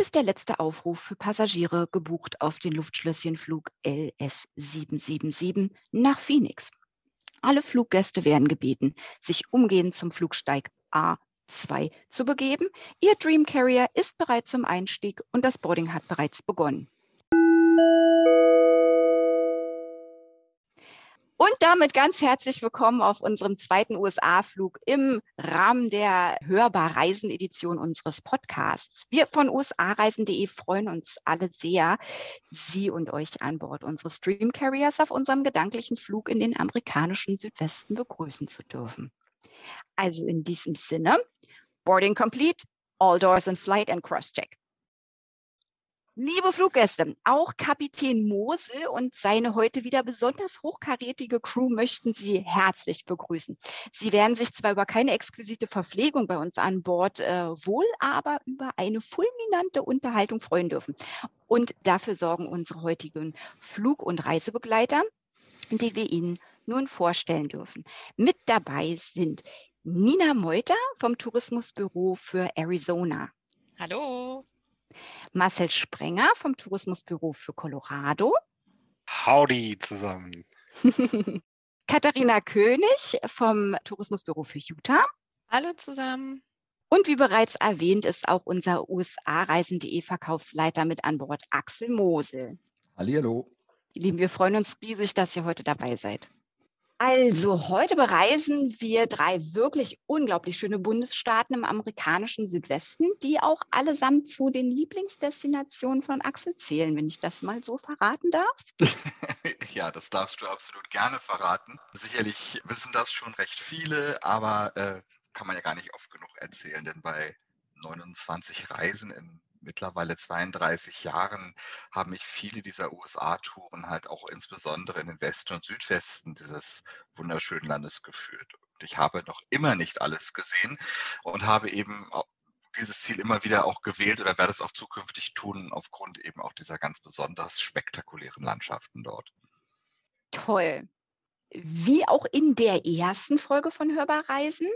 Ist der letzte Aufruf für Passagiere gebucht auf den Luftschlösschenflug LS777 nach Phoenix. Alle Fluggäste werden gebeten, sich umgehend zum Flugsteig A2 zu begeben. Ihr Dream Carrier ist bereit zum Einstieg und das Boarding hat bereits begonnen. Und damit ganz herzlich willkommen auf unserem zweiten USA-Flug im Rahmen der Hörbar-Reisen-Edition unseres Podcasts. Wir von usareisen.de freuen uns alle sehr, Sie und euch an Bord unseres Stream Carriers auf unserem gedanklichen Flug in den amerikanischen Südwesten begrüßen zu dürfen. Also in diesem Sinne, Boarding complete, all doors in flight and cross-check. Liebe Fluggäste, auch Kapitän Mosel und seine heute wieder besonders hochkarätige Crew möchten Sie herzlich begrüßen. Sie werden sich zwar über keine exquisite Verpflegung bei uns an Bord, äh, wohl aber über eine fulminante Unterhaltung freuen dürfen. Und dafür sorgen unsere heutigen Flug- und Reisebegleiter, die wir Ihnen nun vorstellen dürfen. Mit dabei sind Nina Meuter vom Tourismusbüro für Arizona. Hallo. Marcel Sprenger vom Tourismusbüro für Colorado. Howdy zusammen. Katharina König vom Tourismusbüro für Utah. Hallo zusammen. Und wie bereits erwähnt, ist auch unser USA-Reisen.de Verkaufsleiter mit an Bord, Axel Mosel. Hallihallo. Lieben, wir freuen uns riesig, dass ihr heute dabei seid. Also heute bereisen wir drei wirklich unglaublich schöne Bundesstaaten im amerikanischen Südwesten, die auch allesamt zu den Lieblingsdestinationen von Axel zählen, wenn ich das mal so verraten darf. ja, das darfst du absolut gerne verraten. Sicherlich wissen das schon recht viele, aber äh, kann man ja gar nicht oft genug erzählen, denn bei 29 Reisen in mittlerweile 32 Jahren haben mich viele dieser USA-Touren halt auch insbesondere in den Westen und Südwesten dieses wunderschönen Landes geführt. Und ich habe noch immer nicht alles gesehen und habe eben dieses Ziel immer wieder auch gewählt oder werde es auch zukünftig tun, aufgrund eben auch dieser ganz besonders spektakulären Landschaften dort. Toll. Wie auch in der ersten Folge von Hörbar Reisen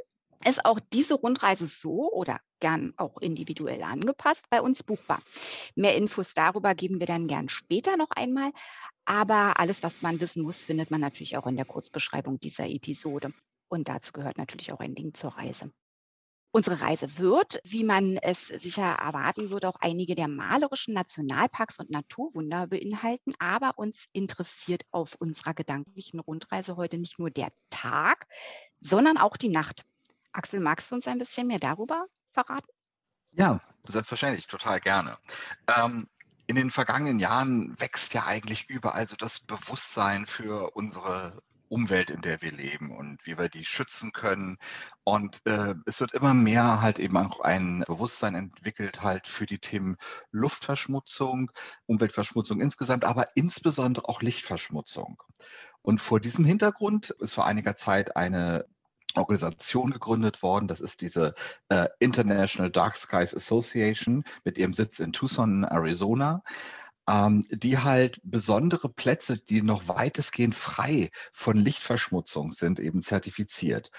ist auch diese Rundreise so oder gern auch individuell angepasst bei uns buchbar. Mehr Infos darüber geben wir dann gern später noch einmal. Aber alles, was man wissen muss, findet man natürlich auch in der Kurzbeschreibung dieser Episode. Und dazu gehört natürlich auch ein Link zur Reise. Unsere Reise wird, wie man es sicher erwarten würde, auch einige der malerischen Nationalparks und Naturwunder beinhalten. Aber uns interessiert auf unserer gedanklichen Rundreise heute nicht nur der Tag, sondern auch die Nacht. Axel, magst du uns ein bisschen mehr darüber verraten? Ja, selbstverständlich, total gerne. Ähm, in den vergangenen Jahren wächst ja eigentlich überall so das Bewusstsein für unsere Umwelt, in der wir leben und wie wir die schützen können. Und äh, es wird immer mehr halt eben auch ein Bewusstsein entwickelt halt für die Themen Luftverschmutzung, Umweltverschmutzung insgesamt, aber insbesondere auch Lichtverschmutzung. Und vor diesem Hintergrund ist vor einiger Zeit eine Organisation gegründet worden. Das ist diese äh, International Dark Skies Association mit ihrem Sitz in Tucson, Arizona, ähm, die halt besondere Plätze, die noch weitestgehend frei von Lichtverschmutzung sind, eben zertifiziert.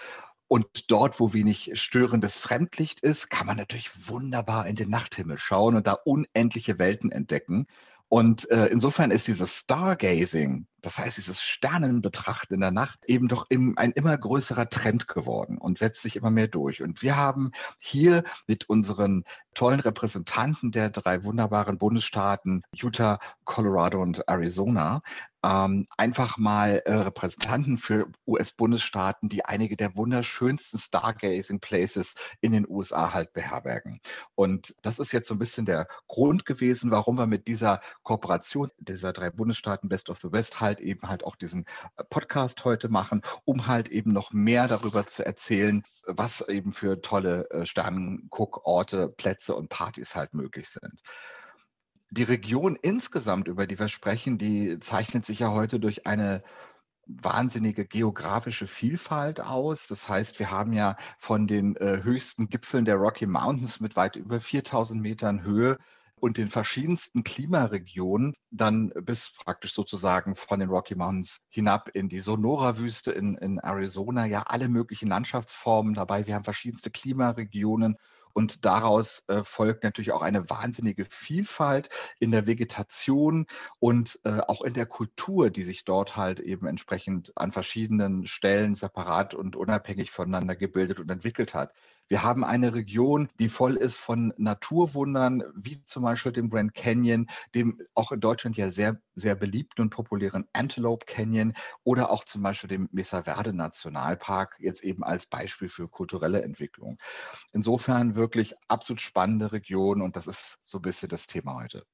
Und dort, wo wenig störendes Fremdlicht ist, kann man natürlich wunderbar in den Nachthimmel schauen und da unendliche Welten entdecken. Und äh, insofern ist dieses Stargazing, das heißt dieses Sternenbetrachten in der Nacht, eben doch im, ein immer größerer Trend geworden und setzt sich immer mehr durch. Und wir haben hier mit unseren tollen Repräsentanten der drei wunderbaren Bundesstaaten Utah, Colorado und Arizona ähm, einfach mal äh, Repräsentanten für US-Bundesstaaten, die einige der wunderschönsten Stargazing Places in den USA halt beherbergen. Und das ist jetzt so ein bisschen der Grund gewesen, warum wir mit dieser Kooperation dieser drei Bundesstaaten Best of the West halt eben halt auch diesen äh, Podcast heute machen, um halt eben noch mehr darüber zu erzählen, was eben für tolle äh, Sternenguckorte, Plätze und Partys halt möglich sind die Region insgesamt, über die wir sprechen, die zeichnet sich ja heute durch eine wahnsinnige geografische Vielfalt aus. Das heißt, wir haben ja von den äh, höchsten Gipfeln der Rocky Mountains mit weit über 4000 Metern Höhe und den verschiedensten Klimaregionen dann bis praktisch sozusagen von den Rocky Mountains hinab in die Sonora-Wüste in, in Arizona, ja alle möglichen Landschaftsformen dabei. Wir haben verschiedenste Klimaregionen Und daraus äh, folgt natürlich auch eine wahnsinnige Vielfalt in der Vegetation und äh, auch in der Kultur, die sich dort halt eben entsprechend an verschiedenen Stellen separat und unabhängig voneinander gebildet und entwickelt hat. Wir haben eine Region, die voll ist von Naturwundern, wie zum Beispiel dem Grand Canyon, dem auch in Deutschland ja sehr, sehr beliebten und populären Antelope Canyon oder auch zum Beispiel dem Mesa Verde Nationalpark, jetzt eben als Beispiel für kulturelle Entwicklung. Insofern wirklich absolut spannende Region und das ist so ein bisschen das Thema heute.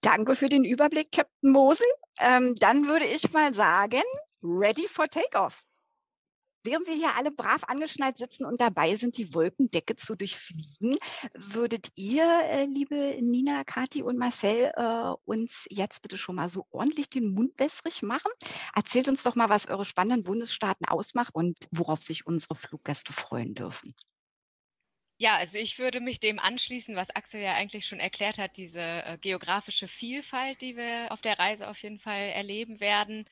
Danke für den Überblick, Captain Mosel. Ähm, dann würde ich mal sagen, ready for takeoff. Während wir hier alle brav angeschnallt sitzen und dabei sind, die Wolkendecke zu durchfliegen, würdet ihr, äh, liebe Nina, Kati und Marcel, äh, uns jetzt bitte schon mal so ordentlich den Mund wässrig machen? Erzählt uns doch mal, was eure spannenden Bundesstaaten ausmacht und worauf sich unsere Fluggäste freuen dürfen. Ja, also ich würde mich dem anschließen, was Axel ja eigentlich schon erklärt hat, diese äh, geografische Vielfalt, die wir auf der Reise auf jeden Fall erleben werden.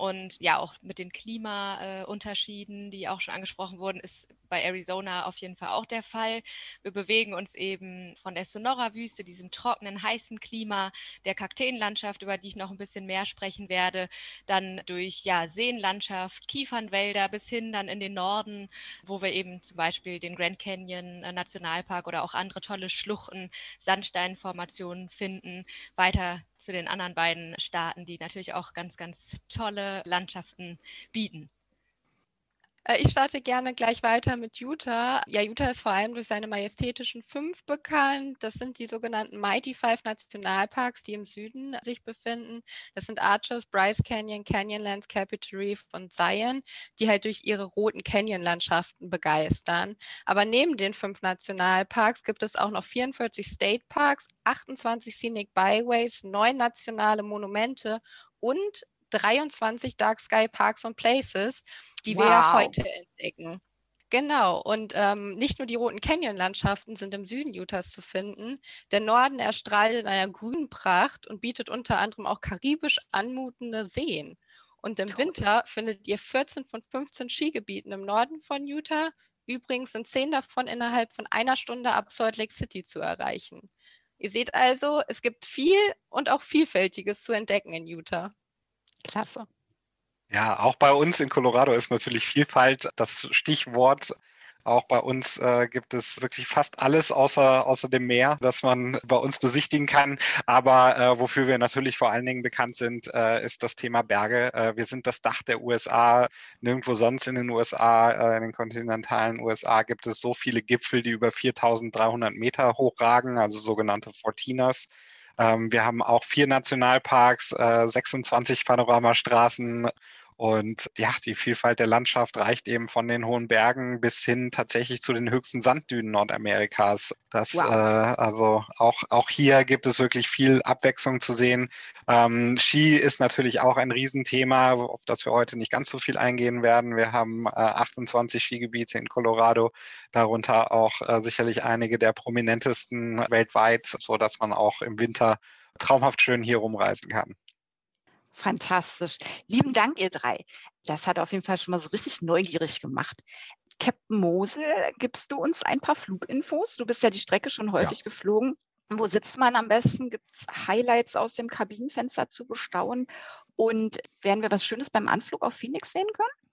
Und ja, auch mit den Klimaunterschieden, die auch schon angesprochen wurden, ist bei Arizona auf jeden Fall auch der Fall. Wir bewegen uns eben von der Sonora-Wüste, diesem trockenen, heißen Klima, der Kakteenlandschaft, über die ich noch ein bisschen mehr sprechen werde, dann durch ja, Seenlandschaft, Kiefernwälder bis hin dann in den Norden, wo wir eben zum Beispiel den Grand Canyon äh, Nationalpark oder auch andere tolle Schluchten, Sandsteinformationen finden, weiter zu den anderen beiden Staaten, die natürlich auch ganz, ganz tolle Landschaften bieten. Äh, ich starte gerne gleich weiter mit Utah. Ja, Utah ist vor allem durch seine majestätischen fünf bekannt. Das sind die sogenannten Mighty Five Nationalparks, die im Süden sich befinden. Das sind Arches, Bryce Canyon, Canyonlands, Capitol Reef und Zion, die halt durch ihre roten Canyon-Landschaften begeistern. Aber neben den fünf Nationalparks gibt es auch noch 44 State Parks, 28 Scenic Byways, neun nationale Monumente und 23 Dark Sky Parks und Places, die wow. wir heute entdecken. Genau, und ähm, nicht nur die roten Canyon-Landschaften sind im Süden Utahs zu finden. Der Norden erstrahlt in einer grünen Pracht und bietet unter anderem auch karibisch anmutende Seen. Und im Toll. Winter findet ihr 14 von 15 Skigebieten im Norden von Utah. Übrigens sind 10 davon innerhalb von einer Stunde ab Salt Lake City zu erreichen. Ihr seht also, es gibt viel und auch Vielfältiges zu entdecken in Utah. Klasse. Ja, auch bei uns in Colorado ist natürlich Vielfalt das Stichwort. Auch bei uns äh, gibt es wirklich fast alles außer, außer dem Meer, das man bei uns besichtigen kann. Aber äh, wofür wir natürlich vor allen Dingen bekannt sind, äh, ist das Thema Berge. Äh, wir sind das Dach der USA. Nirgendwo sonst in den USA, äh, in den kontinentalen USA, gibt es so viele Gipfel, die über 4300 Meter hochragen, also sogenannte Fortiners. Ähm, wir haben auch vier Nationalparks, äh, 26 Panoramastraßen und ja, die Vielfalt der Landschaft reicht eben von den hohen Bergen bis hin tatsächlich zu den höchsten Sanddünen Nordamerikas. Das, wow. äh, also auch, auch hier gibt es wirklich viel Abwechslung zu sehen. Ähm, Ski ist natürlich auch ein Riesenthema, auf das wir heute nicht ganz so viel eingehen werden. Wir haben äh, 28 Skigebiete in Colorado, darunter auch äh, sicherlich einige der prominentesten weltweit, so dass man auch im Winter traumhaft schön hier rumreisen kann. Fantastisch. Lieben Dank, ihr drei. Das hat auf jeden Fall schon mal so richtig neugierig gemacht. Captain Mosel, gibst du uns ein paar Fluginfos? Du bist ja die Strecke schon häufig ja. geflogen. Wo sitzt man am besten? Gibt es Highlights aus dem Kabinenfenster zu bestaunen? Und werden wir was Schönes beim Anflug auf Phoenix sehen können?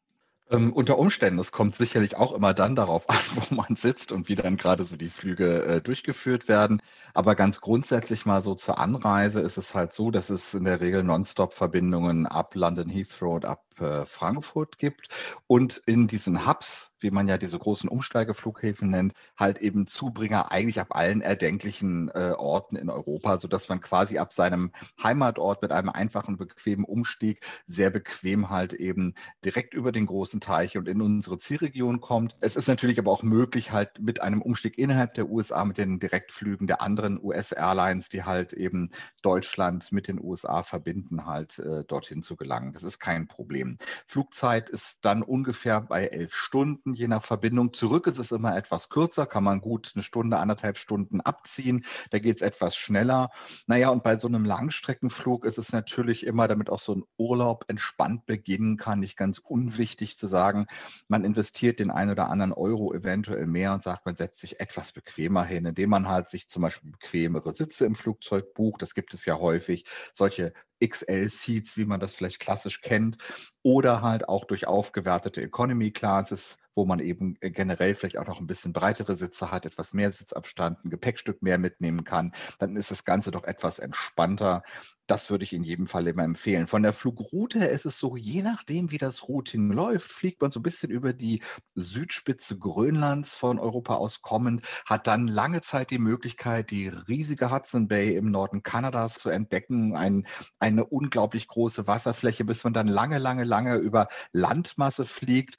Ähm, unter Umständen, es kommt sicherlich auch immer dann darauf an, wo man sitzt und wie dann gerade so die Flüge äh, durchgeführt werden. Aber ganz grundsätzlich mal so zur Anreise ist es halt so, dass es in der Regel Nonstop-Verbindungen ab London Heathrow und ab äh, Frankfurt gibt und in diesen Hubs, wie man ja diese großen Umsteigeflughäfen nennt, halt eben Zubringer eigentlich ab allen erdenklichen äh, Orten in Europa, sodass man quasi ab seinem Heimatort mit einem einfachen, bequemen Umstieg sehr bequem halt eben direkt über den großen Teich und in unsere Zielregion kommt. Es ist natürlich aber auch möglich, halt mit einem Umstieg innerhalb der USA, mit den Direktflügen der anderen US-Airlines, die halt eben Deutschland mit den USA verbinden, halt äh, dorthin zu gelangen. Das ist kein Problem. Flugzeit ist dann ungefähr bei elf Stunden, je nach Verbindung. Zurück ist es immer etwas kürzer, kann man gut eine Stunde, anderthalb Stunden abziehen. Da geht es etwas schneller. Naja, und bei so einem Langstreckenflug ist es natürlich immer, damit auch so ein Urlaub entspannt beginnen kann, nicht ganz unwichtig zu sagen, man investiert den einen oder anderen Euro eventuell mehr und sagt, man setzt sich etwas bequemer hin, indem man halt sich zum Beispiel bequemere Sitze im Flugzeug bucht. Das gibt es ja häufig. Solche XL-Seats, wie man das vielleicht klassisch kennt, oder halt auch durch aufgewertete Economy Classes, wo man eben äh, generell vielleicht auch noch ein bisschen breitere Sitze hat, etwas mehr Sitzabstand, ein Gepäckstück mehr mitnehmen kann, dann ist das Ganze doch etwas entspannter. Das würde ich in jedem Fall immer empfehlen. Von der Flugroute her ist es so, je nachdem, wie das Routing läuft, fliegt man so ein bisschen über die Südspitze Grönlands von Europa aus kommend, hat dann lange Zeit die Möglichkeit, die riesige Hudson Bay im Norden Kanadas zu entdecken, ein, eine unglaublich große Wasserfläche, bis man dann lange, lange, lange über Landmasse fliegt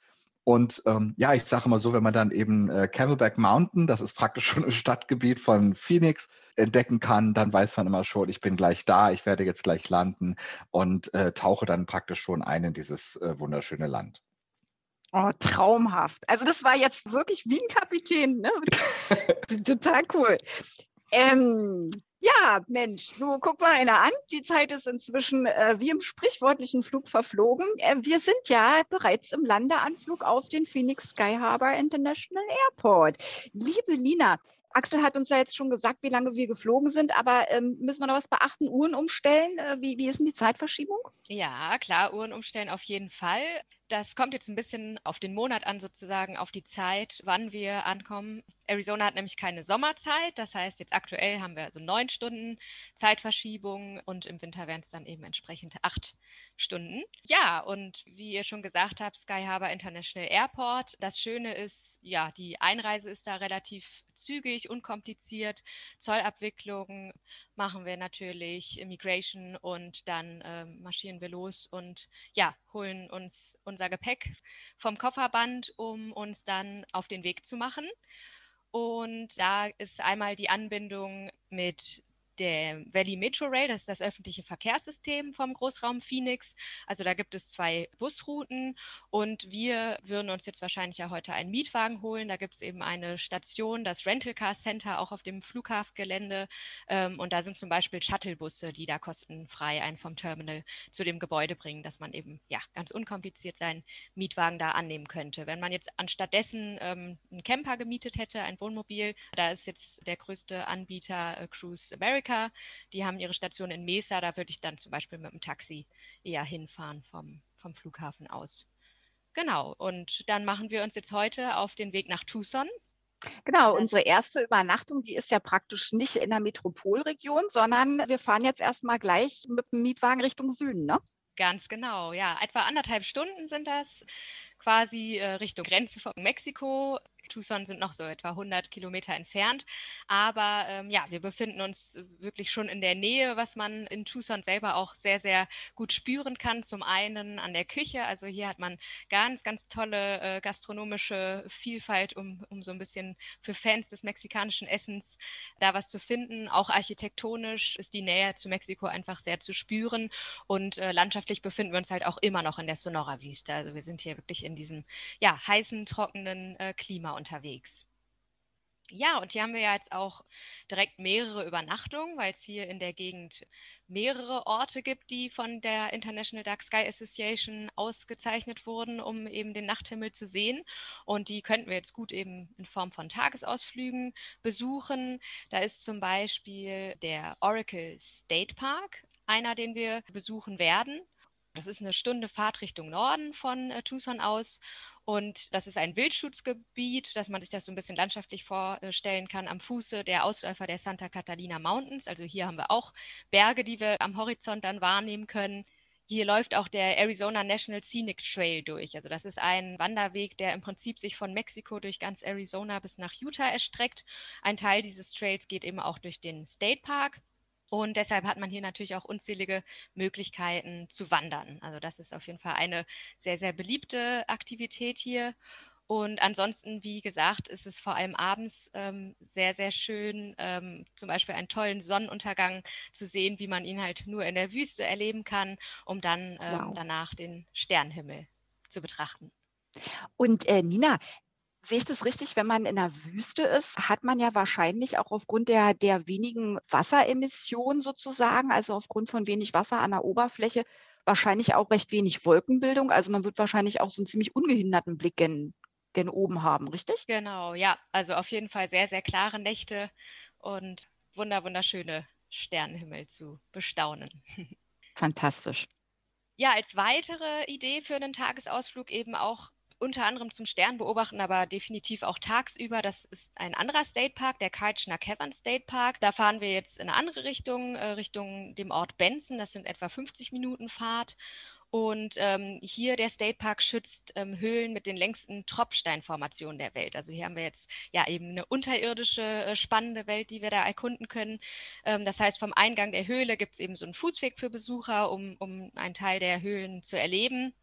und ähm, ja, ich sage mal so, wenn man dann eben äh, Camelback Mountain, das ist praktisch schon ein Stadtgebiet von Phoenix, entdecken kann, dann weiß man immer schon, ich bin gleich da, ich werde jetzt gleich landen und äh, tauche dann praktisch schon ein in dieses äh, wunderschöne Land. Oh, traumhaft. Also das war jetzt wirklich wie ein Kapitän. Ne? Total cool. Ähm, ja, Mensch, du guck mal einer an. Die Zeit ist inzwischen äh, wie im sprichwörtlichen Flug verflogen. Äh, wir sind ja bereits im Landeanflug auf den Phoenix Sky Harbor International Airport. Liebe Lina, Axel hat uns ja jetzt schon gesagt, wie lange wir geflogen sind, aber ähm, müssen wir noch was beachten? Uhren umstellen? Äh, wie, wie ist denn die Zeitverschiebung? Ja, klar, Uhren umstellen auf jeden Fall. Das kommt jetzt ein bisschen auf den Monat an, sozusagen, auf die Zeit, wann wir ankommen. Arizona hat nämlich keine Sommerzeit. Das heißt, jetzt aktuell haben wir also neun Stunden Zeitverschiebung und im Winter wären es dann eben entsprechend acht Stunden. Ja, und wie ihr schon gesagt habt, Sky Harbor International Airport. Das Schöne ist, ja, die Einreise ist da relativ zügig, unkompliziert. Zollabwicklung machen wir natürlich, Immigration und dann äh, marschieren wir los und ja, holen uns unser Gepäck vom Kofferband, um uns dann auf den Weg zu machen. Und da ist einmal die Anbindung mit der Valley Metro Rail, das ist das öffentliche Verkehrssystem vom Großraum Phoenix. Also da gibt es zwei Busrouten und wir würden uns jetzt wahrscheinlich ja heute einen Mietwagen holen. Da gibt es eben eine Station, das Rental Car Center, auch auf dem Flughafengelände. Ähm, und da sind zum Beispiel Shuttlebusse, die da kostenfrei einen vom Terminal zu dem Gebäude bringen, dass man eben ja ganz unkompliziert seinen Mietwagen da annehmen könnte. Wenn man jetzt anstattdessen ähm, einen Camper gemietet hätte, ein Wohnmobil, da ist jetzt der größte Anbieter äh, Cruise America Amerika. Die haben ihre Station in Mesa. Da würde ich dann zum Beispiel mit dem Taxi eher hinfahren vom, vom Flughafen aus. Genau. Und dann machen wir uns jetzt heute auf den Weg nach Tucson. Genau, unsere erste Übernachtung, die ist ja praktisch nicht in der Metropolregion, sondern wir fahren jetzt erstmal gleich mit dem Mietwagen Richtung Süden, ne? Ganz genau, ja. Etwa anderthalb Stunden sind das quasi äh, Richtung Grenze von Mexiko. Tucson sind noch so etwa 100 Kilometer entfernt. Aber ähm, ja, wir befinden uns wirklich schon in der Nähe, was man in Tucson selber auch sehr, sehr gut spüren kann. Zum einen an der Küche. Also hier hat man ganz, ganz tolle äh, gastronomische Vielfalt, um, um so ein bisschen für Fans des mexikanischen Essens da was zu finden. Auch architektonisch ist die Nähe zu Mexiko einfach sehr zu spüren. Und äh, landschaftlich befinden wir uns halt auch immer noch in der Sonora-Wüste. Also wir sind hier wirklich in diesem ja, heißen, trockenen äh, Klima unterwegs. Ja, und hier haben wir ja jetzt auch direkt mehrere Übernachtungen, weil es hier in der Gegend mehrere Orte gibt, die von der International Dark Sky Association ausgezeichnet wurden, um eben den Nachthimmel zu sehen. Und die könnten wir jetzt gut eben in Form von Tagesausflügen besuchen. Da ist zum Beispiel der Oracle State Park, einer, den wir besuchen werden. Das ist eine Stunde Fahrt Richtung Norden von äh, Tucson aus und das ist ein Wildschutzgebiet, dass man sich das so ein bisschen landschaftlich vorstellen kann, am Fuße der Ausläufer der Santa Catalina Mountains. Also hier haben wir auch Berge, die wir am Horizont dann wahrnehmen können. Hier läuft auch der Arizona National Scenic Trail durch. Also das ist ein Wanderweg, der im Prinzip sich von Mexiko durch ganz Arizona bis nach Utah erstreckt. Ein Teil dieses Trails geht eben auch durch den State Park. Und deshalb hat man hier natürlich auch unzählige Möglichkeiten zu wandern. Also das ist auf jeden Fall eine sehr, sehr beliebte Aktivität hier. Und ansonsten, wie gesagt, ist es vor allem abends ähm, sehr, sehr schön, ähm, zum Beispiel einen tollen Sonnenuntergang zu sehen, wie man ihn halt nur in der Wüste erleben kann, um dann ähm, wow. danach den Sternenhimmel zu betrachten. Und äh, Nina, Sehe ich das richtig, wenn man in der Wüste ist, hat man ja wahrscheinlich auch aufgrund der, der wenigen Wasseremissionen sozusagen, also aufgrund von wenig Wasser an der Oberfläche, wahrscheinlich auch recht wenig Wolkenbildung. Also man wird wahrscheinlich auch so einen ziemlich ungehinderten Blick gen, gen oben haben, richtig? Genau, ja. Also auf jeden Fall sehr, sehr klare Nächte und wunder, wunderschöne Sternenhimmel zu bestaunen. Fantastisch. Ja, als weitere Idee für einen Tagesausflug eben auch unter anderem zum Sternbeobachten, aber definitiv auch tagsüber. Das ist ein anderer State Park, der Karchner Cavern State Park. Da fahren wir jetzt in eine andere Richtung, äh, Richtung dem Ort Benson. Das sind etwa 50 Minuten Fahrt. Und ähm, hier der State Park schützt ähm, Höhlen mit den längsten Tropfsteinformationen der Welt. Also hier haben wir jetzt ja eben eine unterirdische, äh, spannende Welt, die wir da erkunden können. Ähm, das heißt, vom Eingang der Höhle gibt es eben so einen Fußweg für Besucher, um, um einen Teil der Höhlen zu erleben.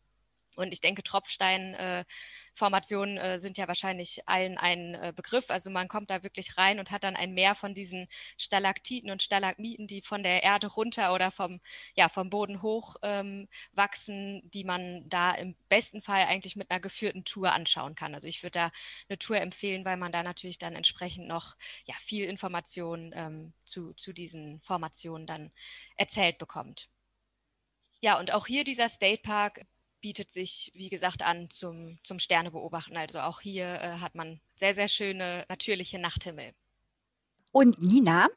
Und ich denke, Tropfsteinformationen äh, äh, sind ja wahrscheinlich allen ein äh, Begriff. Also man kommt da wirklich rein und hat dann ein Meer von diesen Stalaktiten und Stalagmiten, die von der Erde runter oder vom, ja, vom Boden hoch ähm, wachsen, die man da im besten Fall eigentlich mit einer geführten Tour anschauen kann. Also ich würde da eine Tour empfehlen, weil man da natürlich dann entsprechend noch ja, viel Information ähm, zu, zu diesen Formationen dann erzählt bekommt. Ja, und auch hier dieser State Park bietet sich, wie gesagt, an zum, zum Sternebeobachten. Also auch hier äh, hat man sehr, sehr schöne natürliche Nachthimmel. Und Nina,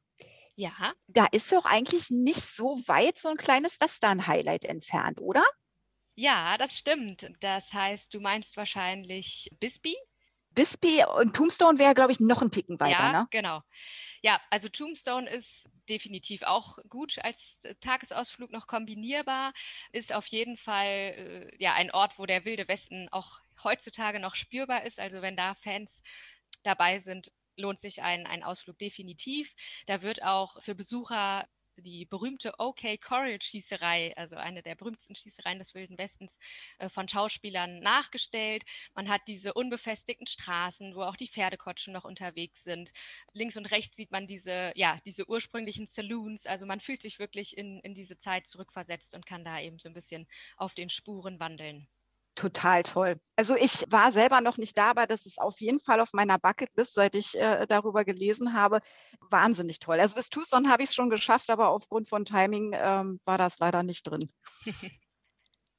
ja. Da ist doch eigentlich nicht so weit so ein kleines Western-Highlight entfernt, oder? Ja, das stimmt. Das heißt, du meinst wahrscheinlich Bisbee? Bisbee und Tombstone wäre, glaube ich, noch ein Ticken weiter, ja, ne? genau. Ja, also Tombstone ist definitiv auch gut als Tagesausflug noch kombinierbar, ist auf jeden Fall äh, ja ein Ort, wo der wilde Westen auch heutzutage noch spürbar ist. Also wenn da Fans dabei sind, lohnt sich ein, ein Ausflug definitiv. Da wird auch für Besucher die berühmte OK Coral Schießerei, also eine der berühmtesten Schießereien des Wilden Westens, äh, von Schauspielern nachgestellt. Man hat diese unbefestigten Straßen, wo auch die Pferdekotschen noch unterwegs sind. Links und rechts sieht man diese, ja, diese ursprünglichen Saloons. Also man fühlt sich wirklich in, in diese Zeit zurückversetzt und kann da eben so ein bisschen auf den Spuren wandeln. Total toll. Also ich war selber noch nicht da, aber das ist auf jeden Fall auf meiner Bucketlist, seit ich äh, darüber gelesen habe. Wahnsinnig toll. Also bis Tucson habe ich es schon geschafft, aber aufgrund von Timing ähm, war das leider nicht drin.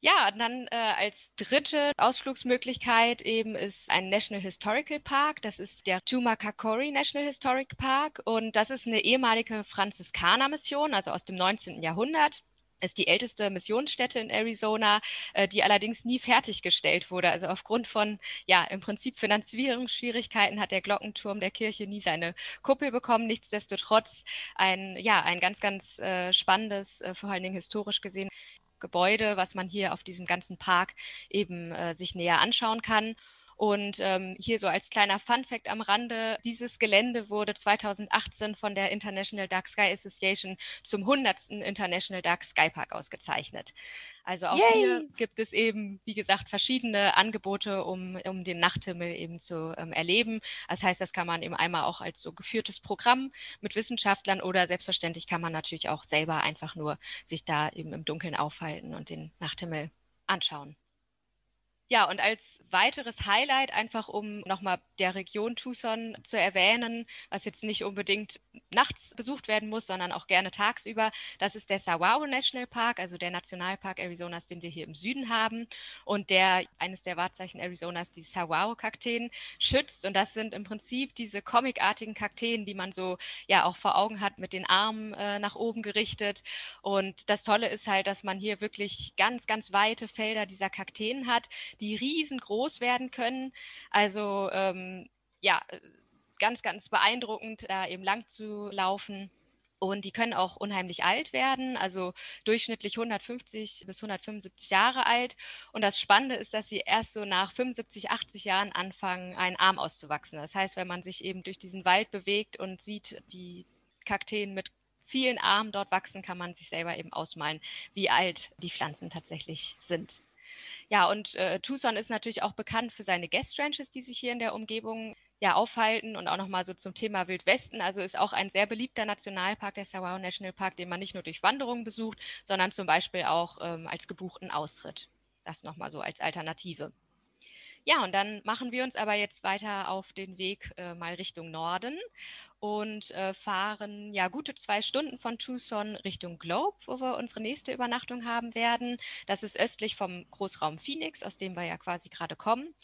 Ja, dann äh, als dritte Ausflugsmöglichkeit eben ist ein National Historical Park. Das ist der Tumakakori National Historic Park und das ist eine ehemalige Franziskanermission, also aus dem 19. Jahrhundert ist die älteste Missionsstätte in Arizona, äh, die allerdings nie fertiggestellt wurde. Also aufgrund von, ja, im Prinzip Finanzierungsschwierigkeiten hat der Glockenturm der Kirche nie seine Kuppel bekommen. Nichtsdestotrotz ein, ja, ein ganz, ganz äh, spannendes, äh, vor allen Dingen historisch gesehen, Gebäude, was man hier auf diesem ganzen Park eben äh, sich näher anschauen kann. Und ähm, hier so als kleiner Fun-Fact am Rande, dieses Gelände wurde 2018 von der International Dark Sky Association zum 100. International Dark Sky Park ausgezeichnet. Also auch Yay. hier gibt es eben, wie gesagt, verschiedene Angebote, um, um den Nachthimmel eben zu ähm, erleben. Das heißt, das kann man eben einmal auch als so geführtes Programm mit Wissenschaftlern oder selbstverständlich kann man natürlich auch selber einfach nur sich da eben im Dunkeln aufhalten und den Nachthimmel anschauen. Ja, und als weiteres Highlight, einfach um nochmal der Region Tucson zu erwähnen, was jetzt nicht unbedingt nachts besucht werden muss, sondern auch gerne tagsüber, das ist der Saguaro National Park, also der Nationalpark Arizonas, den wir hier im Süden haben und der eines der Wahrzeichen Arizonas, die Saguaro-Kakteen, schützt. Und das sind im Prinzip diese comicartigen Kakteen, die man so ja auch vor Augen hat, mit den Armen äh, nach oben gerichtet. Und das Tolle ist halt, dass man hier wirklich ganz, ganz weite Felder dieser Kakteen hat, die riesengroß werden können. Also ähm, ja, ganz, ganz beeindruckend, da eben lang zu laufen. Und die können auch unheimlich alt werden, also durchschnittlich 150 bis 175 Jahre alt. Und das Spannende ist, dass sie erst so nach 75, 80 Jahren anfangen, einen Arm auszuwachsen. Das heißt, wenn man sich eben durch diesen Wald bewegt und sieht, wie Kakteen mit vielen Armen dort wachsen, kann man sich selber eben ausmalen, wie alt die Pflanzen tatsächlich sind. Ja, und äh, Tucson ist natürlich auch bekannt für seine Guest Ranches, die sich hier in der Umgebung ja, aufhalten und auch nochmal so zum Thema Wildwesten. Also ist auch ein sehr beliebter Nationalpark, der Sawao National Park, den man nicht nur durch Wanderungen besucht, sondern zum Beispiel auch ähm, als gebuchten Austritt. Das nochmal so als Alternative. Ja, und dann machen wir uns aber jetzt weiter auf den Weg äh, mal Richtung Norden und äh, fahren ja gute zwei Stunden von Tucson Richtung Globe, wo wir unsere nächste Übernachtung haben werden. Das ist östlich vom Großraum Phoenix, aus dem wir ja quasi gerade kommen.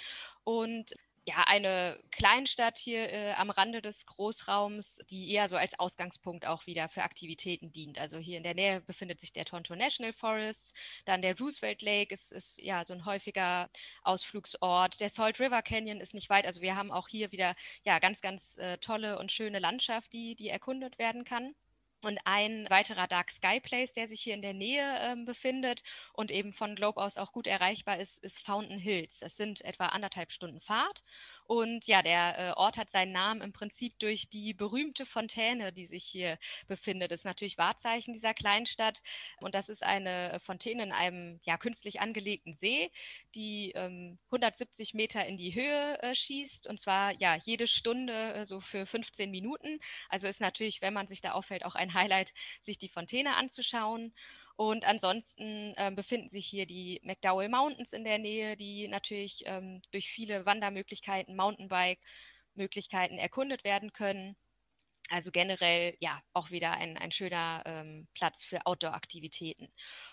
Und ja, eine Kleinstadt hier äh, am Rande des Großraums, die eher so als Ausgangspunkt auch wieder für Aktivitäten dient. Also hier in der Nähe befindet sich der Tonto National Forest, dann der Roosevelt Lake ist, ist ja so ein häufiger Ausflugsort. Der Salt River Canyon ist nicht weit. Also wir haben auch hier wieder ja ganz, ganz äh, tolle und schöne Landschaft, die, die erkundet werden kann. Und ein weiterer Dark Sky Place, der sich hier in der Nähe ähm, befindet und eben von Globe aus auch gut erreichbar ist, ist Fountain Hills. Das sind etwa anderthalb Stunden Fahrt. Und ja, der äh, Ort hat seinen Namen im Prinzip durch die berühmte Fontäne, die sich hier befindet. Das ist natürlich Wahrzeichen dieser Kleinstadt. Und das ist eine Fontäne in einem ja, künstlich angelegten See, die ähm, 170 Meter in die Höhe äh, schießt. Und zwar ja jede Stunde äh, so für 15 Minuten. Also ist natürlich, wenn man sich da auffällt, auch ein Highlight, sich die Fontäne anzuschauen. Und ansonsten äh, befinden sich hier die McDowell Mountains in der Nähe, die natürlich ähm, durch viele Wandermöglichkeiten, Mountainbike-Möglichkeiten erkundet werden können. Also generell ja auch wieder ein, ein schöner ähm, Platz für Outdoor-Aktivitäten.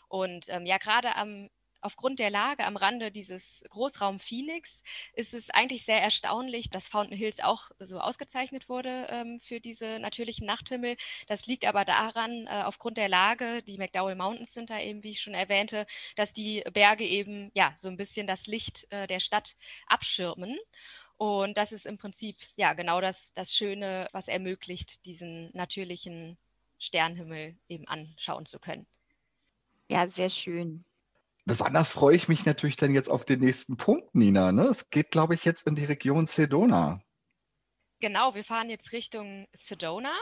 Und ähm, ja, gerade am aufgrund der Lage am Rande dieses Großraum Phoenix ist es eigentlich sehr erstaunlich, dass Fountain Hills auch so ausgezeichnet wurde ähm, für diese natürlichen Nachthimmel. Das liegt aber daran, äh, aufgrund der Lage, die McDowell Mountains sind da eben, wie ich schon erwähnte, dass die Berge eben ja so ein bisschen das Licht äh, der Stadt abschirmen. Und das ist im Prinzip ja genau das, das Schöne, was ermöglicht, diesen natürlichen Sternhimmel eben anschauen zu können. Ja, sehr schön. Besonders freue ich mich natürlich dann jetzt auf den nächsten Punkt, Nina. Ne? Es geht, glaube ich, jetzt in die Region Sedona. Genau, wir fahren jetzt Richtung Sedona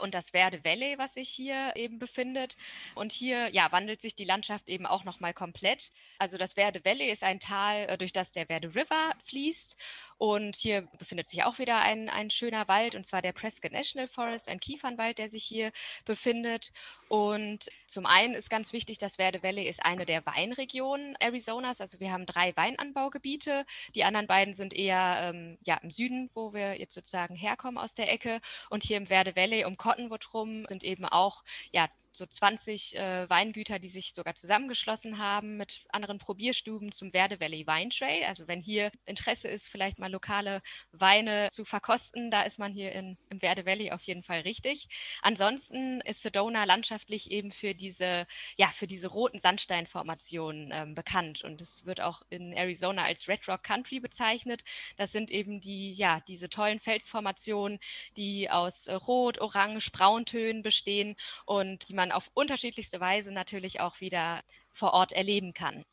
und das Verde Valley, was sich hier eben befindet. Und hier ja, wandelt sich die Landschaft eben auch nochmal komplett. Also das Verde Valley ist ein Tal, äh, durch das der Verde River fließt. Und hier befindet sich auch wieder ein, ein schöner Wald, und zwar der Prescott National Forest, ein Kiefernwald, der sich hier befindet. Und zum einen ist ganz wichtig, das Verde Valley ist eine der Weinregionen Arizonas. Also wir haben drei Weinanbaugebiete. Die anderen beiden sind eher ähm, ja, im Süden, wo wir jetzt sozusagen herkommen aus der Ecke. Und hier im Verde Valley um Cottonwood rum sind eben auch ja, so 20 äh, Weingüter, die sich sogar zusammengeschlossen haben mit anderen Probierstuben zum Verde Valley Wine Trail. Also wenn hier Interesse ist, vielleicht mal lokale Weine zu verkosten, da ist man hier in, im Verde Valley auf jeden Fall richtig. Ansonsten ist Sedona landschaftlich eben für diese, ja, für diese roten Sandsteinformationen ähm, bekannt und es wird auch in Arizona als Red Rock Country bezeichnet. Das sind eben die, ja, diese tollen Felsformationen, die aus äh, Rot, Orange, Brauntönen bestehen und die man auf unterschiedlichste Weise natürlich auch wieder vor Ort erleben kann.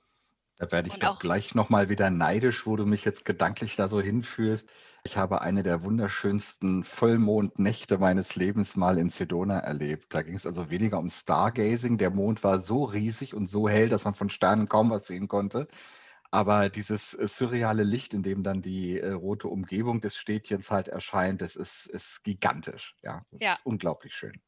Da werde ich Und doch gleich nochmal wieder neidisch, wo du mich jetzt gedanklich da so hinführst. Ich habe eine der wunderschönsten Vollmondnächte meines Lebens mal in Sedona erlebt. Da ging es also weniger um Stargazing. Der Mond war so riesig und so hell, dass man von Sternen kaum was sehen konnte. Aber dieses äh, surreale Licht, in dem dann die äh, rote Umgebung des Städtchens halt erscheint, das ist, ist gigantisch. Ja, das ja. ist unglaublich schön.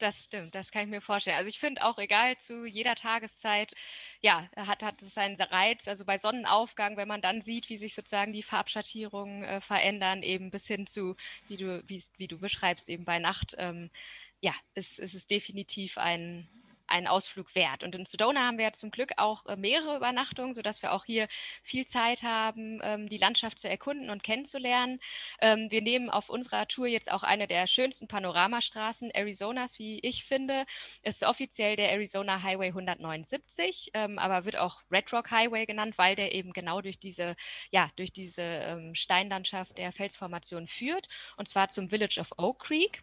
Das stimmt, das kann ich mir vorstellen. Also ich finde auch egal zu jeder Tageszeit, ja, hat, hat es seinen Reiz. Also bei Sonnenaufgang, wenn man dann sieht, wie sich sozusagen die Farbschattierungen äh, verändern, eben bis hin zu, wie du, wie, wie du beschreibst, eben bei Nacht, ähm, ja, ist, ist es definitiv ein, einen Ausflug wert. Und in Sedona haben wir ja zum Glück auch äh, mehrere Übernachtungen, sodass wir auch hier viel Zeit haben, ähm, die Landschaft zu erkunden und kennenzulernen. Ähm, wir nehmen auf unserer Tour jetzt auch eine der schönsten Panoramastraßen Arizonas, wie ich finde. Ist offiziell der Arizona Highway 179, ähm, aber wird auch Red Rock Highway genannt, weil der eben genau durch diese, ja, durch diese Steinlandschaft der Felsformation führt, und zwar zum Village of Oak Creek.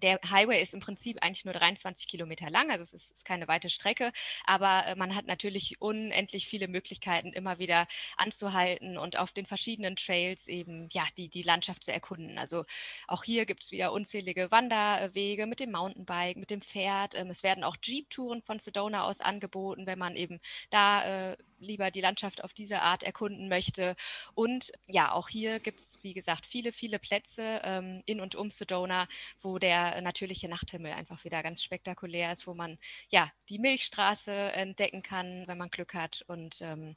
Der Highway ist im Prinzip eigentlich nur 23 Kilometer lang, also es ist, ist keine weite Strecke, aber äh, man hat natürlich unendlich viele Möglichkeiten, immer wieder anzuhalten und auf den verschiedenen Trails eben ja die, die Landschaft zu erkunden. Also auch hier gibt es wieder unzählige Wanderwege mit dem Mountainbike, mit dem Pferd. Ähm, es werden auch Jeep-Touren von Sedona aus angeboten, wenn man eben da äh, lieber die Landschaft auf diese Art erkunden möchte. Und ja, auch hier gibt es, wie gesagt, viele, viele Plätze ähm, in und um Sedona, wo der natürliche Nachthimmel einfach wieder ganz spektakulär ist, wo man ja die Milchstraße entdecken kann, wenn man Glück hat und ähm,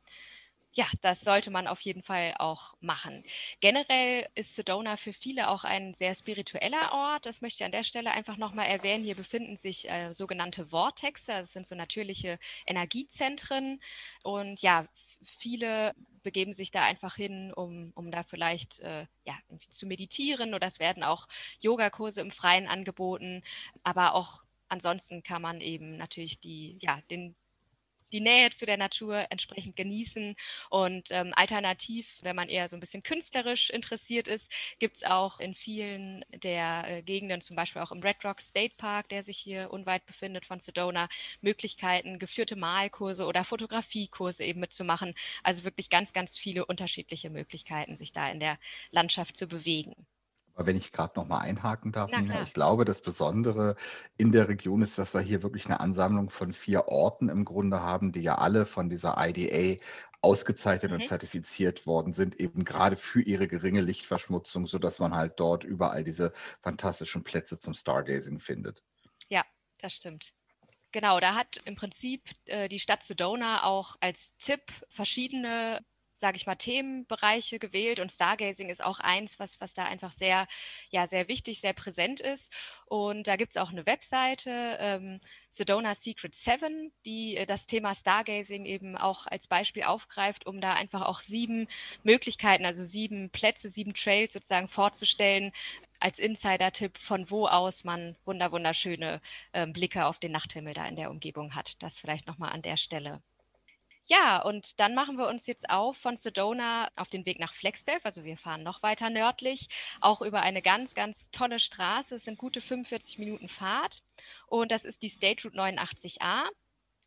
ja, das sollte man auf jeden Fall auch machen. Generell ist Sedona für viele auch ein sehr spiritueller Ort. Das möchte ich an der Stelle einfach nochmal erwähnen. Hier befinden sich äh, sogenannte Vortexe. Das sind so natürliche Energiezentren. Und ja, viele begeben sich da einfach hin, um, um da vielleicht äh, ja, zu meditieren oder es werden auch Yogakurse im Freien angeboten. Aber auch ansonsten kann man eben natürlich die, ja, den die Nähe zu der Natur entsprechend genießen. Und ähm, alternativ, wenn man eher so ein bisschen künstlerisch interessiert ist, gibt es auch in vielen der äh, Gegenden, zum Beispiel auch im Red Rock State Park, der sich hier unweit befindet von Sedona, Möglichkeiten, geführte Malkurse oder Fotografiekurse eben mitzumachen. Also wirklich ganz, ganz viele unterschiedliche Möglichkeiten, sich da in der Landschaft zu bewegen. Aber wenn ich gerade noch mal einhaken darf, Nina, ich glaube, das Besondere in der Region ist, dass wir hier wirklich eine Ansammlung von vier Orten im Grunde haben, die ja alle von dieser IDA ausgezeichnet mhm. und zertifiziert worden sind, eben gerade für ihre geringe Lichtverschmutzung, sodass man halt dort überall diese fantastischen Plätze zum Stargazing findet. Ja, das stimmt. Genau, da hat im Prinzip äh, die Stadt Sedona auch als Tipp verschiedene sage ich mal, Themenbereiche gewählt und Stargazing ist auch eins, was, was da einfach sehr, ja, sehr wichtig, sehr präsent ist. Und da gibt es auch eine Webseite, ähm, Sedona Secret 7, die äh, das Thema Stargazing eben auch als Beispiel aufgreift, um da einfach auch sieben Möglichkeiten, also sieben Plätze, sieben Trails sozusagen vorzustellen, als Insider-Tipp, von wo aus man wunder wunderschöne äh, Blicke auf den Nachthimmel da in der Umgebung hat. Das vielleicht nochmal an der Stelle. Ja, und dann machen wir uns jetzt auf von Sedona auf den Weg nach Flagstaff. Also wir fahren noch weiter nördlich, auch über eine ganz, ganz tolle Straße. Es sind gute 45 Minuten Fahrt. Und das ist die State Route 89a.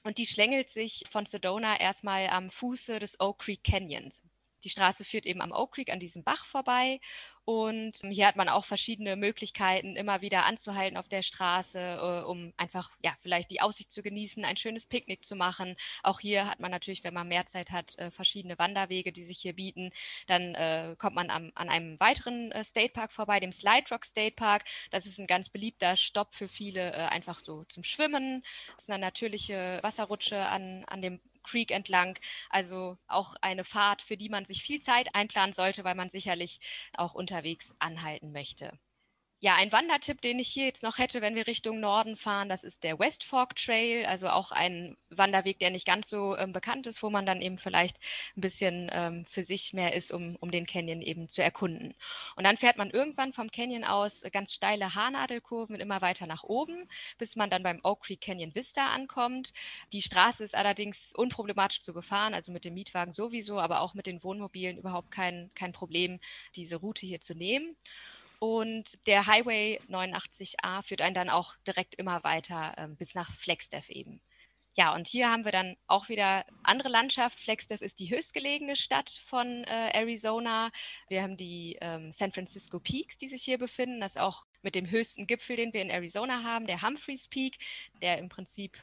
Und die schlängelt sich von Sedona erstmal am Fuße des Oak Creek Canyons. Die Straße führt eben am Oak Creek an diesem Bach vorbei und hier hat man auch verschiedene Möglichkeiten, immer wieder anzuhalten auf der Straße, äh, um einfach ja vielleicht die Aussicht zu genießen, ein schönes Picknick zu machen. Auch hier hat man natürlich, wenn man mehr Zeit hat, äh, verschiedene Wanderwege, die sich hier bieten. Dann äh, kommt man am, an einem weiteren äh, State Park vorbei, dem Slide Rock State Park. Das ist ein ganz beliebter Stopp für viele, äh, einfach so zum Schwimmen. Das ist eine natürliche Wasserrutsche an, an dem Creek entlang. Also auch eine Fahrt, für die man sich viel Zeit einplanen sollte, weil man sicherlich auch unterwegs anhalten möchte. Ja, ein Wandertipp, den ich hier jetzt noch hätte, wenn wir Richtung Norden fahren, das ist der West Fork Trail, also auch ein Wanderweg, der nicht ganz so ähm, bekannt ist, wo man dann eben vielleicht ein bisschen ähm, für sich mehr ist, um, um den Canyon eben zu erkunden. Und dann fährt man irgendwann vom Canyon aus ganz steile Haarnadelkurven immer weiter nach oben, bis man dann beim Oak Creek Canyon Vista ankommt. Die Straße ist allerdings unproblematisch zu befahren, also mit dem Mietwagen sowieso, aber auch mit den Wohnmobilen überhaupt kein, kein Problem, diese Route hier zu nehmen. Und der Highway 89a führt einen dann auch direkt immer weiter ähm, bis nach Flagstaff eben. Ja, und hier haben wir dann auch wieder andere Landschaft. Flagstaff ist die höchstgelegene Stadt von äh, Arizona. Wir haben die ähm, San Francisco Peaks, die sich hier befinden. Das ist auch mit dem höchsten Gipfel, den wir in Arizona haben, der Humphreys Peak, der im Prinzip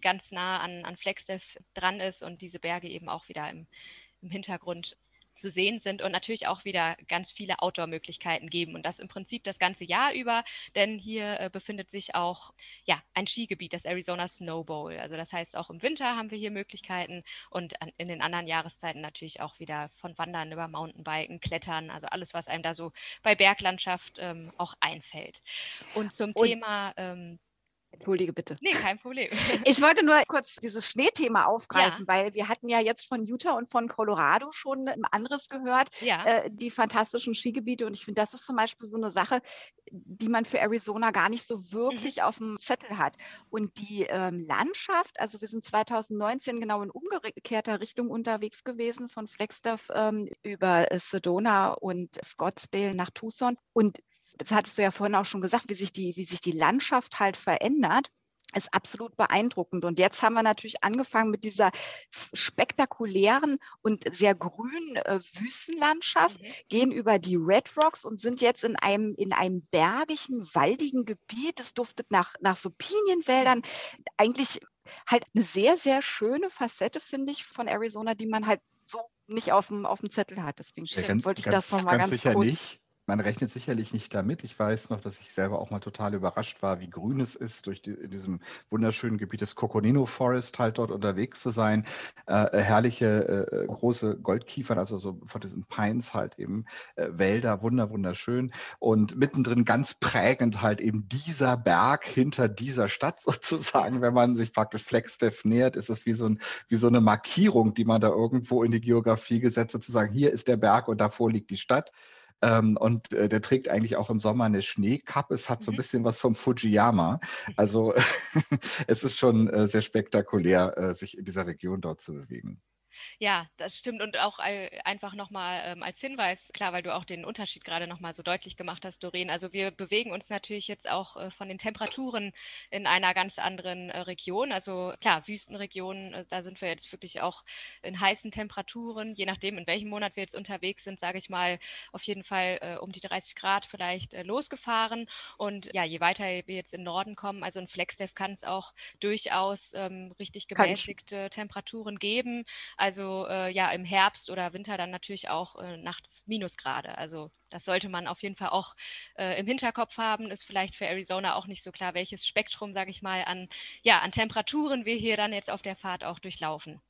ganz nah an, an Flagstaff dran ist und diese Berge eben auch wieder im, im Hintergrund zu sehen sind und natürlich auch wieder ganz viele Outdoor-Möglichkeiten geben und das im Prinzip das ganze Jahr über, denn hier äh, befindet sich auch ja, ein Skigebiet, das Arizona Snow Bowl. Also das heißt, auch im Winter haben wir hier Möglichkeiten und an, in den anderen Jahreszeiten natürlich auch wieder von Wandern über Mountainbiken, Klettern, also alles, was einem da so bei Berglandschaft ähm, auch einfällt. Und zum und Thema ähm, Entschuldige bitte. Nee, kein Problem. Ich wollte nur kurz dieses Schneethema aufgreifen, ja. weil wir hatten ja jetzt von Utah und von Colorado schon ein anderes gehört, ja. äh, die fantastischen Skigebiete. Und ich finde, das ist zum Beispiel so eine Sache, die man für Arizona gar nicht so wirklich mhm. auf dem Zettel hat. Und die ähm, Landschaft, also wir sind 2019 genau in umgekehrter Richtung unterwegs gewesen, von Flagstaff ähm, über Sedona und Scottsdale nach Tucson. Und das hattest du ja vorhin auch schon gesagt, wie sich die, wie sich die Landschaft halt verändert ist absolut beeindruckend. Und jetzt haben wir natürlich angefangen mit dieser spektakulären und sehr grünen äh, Wüstenlandschaft, mhm. gehen über die Red Rocks und sind jetzt in einem, in einem bergigen, waldigen Gebiet. Es duftet nach, nach so Pinienwäldern. Eigentlich halt eine sehr, sehr schöne Facette, finde ich, von Arizona, die man halt so nicht auf dem, auf dem Zettel hat. Deswegen ja, ganz, wollte ich ganz, das nochmal ganz, ganz sicher kurz. Nicht man rechnet sicherlich nicht damit. Ich weiß noch, dass ich selber auch mal total überrascht war, wie grün es ist, durch die, in diesem wunderschönen Gebiet des Coconino Forest halt dort unterwegs zu sein. Äh, äh herrliche äh, äh, große Goldkiefern, also so von diesen Pines halt eben äh, Wälder, wunder wunderschön. Und mittendrin ganz prägend halt eben dieser Berg hinter dieser Stadt sozusagen. Wenn man sich praktisch Flagstaff nähert, ist es wie so, wie so eine Markierung, die man da irgendwo in die Geografie gesetzt, sozusagen hier ist der Berg und davor liegt die Stadt. Ähm, und äh, der trägt eigentlich auch im Sommer eine Schneekappe. Es hat so ein mhm. bisschen was vom Fujiyama. Also es ist schon äh, sehr spektakulär, äh, sich in dieser Region dort zu bewegen. Ja, das stimmt. Und auch einfach nochmal ähm, als Hinweis, klar, weil du auch den Unterschied gerade nochmal so deutlich gemacht hast, Doreen. Also wir bewegen uns natürlich jetzt auch äh, von den Temperaturen in einer ganz anderen äh, Region. Also klar, Wüstenregionen, äh, da sind wir jetzt wirklich auch in heißen Temperaturen, je nachdem, in welchem Monat wir jetzt unterwegs sind, sage ich mal, auf jeden Fall äh, um die 30 Grad vielleicht äh, losgefahren. Und ja, je weiter wir jetzt in Norden kommen, also in Flagstaff kann es auch durchaus ähm, richtig gemäßigte Temperaturen geben. Also also äh, ja im Herbst oder Winter dann natürlich auch äh, nachts Minusgrade. Also das sollte man auf jeden Fall auch äh, im Hinterkopf haben. Ist vielleicht für Arizona auch nicht so klar, welches Spektrum, sage ich mal, an, ja, an Temperaturen wir hier dann jetzt auf der Fahrt auch durchlaufen.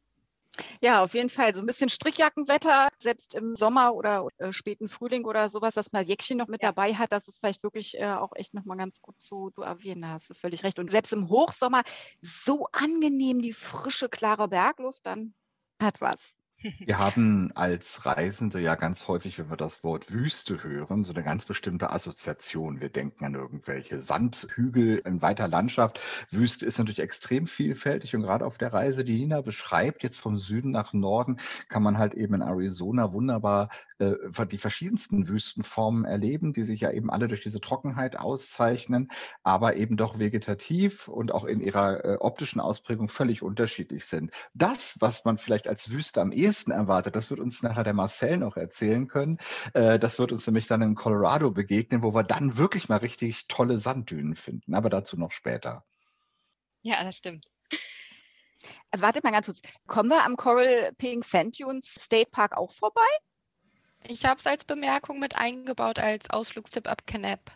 Ja, auf jeden Fall. So ein bisschen Strickjackenwetter, selbst im Sommer oder äh, späten Frühling oder sowas, dass man Jäckchen noch mit ja. dabei hat, das ist vielleicht wirklich äh, auch echt nochmal ganz gut zu, zu erwähnen. Da hast du völlig recht. Und selbst im Hochsommer so angenehm die frische, klare Bergluft, dann hat was. Wir haben als Reisende ja ganz häufig, wenn wir das Wort Wüste hören, so eine ganz bestimmte Assoziation. Wir denken an irgendwelche Sandhügel in weiter Landschaft. Wüste ist natürlich extrem vielfältig und gerade auf der Reise, die Nina beschreibt, jetzt vom Süden nach Norden, kann man halt eben in Arizona wunderbar äh, die verschiedensten Wüstenformen erleben, die sich ja eben alle durch diese Trockenheit auszeichnen, aber eben doch vegetativ und auch in ihrer äh, optischen Ausprägung völlig unterschiedlich sind. Das, was man vielleicht als Wüste am ehesten erwartet, das wird uns nachher der Marcel noch erzählen können. Äh, das wird uns nämlich dann in Colorado begegnen, wo wir dann wirklich mal richtig tolle Sanddünen finden. Aber dazu noch später. Ja, das stimmt. Warte mal ganz kurz. Kommen wir am Coral Pink Sand Dunes State Park auch vorbei? Ich habe es als Bemerkung mit eingebaut als Ausflugstipp ab Knapp.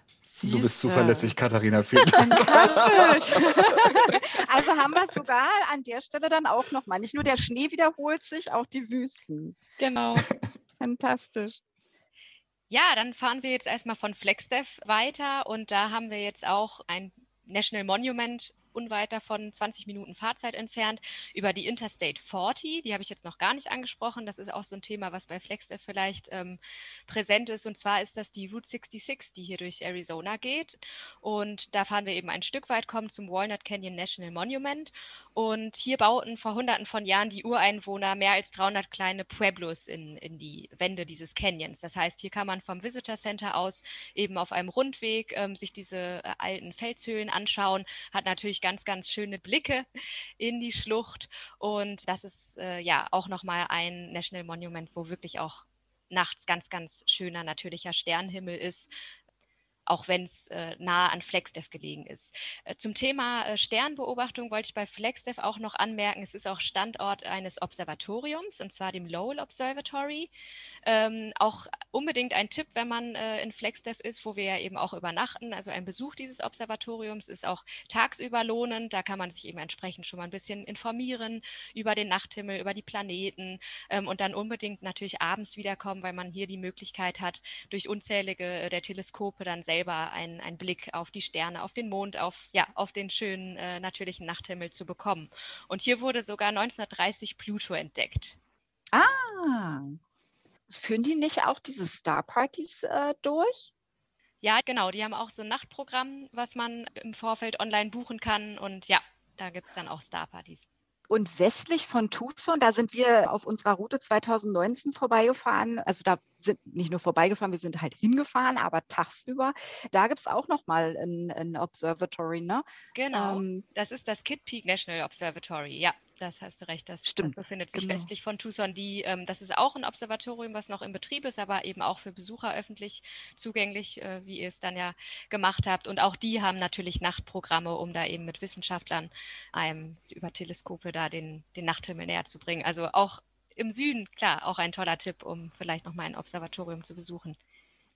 Du bist zuverlässig, Katharina. Vielen Dank. Fantastisch. also haben wir es sogar an der Stelle dann auch nochmal. Nicht nur der Schnee wiederholt sich, auch die Wüsten. Genau. Fantastisch. Ja, dann fahren wir jetzt erstmal von Flagstaff weiter und da haben wir jetzt auch ein National Monument unweit davon, 20 Minuten Fahrzeit entfernt, über die Interstate 40. Die habe ich jetzt noch gar nicht angesprochen. Das ist auch so ein Thema, was bei Flexter vielleicht ähm, präsent ist. Und zwar ist das die Route 66, die hier durch Arizona geht. Und da fahren wir eben ein Stück weit, kommen zum Walnut Canyon National Monument. Und hier bauten vor Hunderten von Jahren die Ureinwohner mehr als 300 kleine Pueblos in, in die Wände dieses Canyons. Das heißt, hier kann man vom Visitor Center aus eben auf einem Rundweg ähm, sich diese äh, alten Felshöhlen anschauen. Hat natürlich ganz, ganz schöne Blicke in die Schlucht. Und das ist äh, ja auch nochmal ein National Monument, wo wirklich auch nachts ganz, ganz schöner natürlicher Sternenhimmel ist auch wenn es äh, nah an Flagstaff gelegen ist. Äh, zum Thema äh, Sternbeobachtung wollte ich bei Flagstaff auch noch anmerken, es ist auch Standort eines Observatoriums, und zwar dem Lowell Observatory. Ähm, auch unbedingt ein Tipp, wenn man äh, in Flagstaff ist, wo wir ja eben auch übernachten. Also ein Besuch dieses Observatoriums ist auch tagsüber lohnend. Da kann man sich eben entsprechend schon mal ein bisschen informieren über den Nachthimmel, über die Planeten ähm, und dann unbedingt natürlich abends wiederkommen, weil man hier die Möglichkeit hat, durch unzählige äh, der Teleskope dann selbst selber einen, einen Blick auf die Sterne, auf den Mond, auf, ja, auf den schönen äh, natürlichen Nachthimmel zu bekommen. Und hier wurde sogar 1930 Pluto entdeckt. Ah, führen die nicht auch diese Star-Partys äh, durch? Ja, genau. Die haben auch so ein Nachtprogramm, was man im Vorfeld online buchen kann. Und ja, da gibt es dann auch Star-Partys. Und westlich von Tucson, da sind wir auf unserer Route 2019 vorbeigefahren. Also da sind nicht nur vorbeigefahren, wir sind halt hingefahren, aber tagsüber. Da gibt es auch nochmal ein, ein Observatory, ne? Genau. Ähm, das ist das Kid Peak National Observatory, ja. Das hast du recht. Das, das befindet sich genau. westlich von Tucson. Die, ähm, das ist auch ein Observatorium, was noch in Betrieb ist, aber eben auch für Besucher öffentlich zugänglich, äh, wie ihr es dann ja gemacht habt. Und auch die haben natürlich Nachtprogramme, um da eben mit Wissenschaftlern einem über Teleskope da den, den Nachthimmel näher zu bringen. Also auch im Süden, klar, auch ein toller Tipp, um vielleicht nochmal ein Observatorium zu besuchen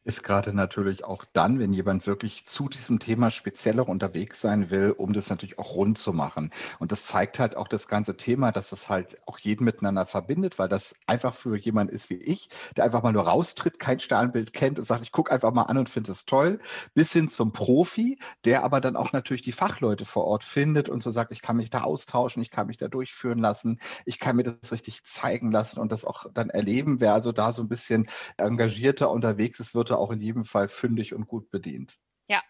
ist gerade natürlich auch dann, wenn jemand wirklich zu diesem Thema spezieller unterwegs sein will, um das natürlich auch rund zu machen. Und das zeigt halt auch das ganze Thema, dass es halt auch jeden miteinander verbindet, weil das einfach für jemand ist wie ich, der einfach mal nur raustritt, kein Sternbild kennt und sagt, ich gucke einfach mal an und finde es toll, bis hin zum Profi, der aber dann auch natürlich die Fachleute vor Ort findet und so sagt, ich kann mich da austauschen, ich kann mich da durchführen lassen, ich kann mir das richtig zeigen lassen und das auch dann erleben. Wer also da so ein bisschen engagierter unterwegs ist, wird er auch in jedem Fall fündig und gut bedient. Ja,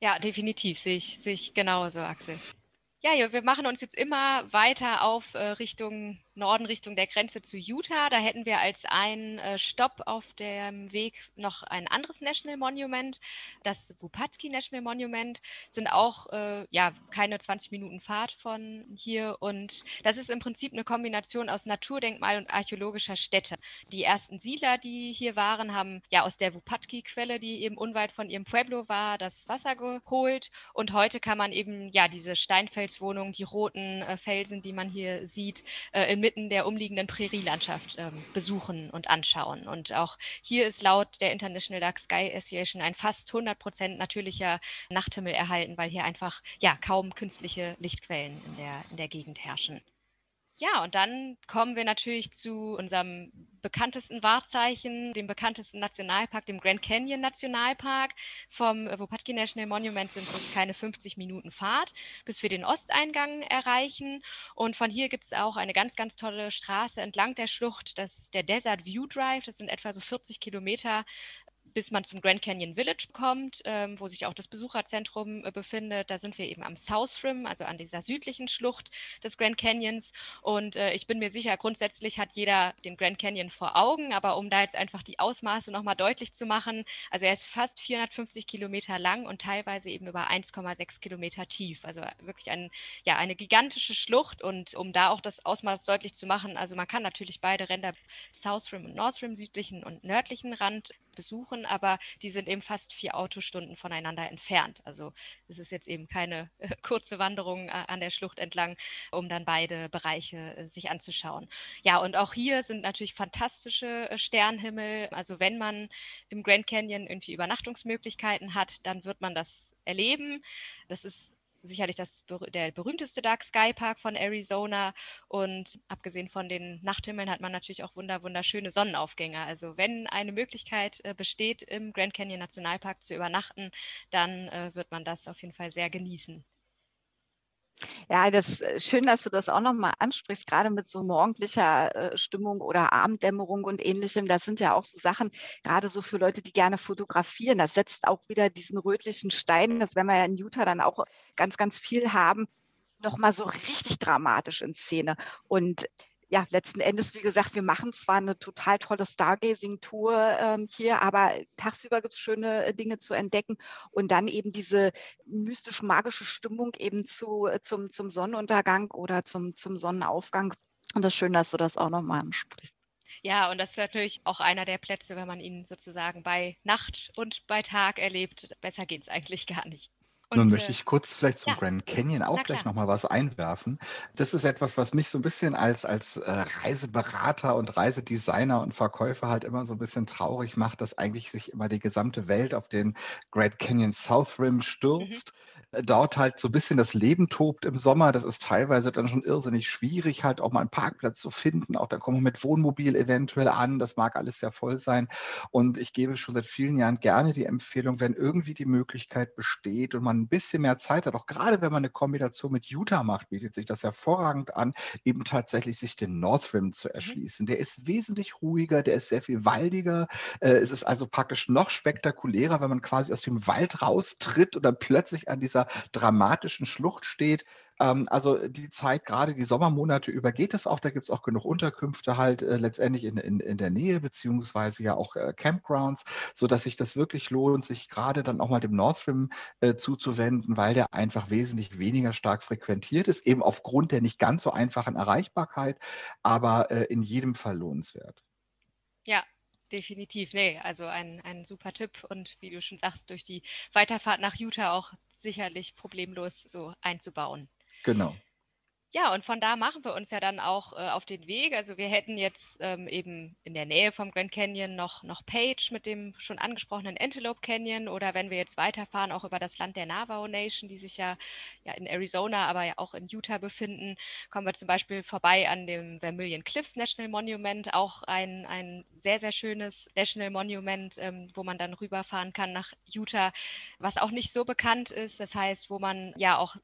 ja, definitiv sehe ich, sehe ich genauso, Axel. Ja, wir machen uns jetzt immer weiter auf äh, Richtung Norden Richtung der Grenze zu Utah. Da hätten wir als einen äh, Stopp auf dem Weg noch ein anderes National Monument. Das Wupatki National Monument sind auch äh, ja keine 20 Minuten Fahrt von hier und das ist im Prinzip eine Kombination aus Naturdenkmal und archäologischer Stätte. Die ersten Siedler, die hier waren, haben ja aus der Wupatki-Quelle, die eben unweit von ihrem Pueblo war, das Wasser geholt und heute kann man eben ja diese Steinfelswohnungen, die roten äh, Felsen, die man hier sieht, äh, in inmitten der umliegenden Prärielandschaft ähm, besuchen und anschauen. Und auch hier ist laut der International Dark Sky Association ein fast 100% natürlicher Nachthimmel erhalten, weil hier einfach ja kaum künstliche Lichtquellen in der, in der Gegend herrschen. Ja, und dann kommen wir natürlich zu unserem bekanntesten Wahrzeichen, dem bekanntesten Nationalpark, dem Grand Canyon Nationalpark. Vom Wopatki National Monument sind es keine 50 Minuten Fahrt, bis wir den Osteingang erreichen. Und von hier gibt es auch eine ganz, ganz tolle Straße entlang der Schlucht. Das ist der Desert View Drive. Das sind etwa so 40 Kilometer bis man zum Grand Canyon Village kommt, ähm, wo sich auch das Besucherzentrum äh, befindet. Da sind wir eben am South Rim, also an dieser südlichen Schlucht des Grand Canyons. Und äh, ich bin mir sicher, grundsätzlich hat jeder den Grand Canyon vor Augen, aber um da jetzt einfach die Ausmaße nochmal deutlich zu machen, also er ist fast 450 Kilometer lang und teilweise eben über 1,6 Kilometer tief. Also wirklich ein, ja, eine gigantische Schlucht. Und um da auch das Ausmaß deutlich zu machen, also man kann natürlich beide Ränder, South Rim und North Rim, südlichen und nördlichen Rand besuchen, aber die sind eben fast vier Autostunden voneinander entfernt. Also es ist jetzt eben keine äh, kurze Wanderung äh, an der Schlucht entlang, um dann beide Bereiche äh, sich anzuschauen. Ja, und auch hier sind natürlich fantastische äh, Sternhimmel. Also wenn man im Grand Canyon irgendwie Übernachtungsmöglichkeiten hat, dann wird man das erleben. Das ist sicherlich das, der berühmteste Dark Sky Park von Arizona. Und abgesehen von den Nachthimmeln hat man natürlich auch wunder, wunderschöne Sonnenaufgänge. Also wenn eine Möglichkeit äh, besteht, im Grand Canyon Nationalpark zu übernachten, dann äh, wird man das auf jeden Fall sehr genießen. Ja, das ist äh, schön, dass du das auch nochmal ansprichst, gerade mit so morgendlicher äh, Stimmung oder Abenddämmerung und ähnlichem. Das sind ja auch so Sachen, gerade so für Leute, die gerne fotografieren. Das setzt auch wieder diesen rötlichen Stein, das werden wir ja in Utah dann auch ganz, ganz viel haben, nochmal so richtig dramatisch in Szene. Und ja, letzten Endes, wie gesagt, wir machen zwar eine total tolle Stargazing-Tour ähm, hier, aber tagsüber gibt es schöne äh, Dinge zu entdecken und dann eben diese mystisch-magische Stimmung eben zu, äh, zum, zum Sonnenuntergang oder zum, zum Sonnenaufgang. Und das ist schön, dass du das auch nochmal ansprichst. Ja, und das ist natürlich auch einer der Plätze, wenn man ihn sozusagen bei Nacht und bei Tag erlebt. Besser geht es eigentlich gar nicht. Und, Nun möchte äh, ich kurz vielleicht zum ja, Grand Canyon auch gleich nochmal was einwerfen. Das ist etwas, was mich so ein bisschen als, als äh, Reiseberater und Reisedesigner und Verkäufer halt immer so ein bisschen traurig macht, dass eigentlich sich immer die gesamte Welt auf den Grand Canyon South Rim mhm. stürzt. Mhm dort halt so ein bisschen das Leben tobt im Sommer. Das ist teilweise dann schon irrsinnig schwierig, halt auch mal einen Parkplatz zu finden. Auch dann kommen wir mit Wohnmobil eventuell an. Das mag alles sehr voll sein. Und ich gebe schon seit vielen Jahren gerne die Empfehlung, wenn irgendwie die Möglichkeit besteht und man ein bisschen mehr Zeit hat, auch gerade wenn man eine Kombination mit Utah macht, bietet sich das hervorragend an, eben tatsächlich sich den North Rim zu mhm. erschließen. Der ist wesentlich ruhiger, der ist sehr viel waldiger. Äh, es ist also praktisch noch spektakulärer, wenn man quasi aus dem Wald raustritt und dann plötzlich an dieser dramatischen Schlucht steht. Ähm, also die Zeit, gerade die Sommermonate über geht es auch. Da gibt es auch genug Unterkünfte halt äh, letztendlich in, in, in der Nähe, beziehungsweise ja auch äh, Campgrounds, sodass sich das wirklich lohnt, sich gerade dann auch mal dem Northrim äh, zuzuwenden, weil der einfach wesentlich weniger stark frequentiert ist, eben aufgrund der nicht ganz so einfachen Erreichbarkeit, aber äh, in jedem Fall lohnenswert. Ja, definitiv. Nee, also ein, ein super Tipp und wie du schon sagst, durch die Weiterfahrt nach Utah auch sicherlich problemlos so einzubauen. Genau. Ja, und von da machen wir uns ja dann auch äh, auf den Weg. Also wir hätten jetzt ähm, eben in der Nähe vom Grand Canyon noch, noch Page mit dem schon angesprochenen Antelope Canyon oder wenn wir jetzt weiterfahren, auch über das Land der Navajo Nation, die sich ja, ja in Arizona, aber ja auch in Utah befinden, kommen wir zum Beispiel vorbei an dem Vermilion Cliffs National Monument, auch ein, ein sehr, sehr schönes National Monument, ähm, wo man dann rüberfahren kann nach Utah, was auch nicht so bekannt ist. Das heißt, wo man ja auch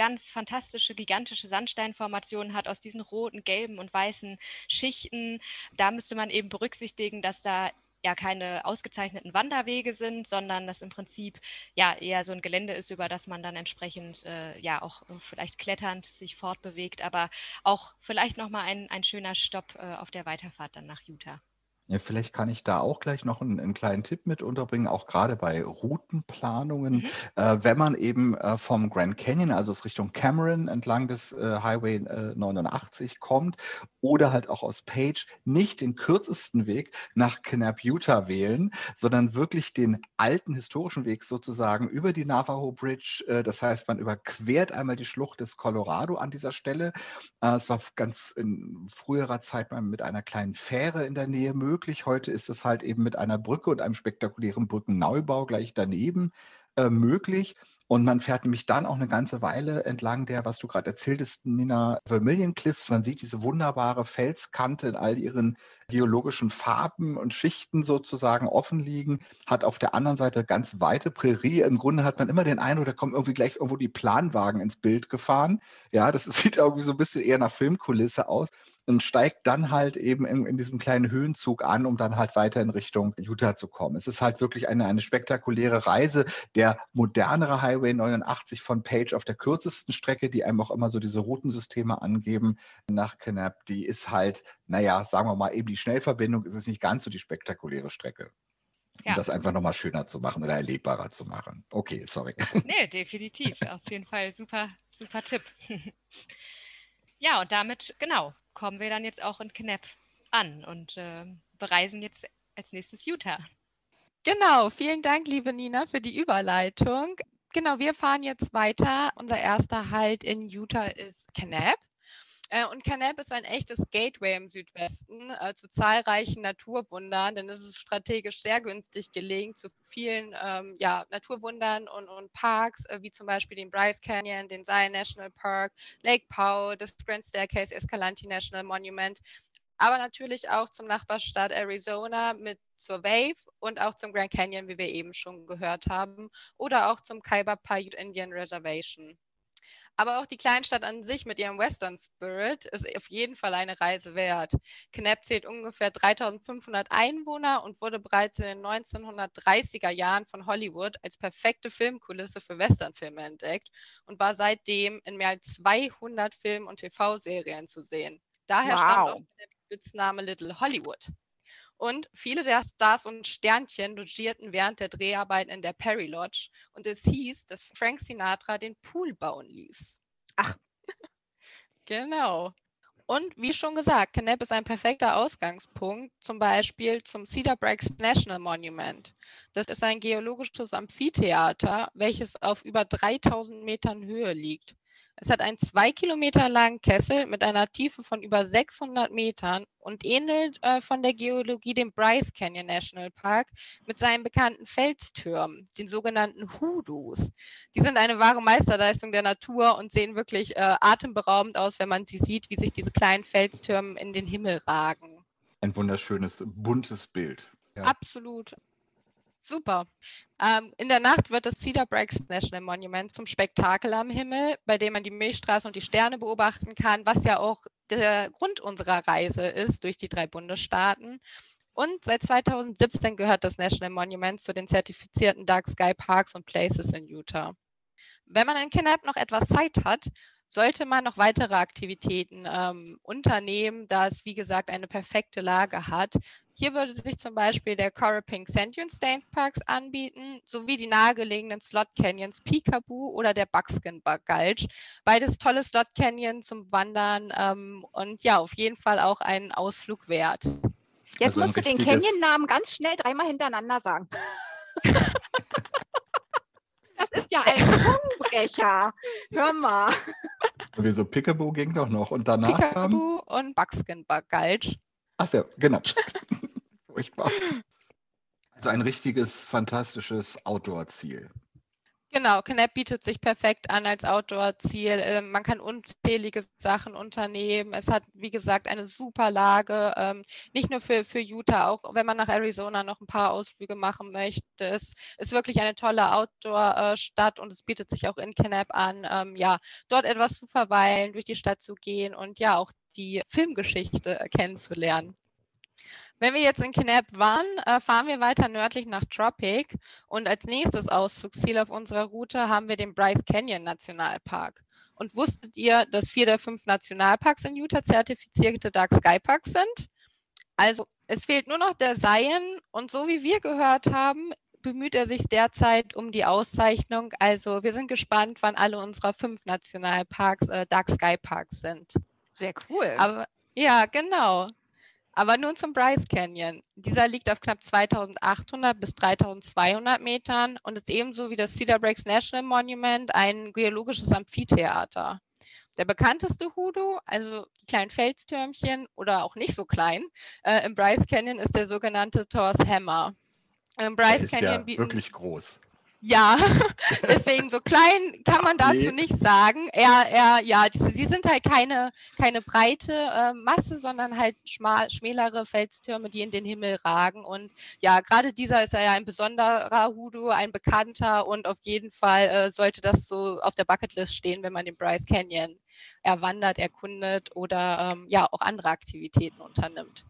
ganz fantastische, gigantische Sandsteinformationen hat aus diesen roten, gelben und weißen Schichten. Da müsste man eben berücksichtigen, dass da ja keine ausgezeichneten Wanderwege sind, sondern das im Prinzip ja eher so ein Gelände ist, über das man dann entsprechend äh, ja auch äh, vielleicht kletternd sich fortbewegt, aber auch vielleicht nochmal ein, ein schöner Stopp äh, auf der Weiterfahrt dann nach Utah. Ja, vielleicht kann ich da auch gleich noch einen, einen kleinen Tipp mit unterbringen, auch gerade bei Routenplanungen. Mhm. Äh, wenn man eben äh, vom Grand Canyon, also aus Richtung Cameron entlang des äh, Highway 89 äh, kommt oder halt auch aus Page, nicht den kürzesten Weg nach Knapp, Utah wählen, sondern wirklich den alten historischen Weg sozusagen über die Navajo Bridge. Äh, das heißt, man überquert einmal die Schlucht des Colorado an dieser Stelle. Äh, es war ganz in früherer Zeit mal mit einer kleinen Fähre in der Nähe möglich möglich. Heute ist es halt eben mit einer Brücke und einem spektakulären Brückenneubau gleich daneben äh, möglich. Und man fährt nämlich dann auch eine ganze Weile entlang der, was du gerade erzähltest, Nina, Vermilion Cliffs. Man sieht diese wunderbare Felskante in all ihren geologischen Farben und Schichten sozusagen offen liegen, hat auf der anderen Seite ganz weite Prärie. Im Grunde hat man immer den Eindruck, da kommen irgendwie gleich irgendwo die Planwagen ins Bild gefahren. Ja, das sieht irgendwie so ein bisschen eher nach Filmkulisse aus und steigt dann halt eben in, in, diesem kleinen Höhenzug an, um dann halt weiter in Richtung Utah zu kommen. Es ist halt wirklich eine, eine spektakuläre Reise. Der modernere Highway 89 von Page auf der kürzesten Strecke, die einem auch immer so diese Routensysteme angeben nach Kanab, die ist halt, naja, sagen wir mal, eben die Schnellverbindung ist es nicht ganz so die spektakuläre Strecke. Um ja. das einfach nochmal schöner zu machen oder erlebbarer zu machen. Okay, sorry. Nee, definitiv. Auf jeden Fall super, super Tipp. ja, und damit, genau, kommen wir dann jetzt auch in Knapp an und äh, bereisen jetzt als nächstes Utah. Genau, vielen Dank, liebe Nina, für die Überleitung. Genau, wir fahren jetzt weiter. Unser erster Halt in Utah ist Knapp. Äh, und Canab ist ein echtes Gateway im Südwesten äh, zu zahlreichen Naturwundern, denn es ist strategisch sehr günstig gelegen zu vielen ähm, ja, Naturwundern und, und Parks, äh, wie zum Beispiel den Bryce Canyon, den Zion National Park, Lake Powell, das Grand Staircase Escalante National Monument, aber natürlich auch zum Nachbarstaat Arizona mit zur Wave und auch zum Grand Canyon, wie wir eben schon gehört haben, oder auch zum Kaiba Paiute Indian Reservation. Aber auch die Kleinstadt an sich mit ihrem Western Spirit ist auf jeden Fall eine Reise wert. Knapp zählt ungefähr 3500 Einwohner und wurde bereits in den 1930er Jahren von Hollywood als perfekte Filmkulisse für Westernfilme entdeckt und war seitdem in mehr als 200 Film- und TV-Serien zu sehen. Daher wow. stammt auch der Spitzname Little Hollywood. Und viele der Stars und Sternchen logierten während der Dreharbeiten in der Perry Lodge. Und es hieß, dass Frank Sinatra den Pool bauen ließ. Ach. genau. Und wie schon gesagt, Canap ist ein perfekter Ausgangspunkt, zum Beispiel zum Cedar Breaks National Monument. Das ist ein geologisches Amphitheater, welches auf über 3000 Metern Höhe liegt. Es hat einen zwei Kilometer langen Kessel mit einer Tiefe von über 600 Metern und ähnelt äh, von der Geologie dem Bryce Canyon National Park mit seinen bekannten Felstürmen, den sogenannten Hoodoos. Die sind eine wahre Meisterleistung der Natur und sehen wirklich äh, atemberaubend aus, wenn man sie sieht, wie sich diese kleinen Felstürme in den Himmel ragen. Ein wunderschönes, buntes Bild. Ja. Absolut. Super. Ähm, in der Nacht wird das Cedar Breaks National Monument zum Spektakel am Himmel, bei dem man die Milchstraße und die Sterne beobachten kann, was ja auch der Grund unserer Reise ist durch die drei Bundesstaaten. Und seit 2017 gehört das National Monument zu den zertifizierten Dark Sky Parks und Places in Utah. Wenn man in Kenneth noch etwas Zeit hat, sollte man noch weitere Aktivitäten ähm, unternehmen, da es, wie gesagt, eine perfekte Lage hat. Hier würde sich zum Beispiel der Coral Pink Sand State Parks anbieten, sowie die nahegelegenen Slot Canyons Peekaboo oder der Buckskin Gulch. Beides tolle Slot Canyon zum Wandern ähm, und ja, auf jeden Fall auch einen Ausflug wert. Jetzt also musst du den Canyon-Namen ganz schnell dreimal hintereinander sagen. das ist ja ein Zungenbrecher. Hör mal. Wieso Pickaboo ging doch noch und danach Pickaboo und Buckskin Gulch. Ach ja, genau. Furchtbar. Also ein richtiges, fantastisches Outdoor-Ziel. Genau, Knapp bietet sich perfekt an als Outdoor-Ziel. Ähm, man kann unzählige Sachen unternehmen. Es hat, wie gesagt, eine super Lage, ähm, nicht nur für, für Utah, auch wenn man nach Arizona noch ein paar Ausflüge machen möchte. Es ist wirklich eine tolle Outdoor-Stadt und es bietet sich auch in Knapp an, ähm, ja, dort etwas zu verweilen, durch die Stadt zu gehen und ja, auch die Filmgeschichte kennenzulernen. Wenn wir jetzt in Knapp waren, äh, fahren wir weiter nördlich nach Tropic und als nächstes Ausflugsziel auf unserer Route haben wir den Bryce Canyon Nationalpark. Und wusstet ihr, dass vier der fünf Nationalparks in Utah zertifizierte Dark Sky Parks sind? Also es fehlt nur noch der Zion und so wie wir gehört haben, bemüht er sich derzeit um die Auszeichnung. Also wir sind gespannt, wann alle unserer fünf Nationalparks äh, Dark Sky Parks sind. Sehr cool. Aber ja, genau. Aber nun zum Bryce Canyon. Dieser liegt auf knapp 2800 bis 3200 Metern und ist ebenso wie das Cedar Breaks National Monument ein geologisches Amphitheater. Der bekannteste Hoodoo, also die kleinen Felstürmchen oder auch nicht so klein, äh, im Bryce Canyon ist der sogenannte Thor's Hammer. Im Bryce der ist Canyon ja bieten, wirklich groß. Ja, deswegen so klein kann man dazu nee. nicht sagen. Er, er, ja, sie sind halt keine, keine breite äh, Masse, sondern halt schmal, schmälere Felstürme, die in den Himmel ragen. Und ja, gerade dieser ist ja ein besonderer Hoodoo, ein bekannter und auf jeden Fall äh, sollte das so auf der Bucketlist stehen, wenn man den Bryce Canyon erwandert, erkundet oder ähm, ja auch andere Aktivitäten unternimmt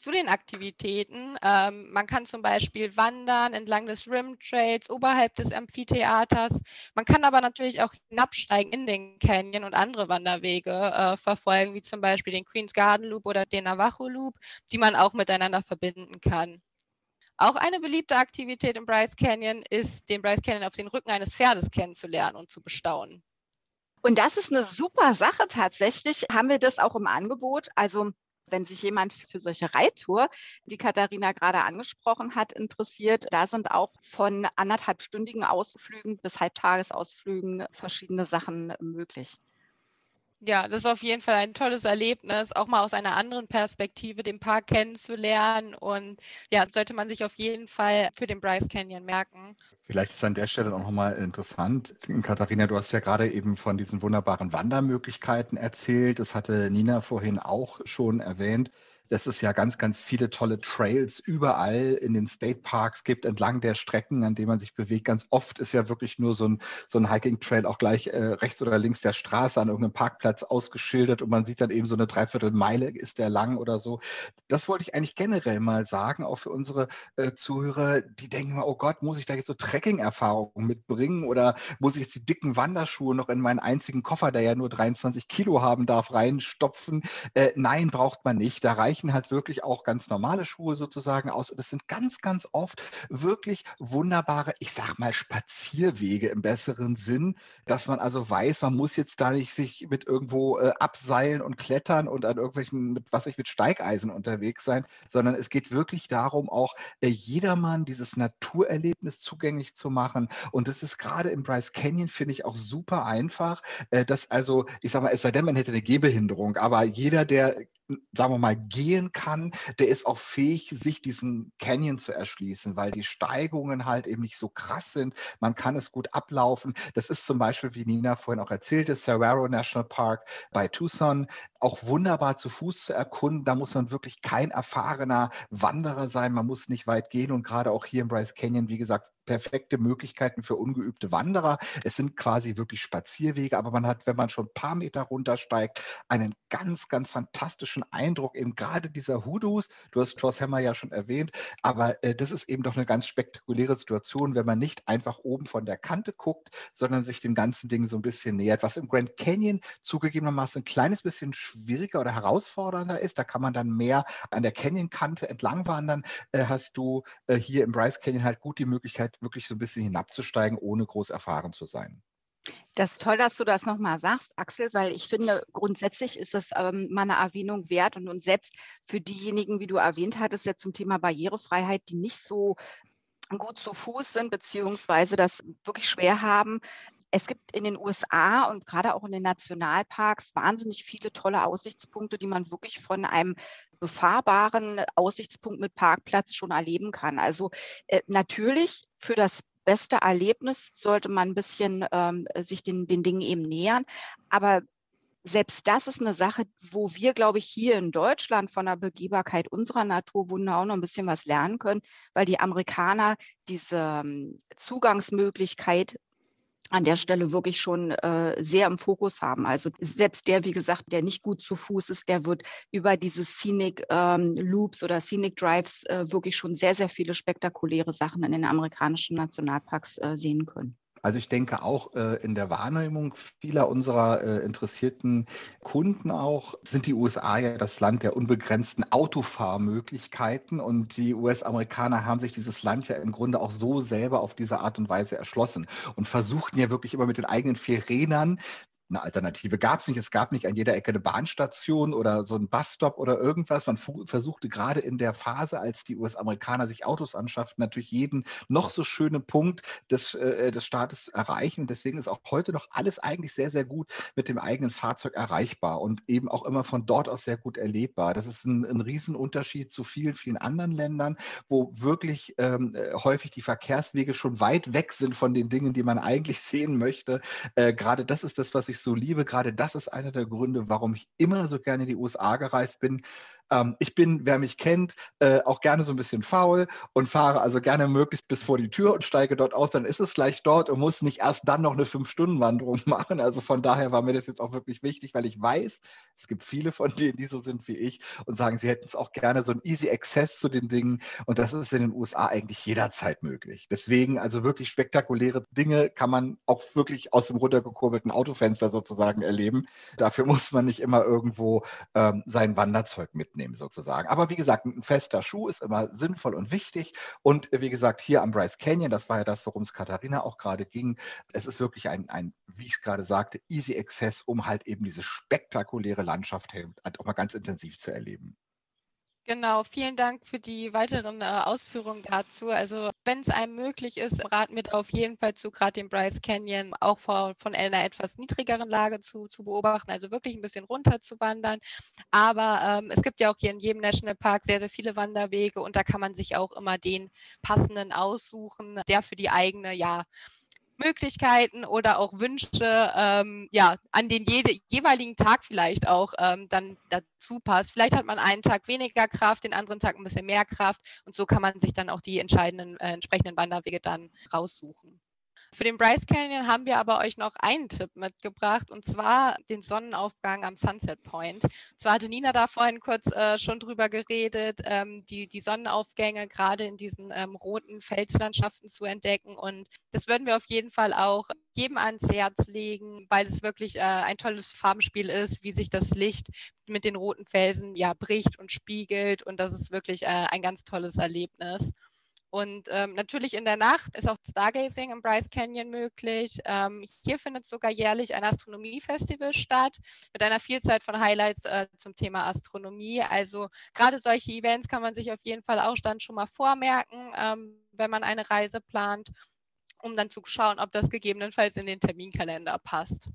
zu den Aktivitäten. Ähm, man kann zum Beispiel wandern entlang des Rim Trails oberhalb des Amphitheaters. Man kann aber natürlich auch hinabsteigen in den Canyon und andere Wanderwege äh, verfolgen, wie zum Beispiel den Queen's Garden Loop oder den Navajo Loop, die man auch miteinander verbinden kann. Auch eine beliebte Aktivität im Bryce Canyon ist, den Bryce Canyon auf den Rücken eines Pferdes kennenzulernen und zu bestaunen. Und das ist eine super Sache tatsächlich. Haben wir das auch im Angebot? Also wenn sich jemand für solche Reittour, die Katharina gerade angesprochen hat, interessiert, da sind auch von anderthalbstündigen Ausflügen bis Halbtagesausflügen verschiedene Sachen möglich. Ja, das ist auf jeden Fall ein tolles Erlebnis, auch mal aus einer anderen Perspektive den Park kennenzulernen. Und ja, sollte man sich auf jeden Fall für den Bryce Canyon merken. Vielleicht ist an der Stelle auch nochmal interessant. Katharina, du hast ja gerade eben von diesen wunderbaren Wandermöglichkeiten erzählt. Das hatte Nina vorhin auch schon erwähnt dass es ja ganz, ganz viele tolle Trails überall in den State Parks gibt, entlang der Strecken, an denen man sich bewegt. Ganz oft ist ja wirklich nur so ein, so ein Hiking-Trail auch gleich äh, rechts oder links der Straße an irgendeinem Parkplatz ausgeschildert und man sieht dann eben so eine Dreiviertelmeile ist der lang oder so. Das wollte ich eigentlich generell mal sagen, auch für unsere äh, Zuhörer, die denken, oh Gott, muss ich da jetzt so Trekking-Erfahrungen mitbringen oder muss ich jetzt die dicken Wanderschuhe noch in meinen einzigen Koffer, der ja nur 23 Kilo haben darf, reinstopfen? Äh, nein, braucht man nicht. Da reicht reichen halt wirklich auch ganz normale Schuhe sozusagen aus. Und es sind ganz, ganz oft wirklich wunderbare, ich sag mal, Spazierwege im besseren Sinn, dass man also weiß, man muss jetzt da nicht sich mit irgendwo äh, abseilen und klettern und an irgendwelchen, mit, was ich mit Steigeisen unterwegs sein, sondern es geht wirklich darum, auch äh, jedermann dieses Naturerlebnis zugänglich zu machen. Und das ist gerade im Bryce Canyon, finde ich, auch super einfach, äh, dass also, ich sag mal, es sei denn, man hätte eine Gehbehinderung, aber jeder, der sagen wir mal, gehen kann, der ist auch fähig, sich diesen Canyon zu erschließen, weil die Steigungen halt eben nicht so krass sind. Man kann es gut ablaufen. Das ist zum Beispiel, wie Nina vorhin auch erzählte, Cerraro National Park bei Tucson auch wunderbar zu Fuß zu erkunden. Da muss man wirklich kein erfahrener Wanderer sein. Man muss nicht weit gehen und gerade auch hier im Bryce Canyon, wie gesagt, perfekte Möglichkeiten für ungeübte Wanderer. Es sind quasi wirklich Spazierwege, aber man hat, wenn man schon ein paar Meter runtersteigt, einen ganz, ganz fantastischen fantastischen Eindruck, eben gerade dieser Hoodoos, du hast Thor's Hammer ja schon erwähnt, aber äh, das ist eben doch eine ganz spektakuläre Situation, wenn man nicht einfach oben von der Kante guckt, sondern sich dem ganzen Ding so ein bisschen nähert, was im Grand Canyon zugegebenermaßen ein kleines bisschen schwieriger oder herausfordernder ist. Da kann man dann mehr an der Canyon-Kante entlang wandern. Äh, hast du äh, hier im Bryce Canyon halt gut die Möglichkeit, wirklich so ein bisschen hinabzusteigen, ohne groß erfahren zu sein. Das ist toll, dass du das nochmal sagst, Axel, weil ich finde, grundsätzlich ist das ähm, mal eine Erwähnung wert und, und selbst für diejenigen, wie du erwähnt hattest, ja zum Thema Barrierefreiheit, die nicht so gut zu Fuß sind, beziehungsweise das wirklich schwer haben. Es gibt in den USA und gerade auch in den Nationalparks wahnsinnig viele tolle Aussichtspunkte, die man wirklich von einem befahrbaren Aussichtspunkt mit Parkplatz schon erleben kann. Also äh, natürlich für das beste Erlebnis sollte man ein bisschen ähm, sich den, den Dingen eben nähern. Aber selbst das ist eine Sache, wo wir, glaube ich, hier in Deutschland von der Begehbarkeit unserer Naturwunder auch noch ein bisschen was lernen können, weil die Amerikaner diese ähm, Zugangsmöglichkeit an der Stelle wirklich schon äh, sehr im Fokus haben. Also selbst der, wie gesagt, der nicht gut zu Fuß ist, der wird über diese Scenic ähm, Loops oder Scenic Drives äh, wirklich schon sehr, sehr viele spektakuläre Sachen in den amerikanischen Nationalparks äh, sehen können. Also ich denke auch äh, in der Wahrnehmung vieler unserer äh, interessierten Kunden auch sind die USA ja das Land der unbegrenzten Autofahrmöglichkeiten und die US-Amerikaner haben sich dieses Land ja im Grunde auch so selber auf diese Art und Weise erschlossen und versuchten ja wirklich immer mit den eigenen vier Rädern eine Alternative gab es nicht. Es gab nicht an jeder Ecke eine Bahnstation oder so ein Busstop oder irgendwas. Man versuchte gerade in der Phase, als die US-Amerikaner sich Autos anschafften, natürlich jeden noch so schönen Punkt des, äh, des Staates erreichen. Und deswegen ist auch heute noch alles eigentlich sehr, sehr gut mit dem eigenen Fahrzeug erreichbar und eben auch immer von dort aus sehr gut erlebbar. Das ist ein, ein Riesenunterschied zu vielen, vielen anderen Ländern, wo wirklich ähm, äh, häufig die Verkehrswege schon weit weg sind von den Dingen, die man eigentlich sehen möchte. Äh, gerade das ist das, was ich so liebe. Gerade das ist einer der Gründe, warum ich immer so gerne in die USA gereist bin, ähm, ich bin, wer mich kennt, äh, auch gerne so ein bisschen faul und fahre also gerne möglichst bis vor die Tür und steige dort aus. Dann ist es gleich dort und muss nicht erst dann noch eine Fünf-Stunden-Wanderung machen. Also von daher war mir das jetzt auch wirklich wichtig, weil ich weiß, es gibt viele von denen, die so sind wie ich und sagen, sie hätten es auch gerne so ein Easy Access zu den Dingen. Und das ist in den USA eigentlich jederzeit möglich. Deswegen also wirklich spektakuläre Dinge kann man auch wirklich aus dem runtergekurbelten Autofenster sozusagen erleben. Dafür muss man nicht immer irgendwo ähm, sein Wanderzeug mitnehmen mitnehmen sozusagen. Aber wie gesagt, ein fester Schuh ist immer sinnvoll und wichtig. Und wie gesagt, hier am Bryce Canyon, das war ja das, worum es Katharina auch gerade ging, es ist wirklich ein, ein wie ich es gerade sagte, easy access, um halt eben diese spektakuläre Landschaft halt auch mal ganz intensiv zu erleben. Genau, vielen Dank für die weiteren äh, Ausführungen dazu. Also wenn es einem möglich ist, raten wir auf jeden Fall zu, gerade den Bryce Canyon auch vor, von einer etwas niedrigeren Lage zu, zu beobachten, also wirklich ein bisschen runter zu wandern. Aber ähm, es gibt ja auch hier in jedem Nationalpark sehr, sehr viele Wanderwege und da kann man sich auch immer den passenden aussuchen, der für die eigene, ja, Möglichkeiten oder auch Wünsche ähm, ja, an den jede, jeweiligen Tag vielleicht auch ähm, dann dazu passt. Vielleicht hat man einen Tag weniger Kraft, den anderen Tag ein bisschen mehr Kraft und so kann man sich dann auch die entscheidenden äh, entsprechenden Wanderwege dann raussuchen. Für den Bryce Canyon haben wir aber euch noch einen Tipp mitgebracht und zwar den Sonnenaufgang am Sunset Point. Zwar hatte Nina da vorhin kurz äh, schon drüber geredet, ähm, die, die Sonnenaufgänge gerade in diesen ähm, roten Felslandschaften zu entdecken und das würden wir auf jeden Fall auch jedem ans Herz legen, weil es wirklich äh, ein tolles Farbenspiel ist, wie sich das Licht mit den roten Felsen ja bricht und spiegelt und das ist wirklich äh, ein ganz tolles Erlebnis. Und ähm, natürlich in der Nacht ist auch Stargazing im Bryce Canyon möglich. Ähm, hier findet sogar jährlich ein Astronomiefestival statt mit einer Vielzahl von Highlights äh, zum Thema Astronomie. Also gerade solche Events kann man sich auf jeden Fall auch dann schon mal vormerken, ähm, wenn man eine Reise plant, um dann zu schauen, ob das gegebenenfalls in den Terminkalender passt.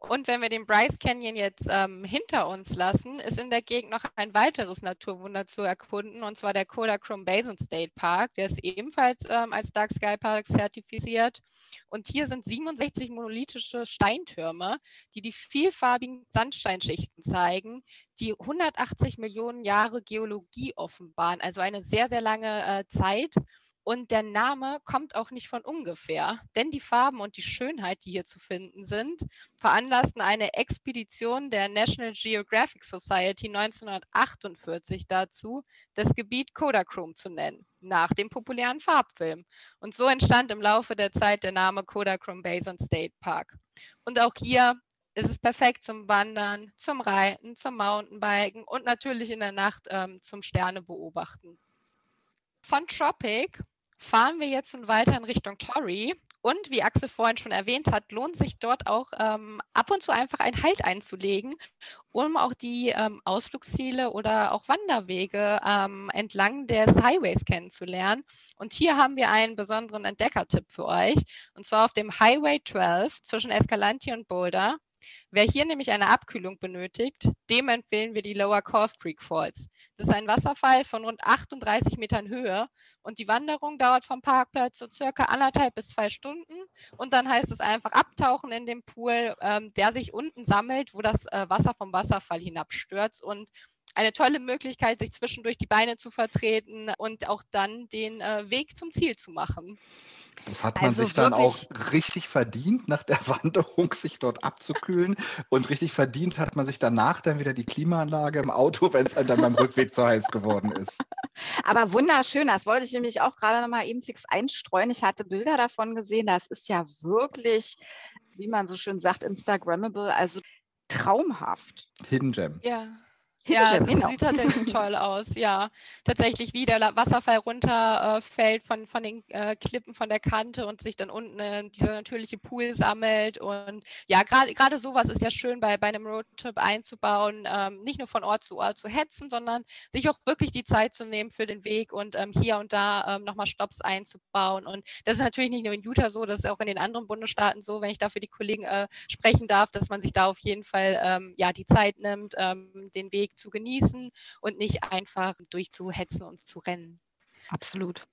Und wenn wir den Bryce Canyon jetzt ähm, hinter uns lassen, ist in der Gegend noch ein weiteres Naturwunder zu erkunden, und zwar der Kodachrome Basin State Park. Der ist ebenfalls ähm, als Dark Sky Park zertifiziert. Und hier sind 67 monolithische Steintürme, die die vielfarbigen Sandsteinschichten zeigen, die 180 Millionen Jahre Geologie offenbaren, also eine sehr, sehr lange äh, Zeit. Und der Name kommt auch nicht von ungefähr, denn die Farben und die Schönheit, die hier zu finden sind, veranlassten eine Expedition der National Geographic Society 1948 dazu, das Gebiet Kodachrome zu nennen, nach dem populären Farbfilm. Und so entstand im Laufe der Zeit der Name Kodachrome Basin State Park. Und auch hier ist es perfekt zum Wandern, zum Reiten, zum Mountainbiken und natürlich in der Nacht ähm, zum Sterne beobachten. Von Tropic fahren wir jetzt weiter in Richtung Torrey. Und wie Axel vorhin schon erwähnt hat, lohnt sich dort auch ähm, ab und zu einfach ein Halt einzulegen, um auch die ähm, Ausflugsziele oder auch Wanderwege ähm, entlang des Highways kennenzulernen. Und hier haben wir einen besonderen Entdeckertipp für euch. Und zwar auf dem Highway 12 zwischen Escalante und Boulder Wer hier nämlich eine Abkühlung benötigt, dem empfehlen wir die Lower Calf Creek Falls. Das ist ein Wasserfall von rund 38 Metern Höhe und die Wanderung dauert vom Parkplatz so circa anderthalb bis zwei Stunden und dann heißt es einfach abtauchen in den Pool, ähm, der sich unten sammelt, wo das äh, Wasser vom Wasserfall hinabstürzt und eine tolle Möglichkeit, sich zwischendurch die Beine zu vertreten und auch dann den äh, Weg zum Ziel zu machen. Das hat man also sich dann auch richtig verdient, nach der Wanderung sich dort abzukühlen. Und richtig verdient hat man sich danach dann wieder die Klimaanlage im Auto, wenn es dann beim Rückweg zu heiß geworden ist. Aber wunderschön, das wollte ich nämlich auch gerade noch mal eben fix einstreuen. Ich hatte Bilder davon gesehen, das ist ja wirklich, wie man so schön sagt, Instagrammable, also traumhaft. Hidden Gem. Ja. Ja, es genau. sieht tatsächlich toll aus. Ja, tatsächlich wie der Wasserfall runterfällt äh, von, von den äh, Klippen von der Kante und sich dann unten äh, dieser natürliche Pool sammelt. Und ja, gerade sowas ist ja schön bei, bei einem Roadtrip einzubauen, ähm, nicht nur von Ort zu Ort zu hetzen, sondern sich auch wirklich die Zeit zu nehmen für den Weg und ähm, hier und da ähm, nochmal Stops einzubauen. Und das ist natürlich nicht nur in Utah so, das ist auch in den anderen Bundesstaaten so, wenn ich da für die Kollegen äh, sprechen darf, dass man sich da auf jeden Fall ähm, ja die Zeit nimmt, ähm, den Weg zu genießen und nicht einfach durchzuhetzen und zu rennen. Absolut.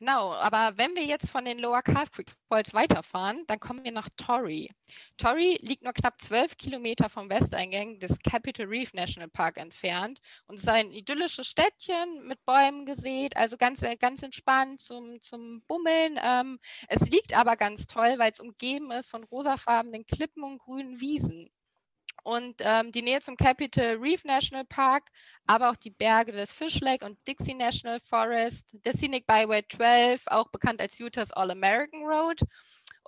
Genau, aber wenn wir jetzt von den Lower Calf Creek Falls weiterfahren, dann kommen wir nach Torrey. Torrey liegt nur knapp zwölf Kilometer vom Westeingang des Capitol Reef National Park entfernt und ist ein idyllisches Städtchen mit Bäumen gesät, also ganz, ganz entspannt zum, zum Bummeln. Ähm, es liegt aber ganz toll, weil es umgeben ist von rosafarbenen Klippen und grünen Wiesen und ähm, die Nähe zum Capitol Reef National Park, aber auch die Berge des Fish Lake und Dixie National Forest, der Scenic Byway 12, auch bekannt als Utah's All-American Road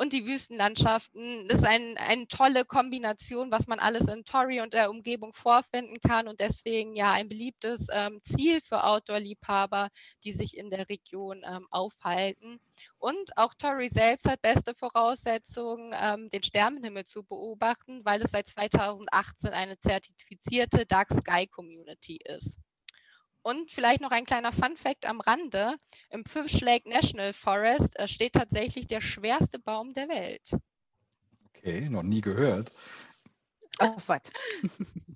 und die Wüstenlandschaften. Das ist ein, eine tolle Kombination, was man alles in Torrey und der Umgebung vorfinden kann und deswegen ja ein beliebtes ähm, Ziel für Outdoor-Liebhaber, die sich in der Region ähm, aufhalten. Und auch Torrey selbst hat beste Voraussetzungen, ähm, den Sternenhimmel zu beobachten, weil es seit 2018 eine zertifizierte Dark Sky Community ist. Und vielleicht noch ein kleiner Fun-Fact am Rande: Im Fish Lake National Forest äh, steht tatsächlich der schwerste Baum der Welt. Okay, noch nie gehört. Oh, was?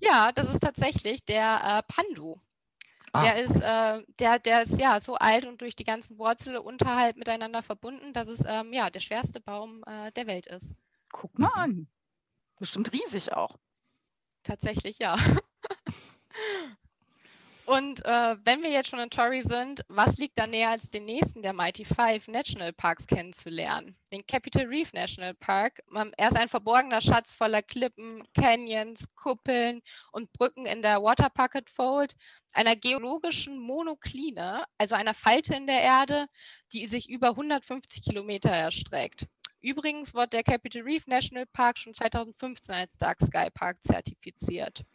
ja, das ist tatsächlich der äh, Pandu. Ah. Der ist, äh, der, der ist ja so alt und durch die ganzen Wurzeln unterhalb miteinander verbunden, dass es ähm, ja der schwerste Baum äh, der Welt ist. Guck mal an. Bestimmt riesig auch. Tatsächlich, ja. Und äh, wenn wir jetzt schon in Torrey sind, was liegt da näher als den nächsten der Mighty Five National Parks kennenzulernen? Den Capitol Reef National Park. Er ist ein verborgener Schatz voller Klippen, Canyons, Kuppeln und Brücken in der Water Pocket Fold, einer geologischen Monokline, also einer Falte in der Erde, die sich über 150 Kilometer erstreckt. Übrigens wurde der Capitol Reef National Park schon 2015 als Dark Sky Park zertifiziert.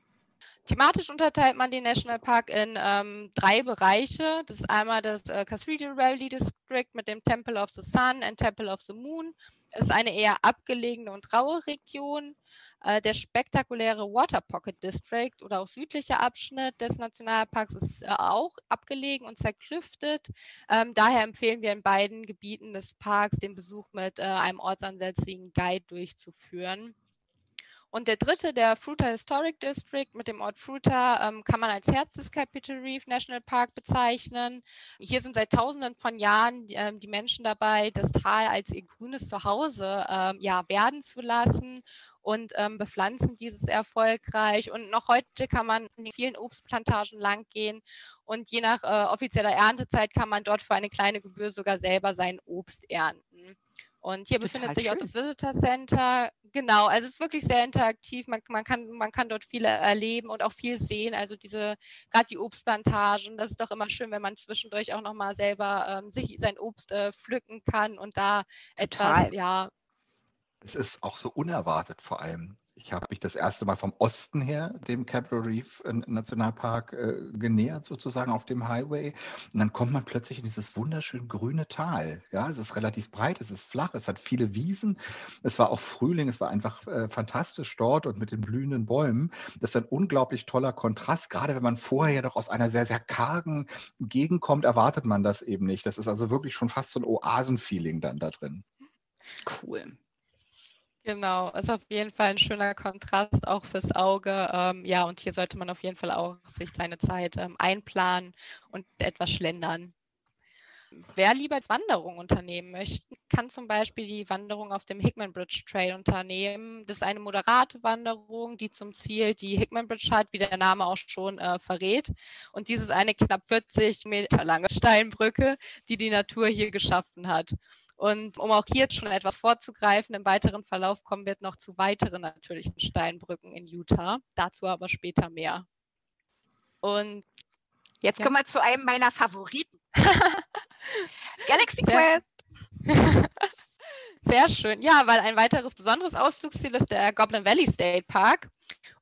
Thematisch unterteilt man den Nationalpark in ähm, drei Bereiche. Das ist einmal das äh, Cathedral Valley District mit dem Temple of the Sun and Temple of the Moon. Es ist eine eher abgelegene und raue Region. Äh, der spektakuläre Water Pocket District oder auch südliche Abschnitt des Nationalparks ist äh, auch abgelegen und zerklüftet. Ähm, daher empfehlen wir in beiden Gebieten des Parks den Besuch mit äh, einem ortsansässigen Guide durchzuführen. Und der dritte, der Fruta Historic District mit dem Ort Fruta, ähm, kann man als Herz des Capitol Reef National Park bezeichnen. Hier sind seit Tausenden von Jahren ähm, die Menschen dabei, das Tal als ihr grünes Zuhause ähm, ja, werden zu lassen und ähm, bepflanzen dieses erfolgreich. Und noch heute kann man in vielen Obstplantagen langgehen Und je nach äh, offizieller Erntezeit kann man dort für eine kleine Gebühr sogar selber sein Obst ernten. Und hier Total befindet sich schön. auch das Visitor Center. Genau, also es ist wirklich sehr interaktiv. Man, man, kann, man kann dort viel erleben und auch viel sehen. Also diese, gerade die Obstplantagen, das ist doch immer schön, wenn man zwischendurch auch nochmal selber ähm, sich sein Obst äh, pflücken kann und da Total. etwas, ja. Es ist auch so unerwartet vor allem. Ich habe mich das erste Mal vom Osten her dem Capitol Reef äh, Nationalpark äh, genähert, sozusagen auf dem Highway. Und dann kommt man plötzlich in dieses wunderschön grüne Tal. Ja, es ist relativ breit, es ist flach, es hat viele Wiesen. Es war auch Frühling, es war einfach äh, fantastisch dort und mit den blühenden Bäumen. Das ist ein unglaublich toller Kontrast. Gerade wenn man vorher ja doch aus einer sehr, sehr kargen Gegend kommt, erwartet man das eben nicht. Das ist also wirklich schon fast so ein Oasenfeeling dann da drin. Cool. Genau, ist auf jeden Fall ein schöner Kontrast auch fürs Auge. Ähm, ja, und hier sollte man auf jeden Fall auch sich seine Zeit ähm, einplanen und etwas schlendern. Wer lieber Wanderung unternehmen möchte, kann zum Beispiel die Wanderung auf dem Hickman Bridge Trail unternehmen. Das ist eine moderate Wanderung, die zum Ziel die Hickman Bridge hat, wie der Name auch schon äh, verrät. Und dies ist eine knapp 40 Meter lange Steinbrücke, die die Natur hier geschaffen hat. Und um auch hier schon etwas vorzugreifen, im weiteren Verlauf kommen wir noch zu weiteren natürlichen Steinbrücken in Utah. Dazu aber später mehr. Und jetzt ja. kommen wir zu einem meiner Favoriten. Galaxy Quest. Sehr schön. Ja, weil ein weiteres besonderes Ausflugsziel ist der Goblin Valley State Park.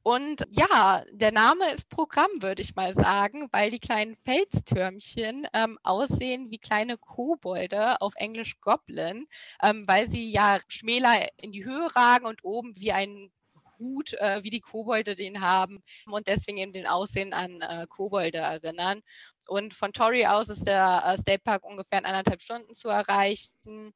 Und ja, der Name ist Programm, würde ich mal sagen, weil die kleinen Felstürmchen ähm, aussehen wie kleine Kobolde, auf Englisch Goblin, ähm, weil sie ja schmäler in die Höhe ragen und oben wie ein Hut, äh, wie die Kobolde den haben und deswegen eben den Aussehen an äh, Kobolde erinnern. Und von Torrey aus ist der äh, State Park ungefähr in anderthalb Stunden zu erreichen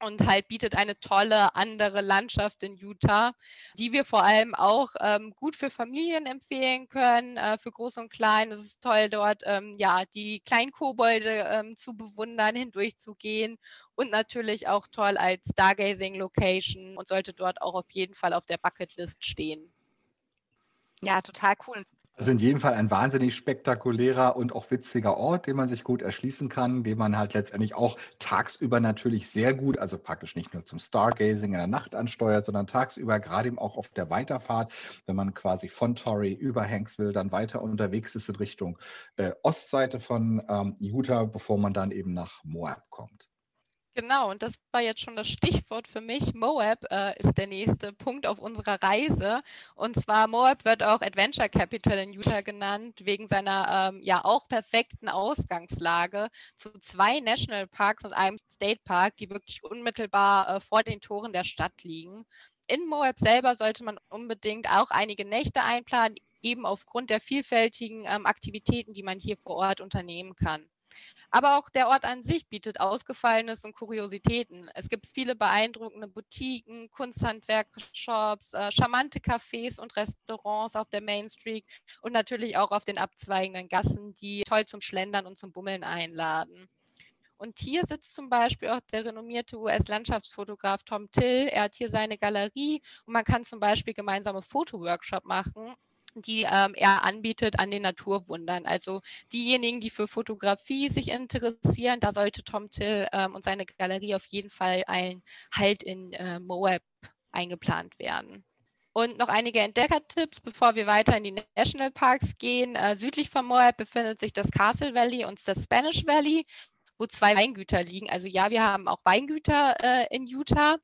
und halt bietet eine tolle andere Landschaft in Utah, die wir vor allem auch ähm, gut für Familien empfehlen können, äh, für Groß und Klein. Es ist toll, dort ähm, ja die Kleinkobolde ähm, zu bewundern, hindurchzugehen und natürlich auch toll als Stargazing-Location und sollte dort auch auf jeden Fall auf der Bucketlist stehen. Ja, total cool. Also in jedem Fall ein wahnsinnig spektakulärer und auch witziger Ort, den man sich gut erschließen kann, den man halt letztendlich auch tagsüber natürlich sehr gut, also praktisch nicht nur zum Stargazing in der Nacht ansteuert, sondern tagsüber gerade eben auch auf der Weiterfahrt, wenn man quasi von Torrey über Hanksville dann weiter unterwegs ist in Richtung äh, Ostseite von ähm, Utah, bevor man dann eben nach Moab kommt. Genau, und das war jetzt schon das Stichwort für mich. Moab äh, ist der nächste Punkt auf unserer Reise. Und zwar Moab wird auch Adventure Capital in Utah genannt, wegen seiner ähm, ja auch perfekten Ausgangslage zu zwei Nationalparks und einem State Park, die wirklich unmittelbar äh, vor den Toren der Stadt liegen. In Moab selber sollte man unbedingt auch einige Nächte einplanen, eben aufgrund der vielfältigen ähm, Aktivitäten, die man hier vor Ort unternehmen kann. Aber auch der Ort an sich bietet Ausgefallenes und Kuriositäten. Es gibt viele beeindruckende Boutiquen, Kunsthandwerkshops, äh, charmante Cafés und Restaurants auf der Main Street und natürlich auch auf den abzweigenden Gassen, die toll zum Schlendern und zum Bummeln einladen. Und hier sitzt zum Beispiel auch der renommierte US-Landschaftsfotograf Tom Till. Er hat hier seine Galerie und man kann zum Beispiel gemeinsame Fotoworkshop machen die ähm, er anbietet an den Naturwundern. Also diejenigen, die für Fotografie sich interessieren, da sollte Tom Till ähm, und seine Galerie auf jeden Fall ein Halt in äh, Moab eingeplant werden. Und noch einige Entdeckertipps, bevor wir weiter in die Nationalparks gehen. Äh, südlich von Moab befindet sich das Castle Valley und das Spanish Valley wo zwei Weingüter liegen. Also ja, wir haben auch Weingüter äh, in Utah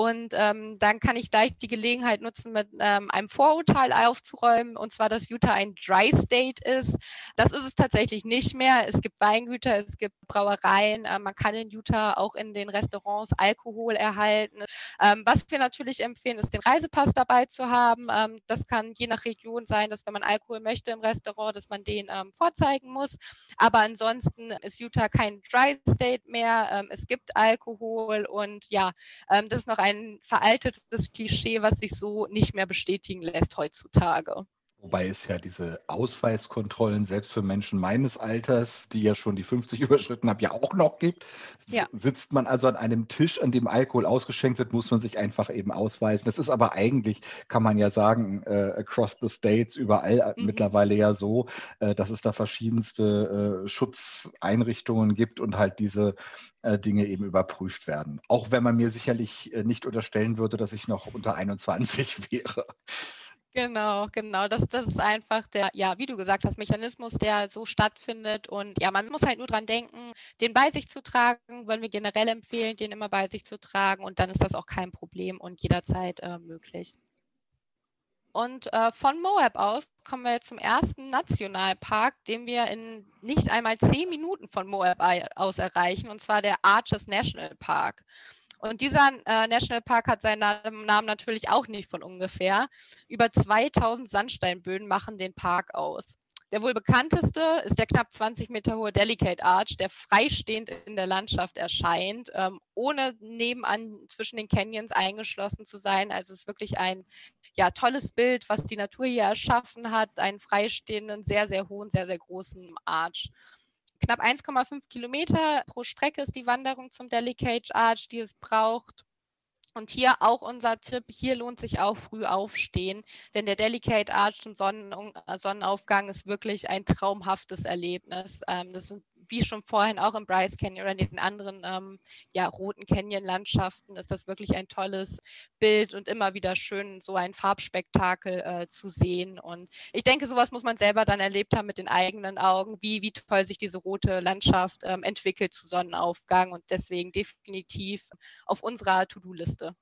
und ähm, dann kann ich gleich die Gelegenheit nutzen, mit ähm, einem Vorurteil aufzuräumen, und zwar, dass Utah ein Dry State ist. Das ist es tatsächlich nicht mehr. Es gibt Weingüter, es gibt Brauereien. Äh, man kann in Utah auch in den Restaurants Alkohol erhalten. Ähm, was wir natürlich empfehlen, ist, den Reisepass dabei zu haben. Ähm, das kann je nach Region sein, dass wenn man Alkohol möchte im Restaurant, dass man den ähm, vorzeigen muss. Aber ansonsten ist Utah kein Dry State mehr. Ähm, es gibt Alkohol und ja, das ist noch ein ein veraltetes Klischee, was sich so nicht mehr bestätigen lässt heutzutage. Wobei es ja diese Ausweiskontrollen selbst für Menschen meines Alters, die ja schon die 50 überschritten haben, ja auch noch gibt. Ja. Sitzt man also an einem Tisch, an dem Alkohol ausgeschenkt wird, muss man sich einfach eben ausweisen. Das ist aber eigentlich, kann man ja sagen, äh, across the states, überall äh, mhm. mittlerweile ja so, äh, dass es da verschiedenste äh, Schutzeinrichtungen gibt und halt diese äh, Dinge eben überprüft werden. Auch wenn man mir sicherlich äh, nicht unterstellen würde, dass ich noch unter 21 wäre. Genau, genau. Das, das ist einfach der, ja, wie du gesagt hast, Mechanismus, der so stattfindet. Und ja, man muss halt nur dran denken, den bei sich zu tragen, wollen wir generell empfehlen, den immer bei sich zu tragen. Und dann ist das auch kein Problem und jederzeit äh, möglich. Und äh, von Moab aus kommen wir jetzt zum ersten Nationalpark, den wir in nicht einmal zehn Minuten von Moab aus erreichen, und zwar der Arches National Park. Und dieser äh, Nationalpark hat seinen Namen natürlich auch nicht von ungefähr. Über 2000 Sandsteinböden machen den Park aus. Der wohl bekannteste ist der knapp 20 Meter hohe Delicate Arch, der freistehend in der Landschaft erscheint, ähm, ohne nebenan zwischen den Canyons eingeschlossen zu sein. Also es ist wirklich ein ja, tolles Bild, was die Natur hier erschaffen hat, einen freistehenden, sehr, sehr hohen, sehr, sehr großen Arch. Knapp 1,5 Kilometer pro Strecke ist die Wanderung zum Delicate Arch, die es braucht. Und hier auch unser Tipp, hier lohnt sich auch früh aufstehen, denn der Delicate Arch zum äh, Sonnenaufgang ist wirklich ein traumhaftes Erlebnis. Ähm, das sind wie schon vorhin auch im Bryce Canyon oder in den anderen ähm, ja, roten Canyon-Landschaften ist das wirklich ein tolles Bild und immer wieder schön, so ein Farbspektakel äh, zu sehen. Und ich denke, sowas muss man selber dann erlebt haben mit den eigenen Augen, wie, wie toll sich diese rote Landschaft ähm, entwickelt zu Sonnenaufgang und deswegen definitiv auf unserer To-Do-Liste.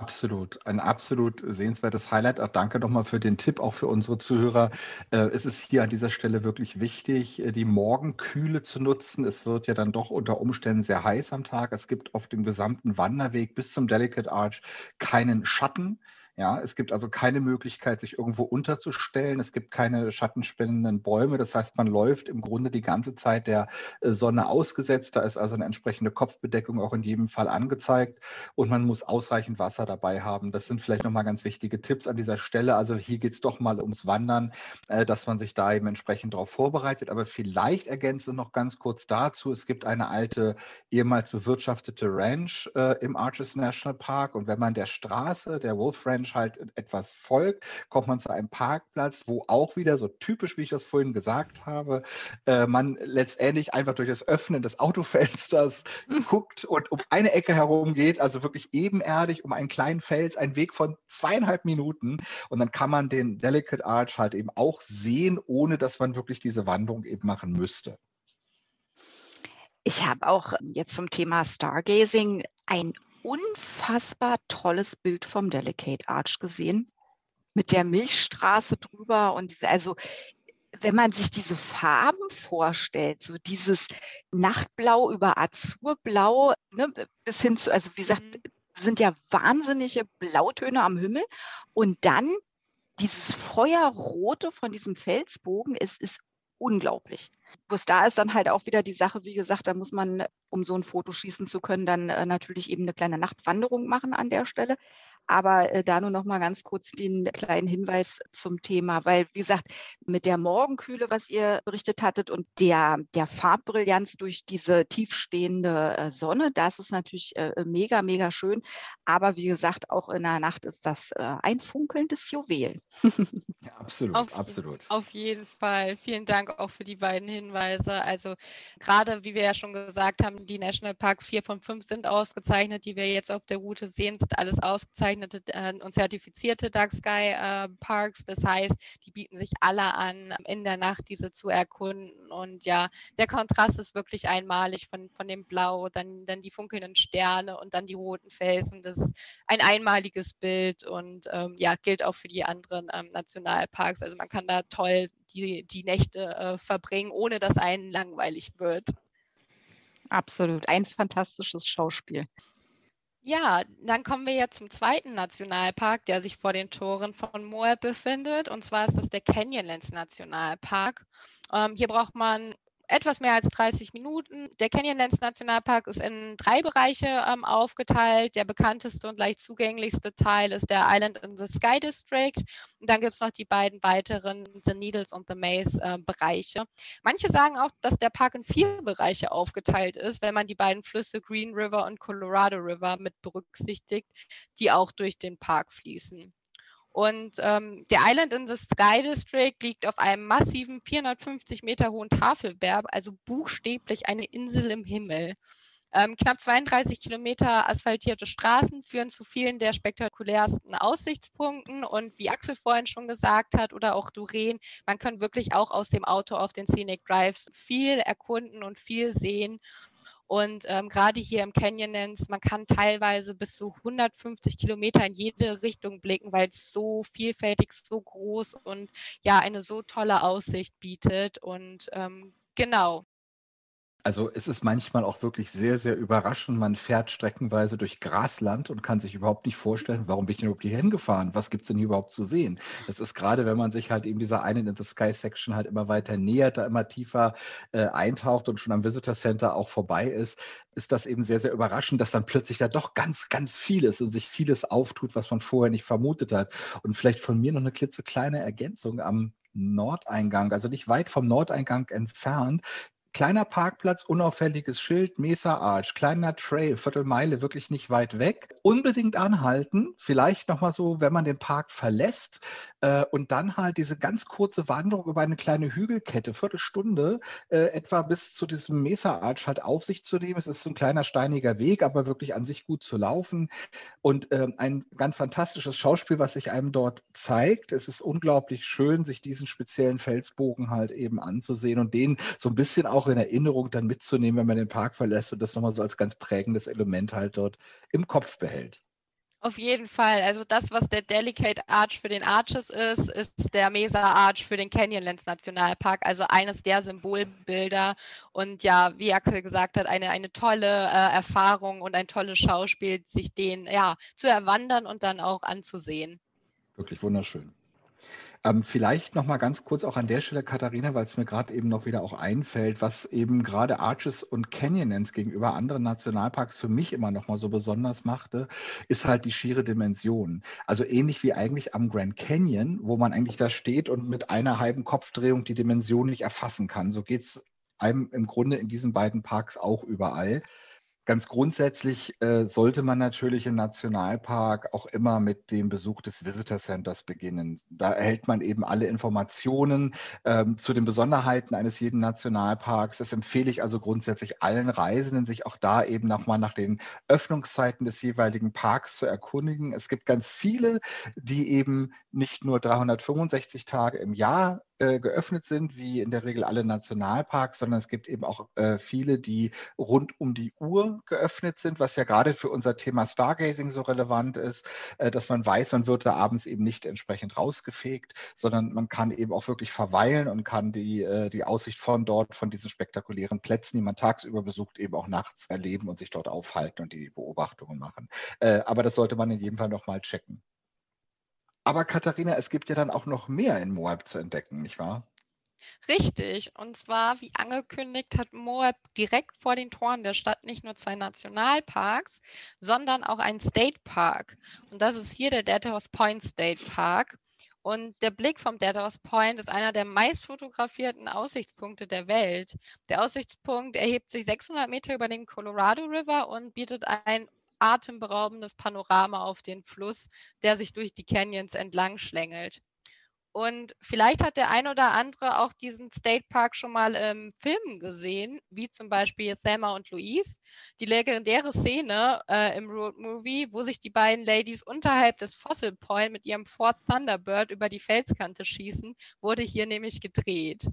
Absolut, ein absolut sehenswertes Highlight. Auch danke nochmal für den Tipp, auch für unsere Zuhörer. Äh, es ist hier an dieser Stelle wirklich wichtig, äh, die Morgenkühle zu nutzen. Es wird ja dann doch unter Umständen sehr heiß am Tag. Es gibt auf dem gesamten Wanderweg bis zum Delicate Arch keinen Schatten. Ja, es gibt also keine Möglichkeit, sich irgendwo unterzustellen. Es gibt keine schattenspendenden Bäume. Das heißt, man läuft im Grunde die ganze Zeit der äh, Sonne ausgesetzt. Da ist also eine entsprechende Kopfbedeckung auch in jedem Fall angezeigt. Und man muss ausreichend Wasser dabei haben. Das sind vielleicht nochmal ganz wichtige Tipps an dieser Stelle. Also hier geht es doch mal ums Wandern, äh, dass man sich da eben entsprechend darauf vorbereitet. Aber vielleicht ergänze noch ganz kurz dazu. Es gibt eine alte, ehemals bewirtschaftete Ranch äh, im Arches National Park. Und wenn man der Straße, der Wolf Ranch, Mensch halt etwas folgt, kommt man zu einem Parkplatz, wo auch wieder so typisch, wie ich das vorhin gesagt habe, äh, man letztendlich einfach durch das Öffnen des Autofensters hm. guckt und um eine Ecke herum geht, also wirklich ebenerdig um einen kleinen Fels, ein Weg von zweieinhalb Minuten und dann kann man den Delicate Arch halt eben auch sehen, ohne dass man wirklich diese Wanderung eben machen müsste. Ich habe auch jetzt zum Thema Stargazing ein unfassbar tolles Bild vom Delicate Arch gesehen mit der Milchstraße drüber und diese, also wenn man sich diese Farben vorstellt, so dieses Nachtblau über Azurblau, ne, bis hin zu, also wie gesagt, mhm. sind ja wahnsinnige Blautöne am Himmel und dann dieses Feuerrote von diesem Felsbogen, es ist unglaublich. Bloß da ist dann halt auch wieder die Sache, wie gesagt, da muss man, um so ein Foto schießen zu können, dann äh, natürlich eben eine kleine Nachtwanderung machen an der Stelle. Aber äh, da nur noch mal ganz kurz den kleinen Hinweis zum Thema, weil wie gesagt, mit der Morgenkühle, was ihr berichtet hattet und der, der Farbbrillanz durch diese tiefstehende äh, Sonne, das ist natürlich äh, mega, mega schön. Aber wie gesagt, auch in der Nacht ist das äh, ein funkelndes Juwel. ja, absolut, auf, absolut. Auf jeden Fall. Vielen Dank auch für die beiden Hinweise. Also gerade, wie wir ja schon gesagt haben, die Nationalparks 4 von 5 sind ausgezeichnet, die wir jetzt auf der Route sehen, sind alles ausgezeichnete äh, und zertifizierte Dark Sky äh, Parks. Das heißt, die bieten sich alle an, in der Nacht diese zu erkunden. Und ja, der Kontrast ist wirklich einmalig von, von dem Blau, dann, dann die funkelnden Sterne und dann die roten Felsen. Das ist ein einmaliges Bild und ähm, ja, gilt auch für die anderen ähm, Nationalparks. Also man kann da toll die, die Nächte äh, verbringen, ohne dass einen langweilig wird. Absolut, ein fantastisches Schauspiel. Ja, dann kommen wir jetzt zum zweiten Nationalpark, der sich vor den Toren von Moab befindet. Und zwar ist das der Canyonlands Nationalpark. Ähm, hier braucht man etwas mehr als 30 Minuten. Der Canyonlands Nationalpark ist in drei Bereiche ähm, aufgeteilt. Der bekannteste und leicht zugänglichste Teil ist der Island in the Sky District. Und dann gibt es noch die beiden weiteren, The Needles und The Maze äh, Bereiche. Manche sagen auch, dass der Park in vier Bereiche aufgeteilt ist, wenn man die beiden Flüsse Green River und Colorado River mit berücksichtigt, die auch durch den Park fließen. Und ähm, der Island in the Sky District liegt auf einem massiven 450 Meter hohen Tafelberg, also buchstäblich eine Insel im Himmel. Ähm, knapp 32 Kilometer asphaltierte Straßen führen zu vielen der spektakulärsten Aussichtspunkten. Und wie Axel vorhin schon gesagt hat oder auch Doreen, man kann wirklich auch aus dem Auto auf den Scenic Drives viel erkunden und viel sehen. Und ähm, gerade hier im Canyonlands, man kann teilweise bis zu 150 Kilometer in jede Richtung blicken, weil es so vielfältig, so groß und ja, eine so tolle Aussicht bietet. Und ähm, genau, also es ist manchmal auch wirklich sehr, sehr überraschend. Man fährt streckenweise durch Grasland und kann sich überhaupt nicht vorstellen, warum bin ich denn überhaupt hier hingefahren? Was gibt es denn hier überhaupt zu sehen? Das ist gerade, wenn man sich halt eben dieser einen in the Sky Section halt immer weiter nähert, da immer tiefer äh, eintaucht und schon am Visitor Center auch vorbei ist, ist das eben sehr, sehr überraschend, dass dann plötzlich da doch ganz, ganz viel ist und sich vieles auftut, was man vorher nicht vermutet hat. Und vielleicht von mir noch eine klitzekleine Ergänzung am Nordeingang, also nicht weit vom Nordeingang entfernt, Kleiner Parkplatz, unauffälliges Schild, Mesa Arch, kleiner Trail, Viertelmeile, wirklich nicht weit weg. Unbedingt anhalten, vielleicht nochmal so, wenn man den Park verlässt äh, und dann halt diese ganz kurze Wanderung über eine kleine Hügelkette, Viertelstunde, äh, etwa bis zu diesem Mesa Arch halt auf sich zu nehmen. Es ist so ein kleiner steiniger Weg, aber wirklich an sich gut zu laufen und äh, ein ganz fantastisches Schauspiel, was sich einem dort zeigt. Es ist unglaublich schön, sich diesen speziellen Felsbogen halt eben anzusehen und den so ein bisschen auch auch in Erinnerung dann mitzunehmen, wenn man den Park verlässt und das nochmal so als ganz prägendes Element halt dort im Kopf behält. Auf jeden Fall. Also das, was der Delicate Arch für den Arches ist, ist der Mesa Arch für den Canyonlands Nationalpark. Also eines der Symbolbilder. Und ja, wie Axel gesagt hat, eine, eine tolle äh, Erfahrung und ein tolles Schauspiel, sich den ja zu erwandern und dann auch anzusehen. Wirklich wunderschön. Ähm, vielleicht noch mal ganz kurz auch an der Stelle, Katharina, weil es mir gerade eben noch wieder auch einfällt, was eben gerade Arches und Canyonlands gegenüber anderen Nationalparks für mich immer noch mal so besonders machte, ist halt die schiere Dimension. Also ähnlich wie eigentlich am Grand Canyon, wo man eigentlich da steht und mit einer halben Kopfdrehung die Dimension nicht erfassen kann. So geht es einem im Grunde in diesen beiden Parks auch überall. Ganz grundsätzlich äh, sollte man natürlich im Nationalpark auch immer mit dem Besuch des Visitor Centers beginnen. Da erhält man eben alle Informationen ähm, zu den Besonderheiten eines jeden Nationalparks. Das empfehle ich also grundsätzlich allen Reisenden, sich auch da eben nochmal nach den Öffnungszeiten des jeweiligen Parks zu erkundigen. Es gibt ganz viele, die eben nicht nur 365 Tage im Jahr äh, geöffnet sind, wie in der Regel alle Nationalparks, sondern es gibt eben auch äh, viele, die rund um die Uhr geöffnet sind, was ja gerade für unser Thema Stargazing so relevant ist, äh, dass man weiß, man wird da abends eben nicht entsprechend rausgefegt, sondern man kann eben auch wirklich verweilen und kann die, äh, die Aussicht von dort, von diesen spektakulären Plätzen, die man tagsüber besucht, eben auch nachts erleben und sich dort aufhalten und die Beobachtungen machen. Äh, aber das sollte man in jedem Fall nochmal checken. Aber Katharina, es gibt ja dann auch noch mehr in Moab zu entdecken, nicht wahr? Richtig. Und zwar, wie angekündigt, hat Moab direkt vor den Toren der Stadt nicht nur zwei Nationalparks, sondern auch einen State Park. Und das ist hier der Dead Horse Point State Park. Und der Blick vom Dead Horse Point ist einer der meist fotografierten Aussichtspunkte der Welt. Der Aussichtspunkt erhebt sich 600 Meter über den Colorado River und bietet ein atemberaubendes Panorama auf den Fluss, der sich durch die Canyons entlang schlängelt. Und vielleicht hat der ein oder andere auch diesen State Park schon mal im Film gesehen, wie zum Beispiel Thelma und Louise. Die legendäre Szene äh, im Road Movie, wo sich die beiden Ladies unterhalb des Fossil Point mit ihrem Ford Thunderbird über die Felskante schießen, wurde hier nämlich gedreht.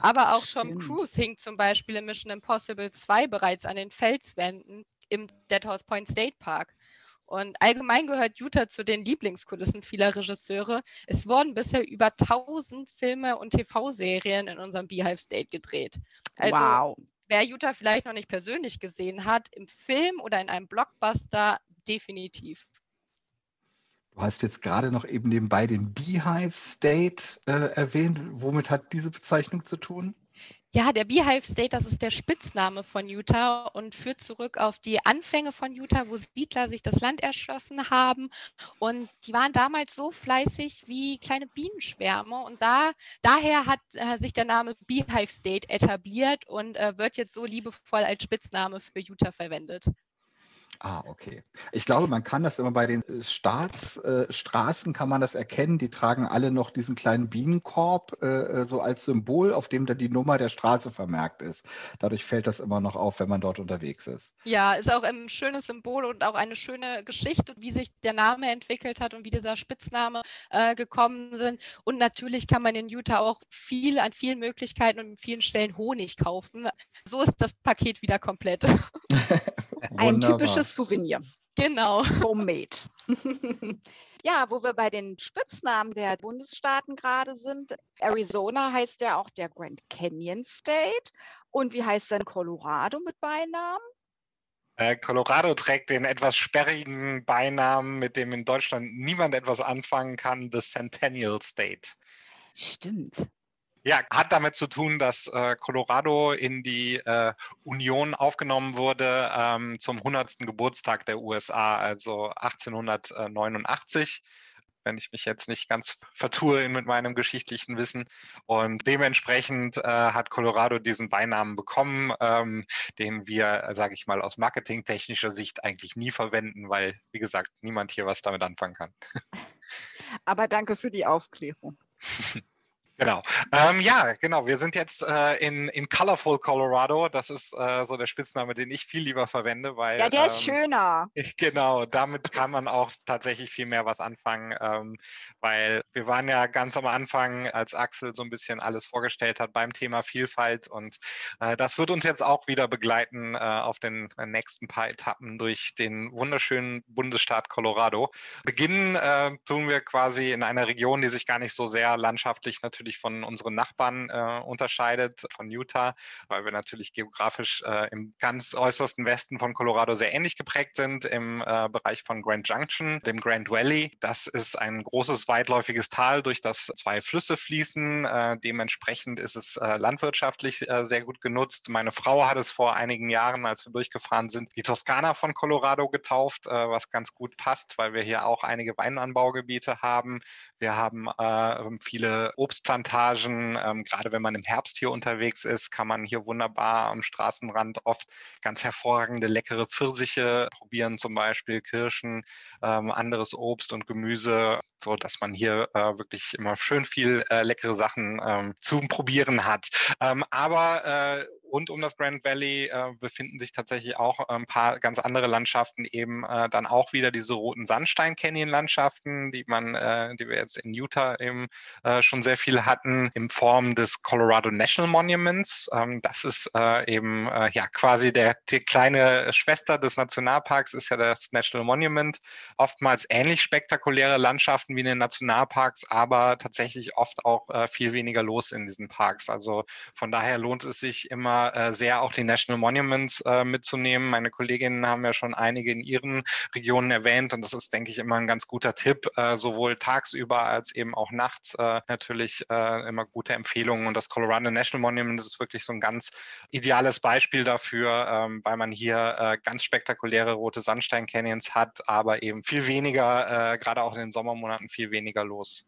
Aber auch Tom Cruise hing zum Beispiel in Mission Impossible 2 bereits an den Felswänden im Dead Horse Point State Park. Und allgemein gehört Utah zu den Lieblingskulissen vieler Regisseure. Es wurden bisher über 1000 Filme und TV-Serien in unserem Beehive State gedreht. Also, wow. wer Utah vielleicht noch nicht persönlich gesehen hat, im Film oder in einem Blockbuster definitiv. Du hast jetzt gerade noch eben nebenbei den Beehive State äh, erwähnt. Womit hat diese Bezeichnung zu tun? Ja, der Beehive State, das ist der Spitzname von Utah und führt zurück auf die Anfänge von Utah, wo Siedler sich das Land erschlossen haben. Und die waren damals so fleißig wie kleine Bienenschwärme. Und da, daher hat äh, sich der Name Beehive State etabliert und äh, wird jetzt so liebevoll als Spitzname für Utah verwendet. Ah, okay. Ich glaube, man kann das immer bei den äh, Staatsstraßen äh, kann man das erkennen. Die tragen alle noch diesen kleinen Bienenkorb äh, äh, so als Symbol, auf dem dann die Nummer der Straße vermerkt ist. Dadurch fällt das immer noch auf, wenn man dort unterwegs ist. Ja, ist auch ein schönes Symbol und auch eine schöne Geschichte, wie sich der Name entwickelt hat und wie dieser Spitzname äh, gekommen sind. Und natürlich kann man in Utah auch viel an vielen Möglichkeiten und in vielen Stellen Honig kaufen. So ist das Paket wieder komplett. Ein typisches Souvenir. Genau. Homemade. ja, wo wir bei den Spitznamen der Bundesstaaten gerade sind. Arizona heißt ja auch der Grand Canyon State. Und wie heißt denn Colorado mit Beinamen? Äh, Colorado trägt den etwas sperrigen Beinamen, mit dem in Deutschland niemand etwas anfangen kann, The Centennial State. Stimmt. Ja, hat damit zu tun, dass äh, Colorado in die äh, Union aufgenommen wurde ähm, zum 100. Geburtstag der USA, also 1889 wenn ich mich jetzt nicht ganz vertue mit meinem geschichtlichen Wissen. Und dementsprechend äh, hat Colorado diesen Beinamen bekommen, ähm, den wir, sage ich mal, aus marketingtechnischer Sicht eigentlich nie verwenden, weil, wie gesagt, niemand hier was damit anfangen kann. Aber danke für die Aufklärung. Genau. Ähm, ja, genau. Wir sind jetzt äh, in, in Colorful Colorado. Das ist äh, so der Spitzname, den ich viel lieber verwende, weil. Ja, der ähm, ist schöner. Genau, damit kann man auch tatsächlich viel mehr was anfangen, ähm, weil wir waren ja ganz am Anfang, als Axel so ein bisschen alles vorgestellt hat beim Thema Vielfalt und äh, das wird uns jetzt auch wieder begleiten äh, auf den nächsten paar Etappen durch den wunderschönen Bundesstaat Colorado. Beginnen äh, tun wir quasi in einer Region, die sich gar nicht so sehr landschaftlich natürlich natürlich von unseren Nachbarn äh, unterscheidet, von Utah, weil wir natürlich geografisch äh, im ganz äußersten Westen von Colorado sehr ähnlich geprägt sind, im äh, Bereich von Grand Junction, dem Grand Valley. Das ist ein großes, weitläufiges Tal, durch das zwei Flüsse fließen. Äh, dementsprechend ist es äh, landwirtschaftlich äh, sehr gut genutzt. Meine Frau hat es vor einigen Jahren, als wir durchgefahren sind, die Toskana von Colorado getauft, was ganz gut passt, weil wir hier auch einige Weinanbaugebiete haben. Wir haben viele Obstpflanzen Obstplantagen. Ähm, gerade wenn man im Herbst hier unterwegs ist, kann man hier wunderbar am Straßenrand oft ganz hervorragende, leckere Pfirsiche probieren, zum Beispiel Kirschen, ähm, anderes Obst und Gemüse, so dass man hier äh, wirklich immer schön viel äh, leckere Sachen ähm, zum Probieren hat. Ähm, aber äh, rund um das Grand Valley äh, befinden sich tatsächlich auch ein paar ganz andere Landschaften, eben äh, dann auch wieder diese roten Sandstein-Canyon-Landschaften, die man, äh, die wir jetzt in Utah eben äh, schon sehr viel hatten, in Form des Colorado National Monuments. Ähm, das ist äh, eben äh, ja quasi der, die kleine Schwester des Nationalparks, ist ja das National Monument. Oftmals ähnlich spektakuläre Landschaften wie in den Nationalparks, aber tatsächlich oft auch viel weniger los in diesen Parks. Also von daher lohnt es sich immer äh, sehr auch die National Monuments äh, mitzunehmen. Meine Kolleginnen haben ja schon einige in ihren Regionen erwähnt und das ist, denke ich, immer ein ganz guter Tipp, äh, sowohl tagsüber als eben auch nachts natürlich immer gute Empfehlungen. Und das Colorado National Monument ist wirklich so ein ganz ideales Beispiel dafür, ähm, weil man hier ganz spektakuläre rote Sandstein-Canyons hat, aber eben viel weniger, gerade auch in den Sommermonaten viel weniger los.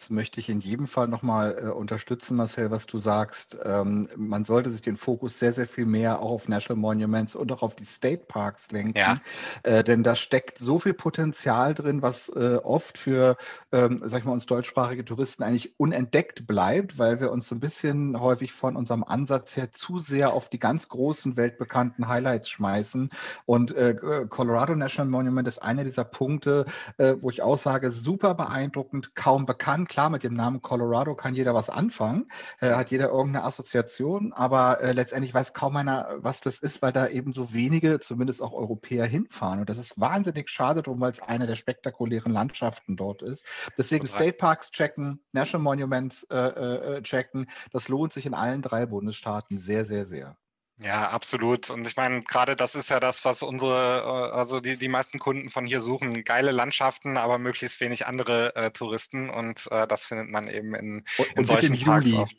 Das möchte ich in jedem Fall nochmal äh, unterstützen, Marcel, was du sagst. Ähm, man sollte sich den Fokus sehr, sehr viel mehr auch auf National Monuments und auch auf die State Parks lenken. Ja. Äh, denn da steckt so viel Potenzial drin, was äh, oft für, ähm, sag ich mal, uns deutschsprachige Touristen eigentlich unentdeckt bleibt, weil wir uns so ein bisschen häufig von unserem Ansatz her zu sehr auf die ganz großen weltbekannten Highlights schmeißen. Und äh, Colorado National Monument ist einer dieser Punkte, äh, wo ich auch sage, super beeindruckend, kaum bekannt klar, mit dem Namen Colorado kann jeder was anfangen, äh, hat jeder irgendeine Assoziation, aber äh, letztendlich weiß kaum einer, was das ist, weil da eben so wenige, zumindest auch Europäer, hinfahren. Und das ist wahnsinnig schade drum, weil es eine der spektakulären Landschaften dort ist. Deswegen State Parks checken, National Monuments äh, äh, checken. Das lohnt sich in allen drei Bundesstaaten sehr, sehr, sehr. Ja, absolut. Und ich meine, gerade das ist ja das, was unsere, äh, also die, die meisten Kunden von hier suchen. Geile Landschaften, aber möglichst wenig andere äh, Touristen. Und äh, das findet man eben in, in und solchen Parks auch.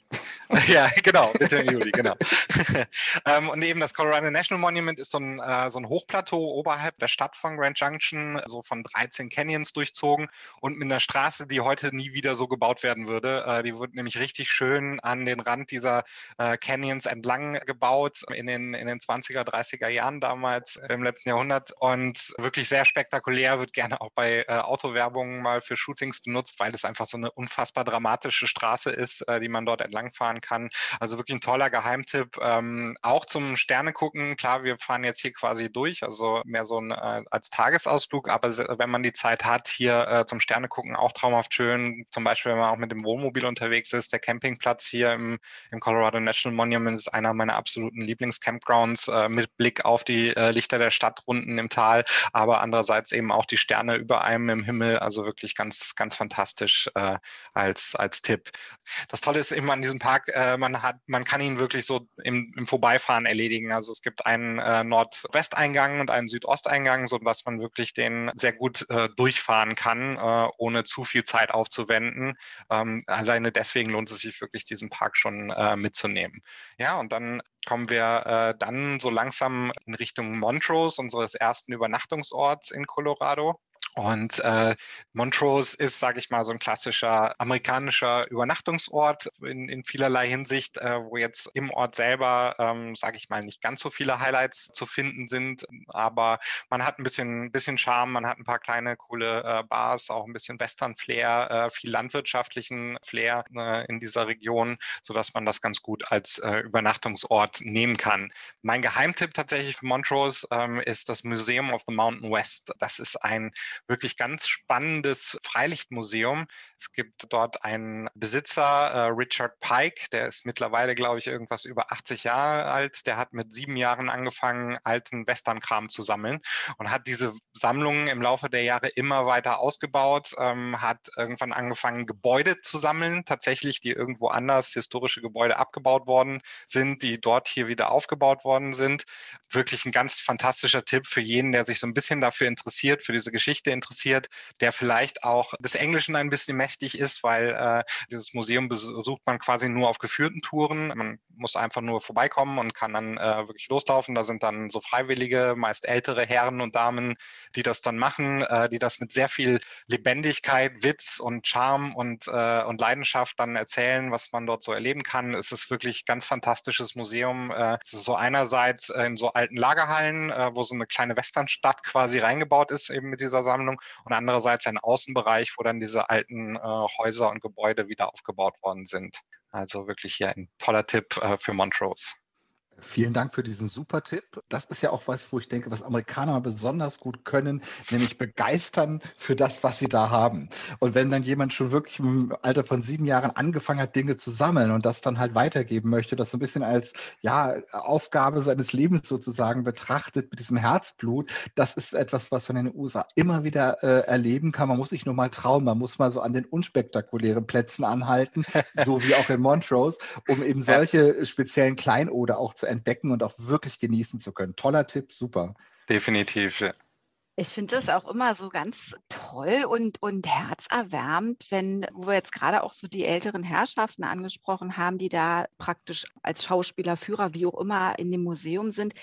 ja, genau, bitte im Juli, genau. ähm, und eben das Colorado National Monument ist so ein, äh, so ein Hochplateau oberhalb der Stadt von Grand Junction, so von 13 Canyons durchzogen und mit einer Straße, die heute nie wieder so gebaut werden würde. Äh, die wird nämlich richtig schön an den Rand dieser äh, Canyons entlang gebaut in den, in den 20er, 30er Jahren damals im letzten Jahrhundert und wirklich sehr spektakulär, wird gerne auch bei äh, Autowerbungen mal für Shootings benutzt, weil es einfach so eine unfassbar dramatische Straße ist, äh, die man dort entlangfahren kann. Also wirklich ein toller Geheimtipp. Ähm, auch zum Sterne gucken. Klar, wir fahren jetzt hier quasi durch, also mehr so ein, äh, als Tagesausflug, aber wenn man die Zeit hat, hier äh, zum Sterne gucken, auch traumhaft schön. Zum Beispiel, wenn man auch mit dem Wohnmobil unterwegs ist, der Campingplatz hier im, im Colorado National Monument ist einer meiner absoluten Lieblingscampgrounds äh, mit Blick auf die äh, Lichter der Stadt unten im Tal, aber andererseits eben auch die Sterne über einem im Himmel. Also wirklich ganz, ganz fantastisch äh, als, als Tipp. Das Tolle ist eben an diesem Park, äh, man hat, man kann ihn wirklich so im, im Vorbeifahren erledigen. Also es gibt einen äh, Nordwesteingang und einen Südosteingang, sodass man wirklich den sehr gut äh, durchfahren kann, ohne zu viel Zeit aufzuwenden. Ähm, alleine deswegen lohnt es sich wirklich, diesen Park schon mitzunehmen. Ja, und dann kommen wir äh, dann so langsam in Richtung Montrose, unseres ersten Übernachtungsorts in Colorado. Und äh, Montrose ist, sage ich mal, so ein klassischer amerikanischer Übernachtungsort in, in vielerlei Hinsicht, äh, wo jetzt im Ort selber, ähm, sage ich mal, nicht ganz so viele Highlights zu finden sind. Aber man hat ein bisschen, bisschen Charme, man hat ein paar kleine coole äh, Bars, auch ein bisschen Western-Flair, äh, viel landwirtschaftlichen Flair äh, in dieser Region, sodass man das ganz gut als äh, Übernachtungsort nehmen kann. Mein Geheimtipp tatsächlich für Montrose ähm, ist das Museum of the Mountain West. Das ist ein wirklich ganz spannendes Freilichtmuseum. Es gibt dort einen Besitzer, äh, Richard Pike, der ist mittlerweile, glaube ich, irgendwas über 80 Jahre alt. Der hat mit sieben Jahren angefangen, alten Westernkram zu sammeln und hat diese Sammlungen im Laufe der Jahre immer weiter ausgebaut, ähm, hat irgendwann angefangen, Gebäude zu sammeln, tatsächlich, die irgendwo anders historische Gebäude abgebaut worden sind, die dort hier wieder aufgebaut worden sind. Wirklich ein ganz fantastischer Tipp für jeden, der sich so ein bisschen dafür interessiert, für diese Geschichte interessiert, der vielleicht auch des Englischen ein bisschen mächtig ist, weil äh, dieses Museum besucht man quasi nur auf geführten Touren. Man muss einfach nur vorbeikommen und kann dann äh, wirklich loslaufen. Da sind dann so Freiwillige, meist ältere Herren und Damen, die das dann machen, äh, die das mit sehr viel Lebendigkeit, Witz und Charme und, äh, und Leidenschaft dann erzählen, was man dort so erleben kann. Es ist wirklich ein ganz fantastisches Museum. Äh, es ist so einerseits in so alten Lagerhallen, äh, wo so eine kleine Westernstadt quasi reingebaut ist, eben mit dieser Sammlung und andererseits ein Außenbereich, wo dann diese alten äh, Häuser und Gebäude wieder aufgebaut worden sind. Also wirklich hier ein toller Tipp äh, für Montrose. Vielen Dank für diesen super Tipp. Das ist ja auch was, wo ich denke, was Amerikaner besonders gut können, nämlich begeistern für das, was sie da haben. Und wenn dann jemand schon wirklich im Alter von sieben Jahren angefangen hat, Dinge zu sammeln und das dann halt weitergeben möchte, das so ein bisschen als ja, Aufgabe seines Lebens sozusagen betrachtet mit diesem Herzblut, das ist etwas, was man in den USA immer wieder äh, erleben kann. Man muss sich nur mal trauen, man muss mal so an den unspektakulären Plätzen anhalten, so wie auch in Montrose, um eben solche speziellen Kleinode auch zu entdecken und auch wirklich genießen zu können. Toller Tipp, super. Definitiv, ja. Ich finde das auch immer so ganz toll und, und herzerwärmend, wenn, wo wir jetzt gerade auch so die älteren Herrschaften angesprochen haben, die da praktisch als Schauspieler, Führer, wie auch immer in dem Museum sind.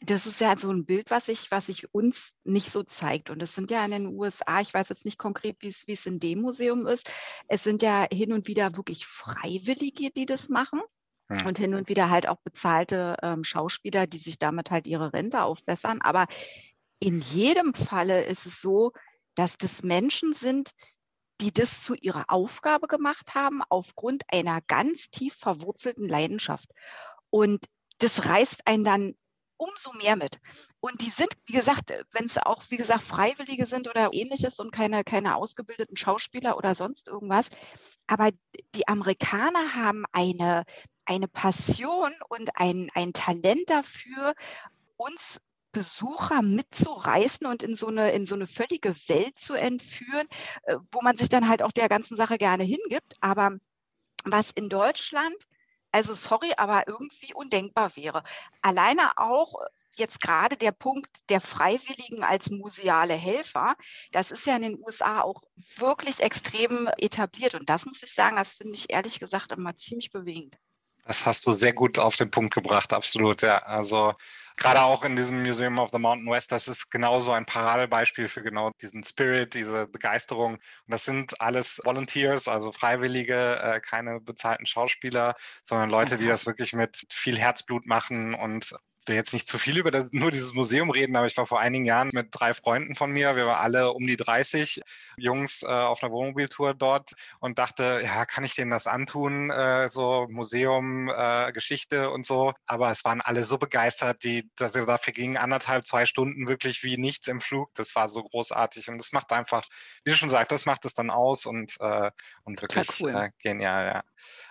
Das ist ja so ein Bild, was sich was ich uns nicht so zeigt. Und es sind ja in den USA, ich weiß jetzt nicht konkret, wie es in dem Museum ist, es sind ja hin und wieder wirklich Freiwillige, die das machen. Hm. Und hin und wieder halt auch bezahlte ähm, Schauspieler, die sich damit halt ihre Rente aufbessern. Aber in jedem Falle ist es so, dass das Menschen sind, die das zu ihrer Aufgabe gemacht haben, aufgrund einer ganz tief verwurzelten Leidenschaft. Und das reißt einen dann umso mehr mit. Und die sind, wie gesagt, wenn es auch, wie gesagt, Freiwillige sind oder ähnliches und keine, keine ausgebildeten Schauspieler oder sonst irgendwas. Aber die Amerikaner haben eine, eine Passion und ein, ein Talent dafür, uns Besucher mitzureißen und in so eine, in so eine völlige Welt zu entführen, äh, wo man sich dann halt auch der ganzen Sache gerne hingibt. Aber was in Deutschland also sorry, aber irgendwie undenkbar wäre. Alleine auch jetzt gerade der Punkt der Freiwilligen als museale Helfer, das ist ja in den USA auch wirklich extrem etabliert. Und das muss ich sagen, das finde ich ehrlich gesagt immer ziemlich bewegend. Das hast du sehr gut auf den Punkt gebracht, absolut, ja. Also gerade auch in diesem Museum of the Mountain West, das ist genauso ein Paradebeispiel für genau diesen Spirit, diese Begeisterung. Und das sind alles Volunteers, also Freiwillige, äh, keine bezahlten Schauspieler, sondern Leute, die mhm. das wirklich mit viel Herzblut machen und will jetzt nicht zu viel über das, nur dieses Museum reden, aber ich war vor einigen Jahren mit drei Freunden von mir, wir waren alle um die 30 Jungs äh, auf einer Wohnmobiltour dort und dachte, ja, kann ich denen das antun, äh, so Museum, äh, Geschichte und so. Aber es waren alle so begeistert, die, dass wir dafür gingen anderthalb, zwei Stunden wirklich wie nichts im Flug. Das war so großartig und das macht einfach, wie du schon sagst, das macht es dann aus und, äh, und wirklich cool. Äh, genial, ja.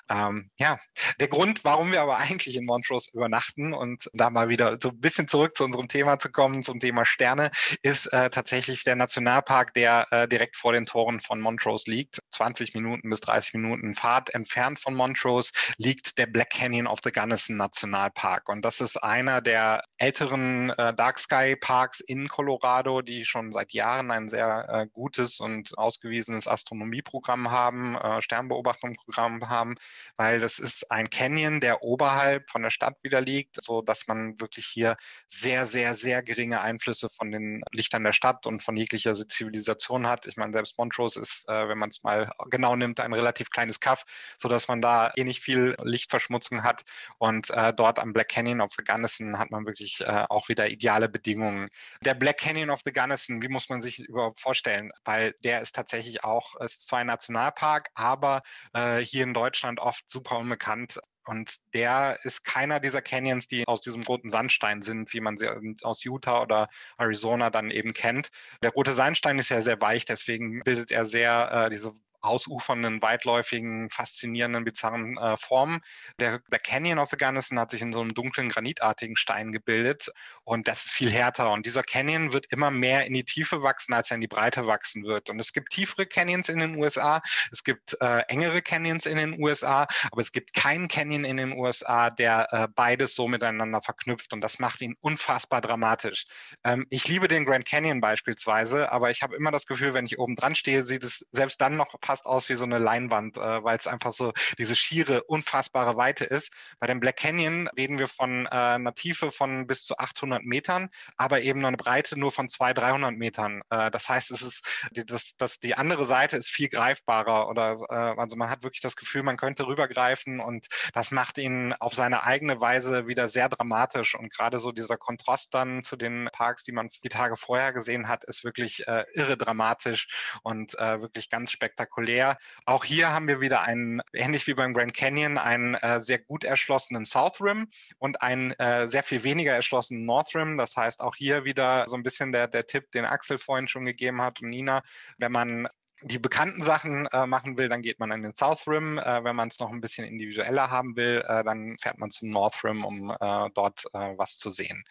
Ähm, ja, der Grund, warum wir aber eigentlich in Montrose übernachten und da mal wieder so ein bisschen zurück zu unserem Thema zu kommen, zum Thema Sterne, ist äh, tatsächlich der Nationalpark, der äh, direkt vor den Toren von Montrose liegt. 20 Minuten bis 30 Minuten Fahrt entfernt von Montrose liegt der Black Canyon of the Gunnison Nationalpark. Und das ist einer der älteren äh, Dark Sky Parks in Colorado, die schon seit Jahren ein sehr äh, gutes und ausgewiesenes Astronomieprogramm haben, äh, Sternbeobachtungsprogramm haben weil das ist ein Canyon, der oberhalb von der Stadt wieder liegt, so dass man wirklich hier sehr, sehr, sehr geringe Einflüsse von den Lichtern der Stadt und von jeglicher Zivilisation hat. Ich meine, selbst Montrose ist, äh, wenn man es mal genau nimmt, ein relativ kleines Kaff, so dass man da eh nicht viel Lichtverschmutzung hat. Und äh, dort am Black Canyon of the Gunnison hat man wirklich äh, auch wieder ideale Bedingungen. Der Black Canyon of the Gunnison, wie muss man sich überhaupt vorstellen? Weil der ist tatsächlich auch, ist zwar ein Nationalpark, aber äh, hier in Deutschland oft super unbekannt. Und der ist keiner dieser Canyons, die aus diesem roten Sandstein sind, wie man sie aus Utah oder Arizona dann eben kennt. Der rote Sandstein ist ja sehr weich, deswegen bildet er sehr äh, diese ausufernden, weitläufigen, faszinierenden, bizarren äh, Formen. Der, der Canyon of the Gunnison hat sich in so einem dunklen, granitartigen Stein gebildet und das ist viel härter. Und dieser Canyon wird immer mehr in die Tiefe wachsen, als er in die Breite wachsen wird. Und es gibt tiefere Canyons in den USA, es gibt äh, engere Canyons in den USA, aber es gibt keinen Canyon in den USA, der äh, beides so miteinander verknüpft und das macht ihn unfassbar dramatisch. Ähm, ich liebe den Grand Canyon beispielsweise, aber ich habe immer das Gefühl, wenn ich oben dran stehe, sieht es selbst dann noch fast fast aus wie so eine Leinwand, äh, weil es einfach so diese schiere, unfassbare Weite ist. Bei dem Black Canyon reden wir von äh, einer Tiefe von bis zu 800 Metern, aber eben eine Breite nur von 200, 300 Metern. Äh, das heißt, es ist, die, das, das, die andere Seite ist viel greifbarer oder äh, also man hat wirklich das Gefühl, man könnte rübergreifen und das macht ihn auf seine eigene Weise wieder sehr dramatisch und gerade so dieser Kontrast dann zu den Parks, die man die Tage vorher gesehen hat, ist wirklich äh, irre dramatisch und äh, wirklich ganz spektakulär spektakulär. Auch hier haben wir wieder einen, ähnlich wie beim Grand Canyon, einen äh, sehr gut erschlossenen South Rim und einen äh, sehr viel weniger erschlossenen North Rim. Das heißt, auch hier wieder so ein bisschen der, der Tipp, den Axel vorhin schon gegeben hat und Nina, wenn man die bekannten Sachen äh, machen will, dann geht man an den South Rim. Äh, wenn man es noch ein bisschen individueller haben will, äh, dann fährt man zum North Rim, um äh, dort äh, was zu sehen.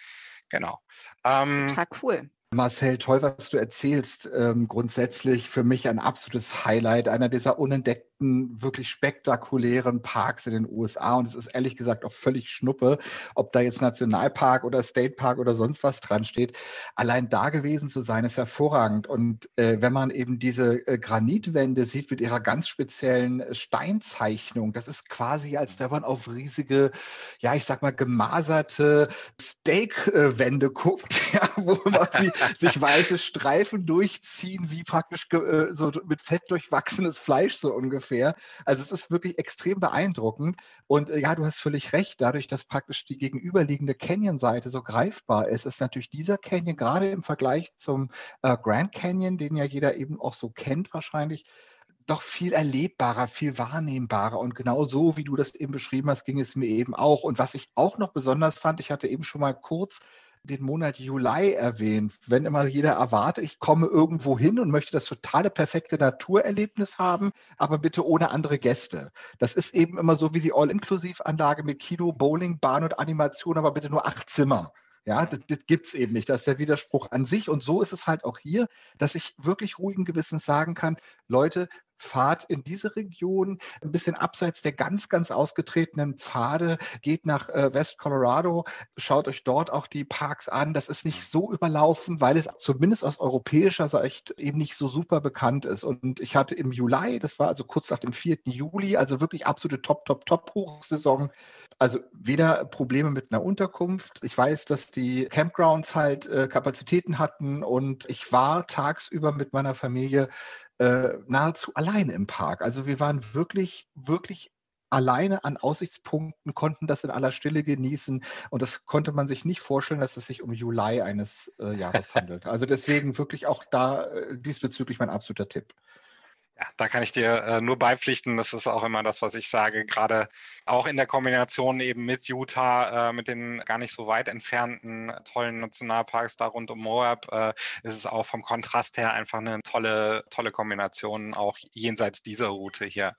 Genau. Ähm, Total cool. Marcel, toll, was du erzählst. Ähm, grundsätzlich für mich ein absolutes Highlight, einer dieser unentdeckten ersten wirklich spektakulären Parks in den USA. Und es ist ehrlich gesagt auch völlig Schnuppe, ob da jetzt Nationalpark oder State Park oder sonst was dran steht. Allein da gewesen zu sein, ist hervorragend. Und äh, wenn man eben diese äh, Granitwände sieht mit ihrer ganz speziellen Steinzeichnung, das ist quasi, als wenn man auf riesige, ja, ich sag mal, gemaserte Steakwände guckt, ja, wo man sich weiße Streifen durchziehen, wie praktisch äh, so mit Fett durchwachsenes Fleisch so ungefähr ungefähr. Also es ist wirklich extrem beeindruckend. Und äh, ja, du hast völlig recht, dadurch, dass praktisch die gegenüberliegende Canyon-Seite so greifbar ist, ist natürlich dieser Canyon gerade im Vergleich zum äh, Grand Canyon, den ja jeder eben auch so kennt wahrscheinlich, doch viel erlebbarer, viel wahrnehmbarer. Und genau so, wie du das eben beschrieben hast, ging es mir eben auch. Und was ich auch noch besonders fand, ich hatte eben schon mal kurz den Monat Juli erwähnt. Wenn immer jeder erwartet, ich komme irgendwo hin und möchte das totale perfekte Naturerlebnis haben, aber bitte ohne andere Gäste. Das ist eben immer so wie die All-Inklusiv-Anlage mit Kino, Bowling, Bahn und Animation, aber bitte nur acht Zimmer. Ja, das, das gibt es eben nicht. Das ist der Widerspruch an sich. Und so ist es halt auch hier, dass ich wirklich ruhigen Gewissens sagen kann, Leute, fahrt in diese Region, ein bisschen abseits der ganz, ganz ausgetretenen Pfade, geht nach äh, West Colorado, schaut euch dort auch die Parks an. Das ist nicht so überlaufen, weil es zumindest aus europäischer Sicht eben nicht so super bekannt ist. Und ich hatte im Juli, das war also kurz nach dem 4. Juli, also wirklich absolute Top, Top, Top-Hochsaison, also weder Probleme mit einer Unterkunft. Ich weiß, dass die Campgrounds halt äh, Kapazitäten hatten und ich war tagsüber mit meiner Familie äh, nahezu alleine im Park. Also wir waren wirklich, wirklich alleine an Aussichtspunkten, konnten das in aller Stille genießen und das konnte man sich nicht vorstellen, dass es sich um Juli eines äh, Jahres handelt. Also deswegen wirklich auch da äh, diesbezüglich mein absoluter Tipp. Ja, da kann ich dir äh, nur beipflichten. Das ist auch immer das, was ich sage. Gerade auch in der Kombination eben mit Utah, äh, mit den gar nicht so weit entfernten tollen Nationalparks da rund um Moab, äh, ist es auch vom Kontrast her einfach eine tolle, tolle Kombination, auch jenseits dieser Route hier.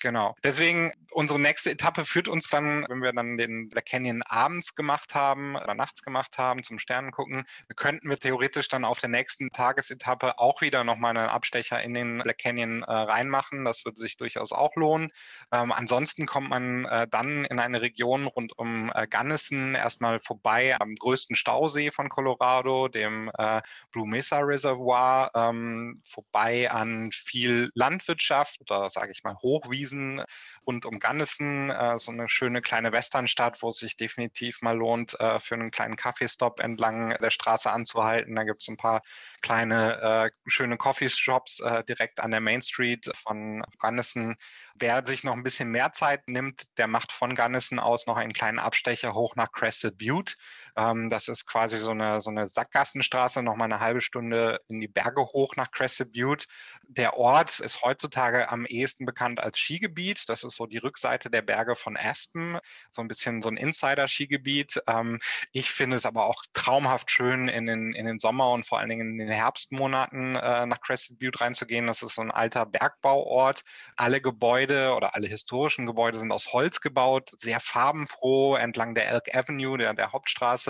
Genau. Deswegen, unsere nächste Etappe führt uns dann, wenn wir dann den Black Canyon abends gemacht haben oder nachts gemacht haben, zum Sternen gucken, könnten wir theoretisch dann auf der nächsten Tagesetappe auch wieder nochmal einen Abstecher in den Black Canyon äh, reinmachen. Das würde sich durchaus auch lohnen. Ähm, ansonsten kommt man äh, dann in eine Region rund um äh, Gunnison erstmal vorbei am größten Stausee von Colorado, dem äh, Blue Mesa Reservoir, ähm, vorbei an viel Landwirtschaft oder sage ich mal Hoch Hochwiesen rund um Gunnison, äh, so eine schöne kleine Westernstadt, wo es sich definitiv mal lohnt, äh, für einen kleinen Kaffeestop entlang der Straße anzuhalten. Da gibt es ein paar kleine, äh, schöne Coffeeshops äh, direkt an der Main Street von Gunnison. Wer sich noch ein bisschen mehr Zeit nimmt, der macht von Gunnison aus noch einen kleinen Abstecher hoch nach Crested Butte. Ähm, das ist quasi so eine, so eine Sackgassenstraße, noch mal eine halbe Stunde in die Berge hoch nach Crested Butte. Der Ort ist heutzutage am ehesten bekannt als Skigebiet. Das ist so die Rückseite der Berge von Aspen, so ein bisschen so ein Insider-Skigebiet. Ähm, ich finde es aber auch traumhaft schön, in den, in den Sommer und vor allen Dingen in den Herbstmonaten äh, nach Crested Butte reinzugehen. Das ist so ein alter Bergbauort. Alle Gebäude oder alle historischen Gebäude sind aus Holz gebaut, sehr farbenfroh entlang der Elk Avenue, der, der Hauptstraße.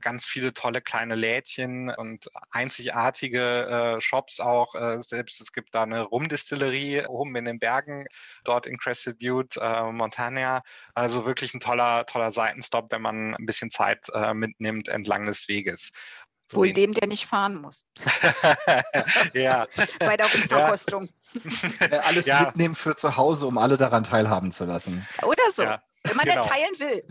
Ganz viele tolle kleine Lädchen und einzigartige äh, Shops auch. Äh, selbst es gibt da eine Rumdistillerie oben in den Bergen, dort in Crested Butte, äh, Montana. Also wirklich ein toller, toller Seitenstopp, wenn man ein bisschen Zeit äh, mitnimmt entlang des Weges. Wohl Wohin? dem, der nicht fahren muss. ja. Bei der Verkostung. Ja. Alles ja. mitnehmen für zu Hause, um alle daran teilhaben zu lassen. Oder so. Ja. Wenn man genau. teilen will.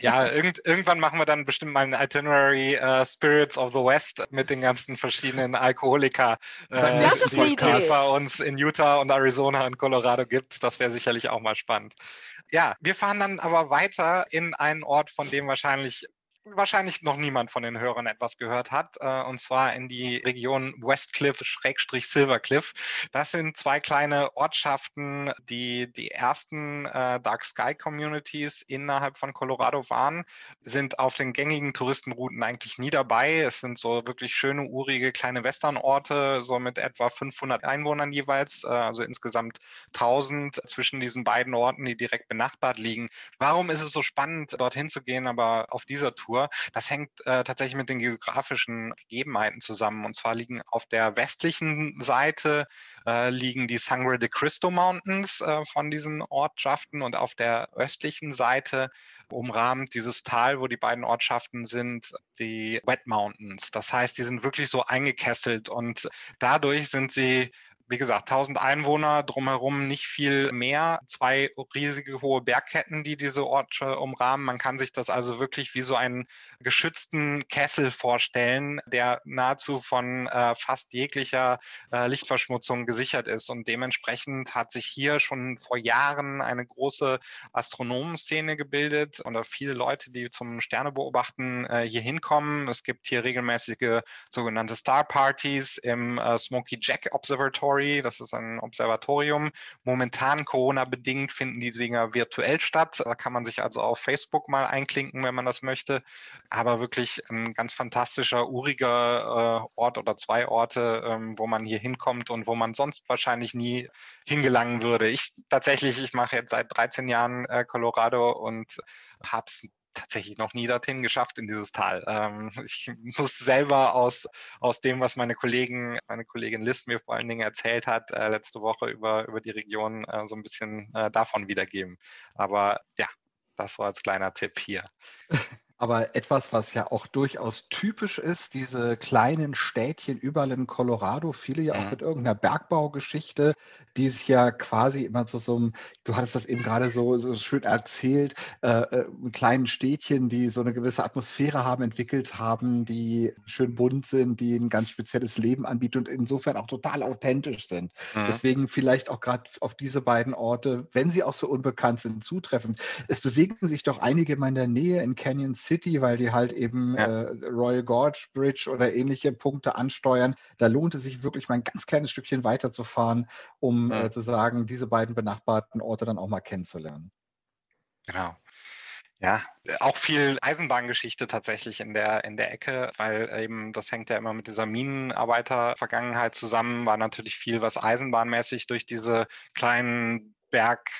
ja, irgend, irgendwann machen wir dann bestimmt mal ein Itinerary uh, Spirits of the West mit den ganzen verschiedenen Alkoholiker, äh, die es bei uns in Utah und Arizona und Colorado gibt. Das wäre sicherlich auch mal spannend. Ja, wir fahren dann aber weiter in einen Ort, von dem wahrscheinlich wahrscheinlich noch niemand von den Hörern etwas gehört hat, äh, und zwar in die Region Westcliff-Silvercliff. Das sind zwei kleine Ortschaften, die die ersten äh, Dark Sky Communities innerhalb von Colorado waren, sind auf den gängigen Touristenrouten eigentlich nie dabei. Es sind so wirklich schöne, urige kleine Westernorte, so mit etwa 500 Einwohnern jeweils, äh, also insgesamt 1000 zwischen diesen beiden Orten, die direkt benachbart liegen. Warum ist es so spannend, dorthin zu gehen, aber auf dieser Tour? Natur. Das hängt äh, tatsächlich mit den geografischen Gegebenheiten zusammen. Und zwar liegen auf der westlichen Seite äh, liegen die Sangre de Cristo Mountains äh, von diesen Ortschaften und auf der östlichen Seite umrahmt dieses Tal, wo die beiden Ortschaften sind, die Wet Mountains. Das heißt, die sind wirklich so eingekesselt und dadurch sind sie wie gesagt, 1000 Einwohner, drumherum nicht viel mehr. Zwei riesige hohe Bergketten, die diese Orte umrahmen. Man kann sich das also wirklich wie so einen geschützten Kessel vorstellen, der nahezu von äh, fast jeglicher äh, Lichtverschmutzung gesichert ist. Und dementsprechend hat sich hier schon vor Jahren eine große Astronomenszene gebildet oder viele Leute, die zum Sternebeobachten äh, hier hinkommen. Es gibt hier regelmäßige sogenannte Star Parties im äh, Smoky Jack Observatory Observatory. Das ist ein Observatorium. Momentan Corona-bedingt finden die Dinger virtuell statt. Da kann man sich also auf Facebook mal einklinken, wenn man das möchte. Aber wirklich ein ganz fantastischer, uriger äh, Ort oder zwei Orte, ähm, wo man hier hinkommt und wo man sonst wahrscheinlich nie hingelangen würde. Ich tatsächlich, ich mache jetzt seit 13 Jahren äh, Colorado und habe es tatsächlich noch nie dorthin geschafft in dieses Tal. Ähm, ich muss selber aus, aus dem, was meine Kollegen, meine Kollegin List mir vor allen Dingen erzählt hat, äh, letzte Woche über, über die Region äh, so ein bisschen äh, davon wiedergeben. Aber ja, das so als kleiner Tipp hier. Aber etwas, was ja auch durchaus typisch ist, diese kleinen Städtchen überall in Colorado, viele ja auch mhm. mit irgendeiner Bergbaugeschichte, die sich ja quasi immer zu so einem, du hattest das eben gerade so, so schön erzählt, äh, äh, kleinen Städtchen, die so eine gewisse Atmosphäre haben, entwickelt haben, die schön bunt sind, die ein ganz spezielles Leben anbieten und insofern auch total authentisch sind. Mhm. Deswegen vielleicht auch gerade auf diese beiden Orte, wenn sie auch so unbekannt sind, zutreffend. Es bewegen sich doch einige in meiner Nähe in Canyon City, weil die halt eben ja. äh, Royal Gorge Bridge oder ähnliche Punkte ansteuern. Da lohnt es sich wirklich mal ein ganz kleines Stückchen weiterzufahren, um ja. äh, zu sagen, diese beiden benachbarten Orte dann auch mal kennenzulernen. Genau. Ja, auch viel Eisenbahngeschichte tatsächlich in der, in der Ecke, weil eben das hängt ja immer mit dieser Minenarbeiter-Vergangenheit zusammen, war natürlich viel, was eisenbahnmäßig durch diese kleinen Berg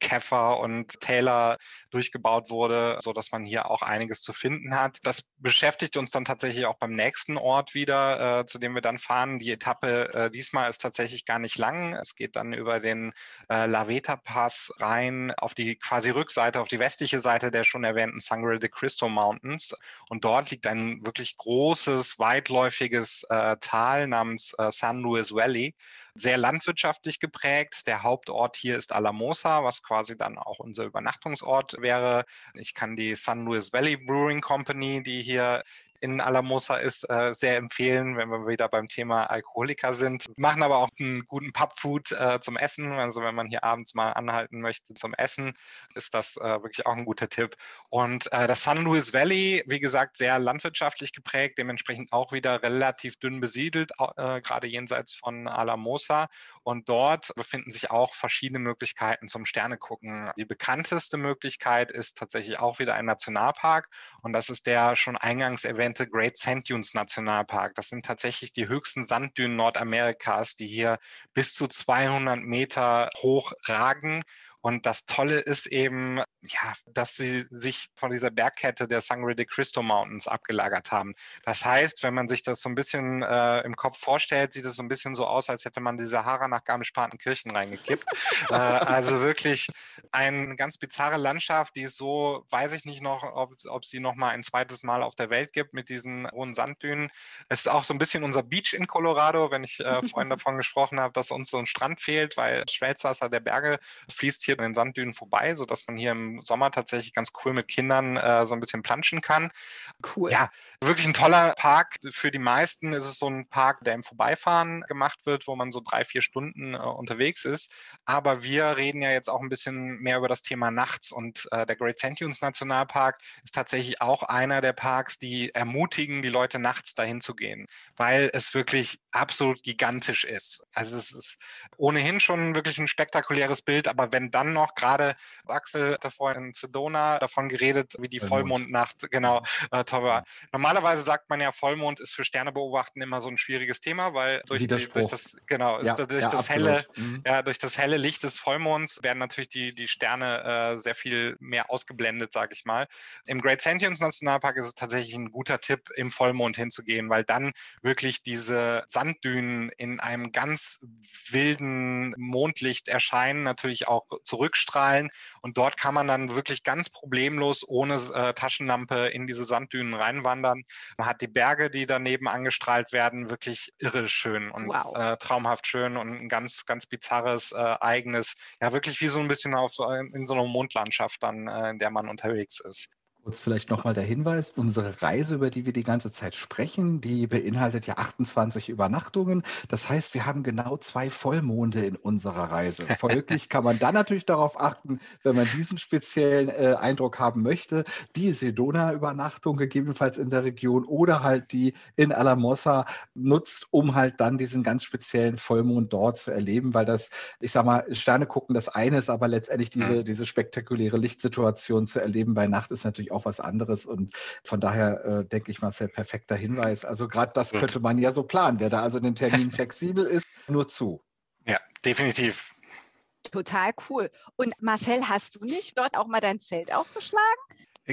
Käfer und Täler durchgebaut wurde, so dass man hier auch einiges zu finden hat. Das beschäftigt uns dann tatsächlich auch beim nächsten Ort wieder, äh, zu dem wir dann fahren. Die Etappe äh, diesmal ist tatsächlich gar nicht lang. Es geht dann über den äh, Laveta Pass rein auf die quasi Rückseite, auf die westliche Seite der schon erwähnten Sangre de Cristo Mountains. Und dort liegt ein wirklich großes, weitläufiges äh, Tal namens äh, San Luis Valley sehr landwirtschaftlich geprägt. Der Hauptort hier ist Alamosa, was quasi dann auch unser Übernachtungsort wäre. Ich kann die San Luis Valley Brewing Company, die hier in Alamosa ist, äh, sehr empfehlen, wenn wir wieder beim Thema Alkoholiker sind. Machen aber auch einen guten Pubfood äh, zum Essen. Also wenn man hier abends mal anhalten möchte zum Essen, ist das äh, wirklich auch ein guter Tipp. Und äh, das San Luis Valley, wie gesagt, sehr landwirtschaftlich geprägt, dementsprechend auch wieder relativ dünn besiedelt, äh, gerade jenseits von Alamosa. Und dort befinden sich auch verschiedene Möglichkeiten zum Sternegucken. Die bekannteste Möglichkeit ist tatsächlich auch wieder ein Nationalpark und das ist der schon eingangs erwähnte Great Sand Dunes Nationalpark. Das sind tatsächlich die höchsten Sanddünen Nordamerikas, die hier bis zu 200 Meter hoch ragen und das Tolle ist eben, ja, dass sie sich von dieser Bergkette der Sangre de Cristo Mountains abgelagert haben. Das heißt, wenn man sich das so ein bisschen äh, im Kopf vorstellt, sieht es so ein bisschen so aus, als hätte man die Sahara nach Garmisch-Partenkirchen reingekippt. äh, also wirklich eine ganz bizarre Landschaft, die ist so, weiß ich nicht noch, ob, ob sie noch mal ein zweites Mal auf der Welt gibt mit diesen hohen Sanddünen. Es ist auch so ein bisschen unser Beach in Colorado, wenn ich äh, vorhin davon gesprochen habe, dass uns so ein Strand fehlt, weil Schmelzwasser der Berge fließt hier hier an den Sanddünen vorbei, sodass man hier im Sommer tatsächlich ganz cool mit Kindern äh, so ein bisschen planschen kann. Cool. Ja, wirklich ein toller Park. Für die meisten ist es so ein Park, der im Vorbeifahren gemacht wird, wo man so drei, vier Stunden äh, unterwegs ist. Aber wir reden ja jetzt auch ein bisschen mehr über das Thema nachts und äh, der Great Sand Dunes Nationalpark ist tatsächlich auch einer der Parks, die ermutigen, die Leute nachts dahin zu gehen, weil es wirklich absolut gigantisch ist. Also es ist ohnehin schon wirklich ein spektakuläres Bild, aber wenn dann dann noch gerade, Axel hatte vorhin in Sedona davon geredet, wie die Vollmondnacht, genau, äh, toll war. Normalerweise sagt man ja, Vollmond ist für Sterne beobachten immer so ein schwieriges Thema, weil durch, durch das, genau, ja, durch, ja, das helle, mhm. ja, durch das helle Licht des Vollmonds werden natürlich die, die Sterne äh, sehr viel mehr ausgeblendet, sage ich mal. Im Great Sentience Nationalpark ist es tatsächlich ein guter Tipp, im Vollmond hinzugehen, weil dann wirklich diese Sanddünen in einem ganz wilden Mondlicht erscheinen, natürlich auch zurückstrahlen. Und dort kann man dann wirklich ganz problemlos ohne äh, Taschenlampe in diese Sanddünen reinwandern. Man hat die Berge, die daneben angestrahlt werden, wirklich irre schön und wow. äh, traumhaft schön und ein ganz, ganz bizarres, äh, eigenes, ja wirklich wie so ein bisschen auf, in so einer Mondlandschaft dann, äh, in der man unterwegs ist. Kurz vielleicht nochmal der Hinweis, unsere Reise, über die wir die ganze Zeit sprechen, die beinhaltet ja 28 Übernachtungen. Das heißt, wir haben genau zwei Vollmonde in unserer Reise. Folglich kann man dann natürlich darauf achten, wenn man diesen speziellen äh, Eindruck haben möchte, die Sedona-Übernachtung gegebenenfalls in der Region oder halt die in Alamosa nutzt, um halt dann diesen ganz speziellen Vollmond dort zu erleben, weil das, ich sag mal, Sterne gucken das eine ist, aber letztendlich diese, diese spektakuläre Lichtsituation zu erleben bei Nacht ist natürlich auch was anderes. Und von daher äh, denke ich mal, ist perfekter Hinweis. Also gerade das könnte man ja so planen. Wer da also den Termin flexibel ist, nur zu. Ja, definitiv. Total cool. Und Marcel, hast du nicht dort auch mal dein Zelt aufgeschlagen?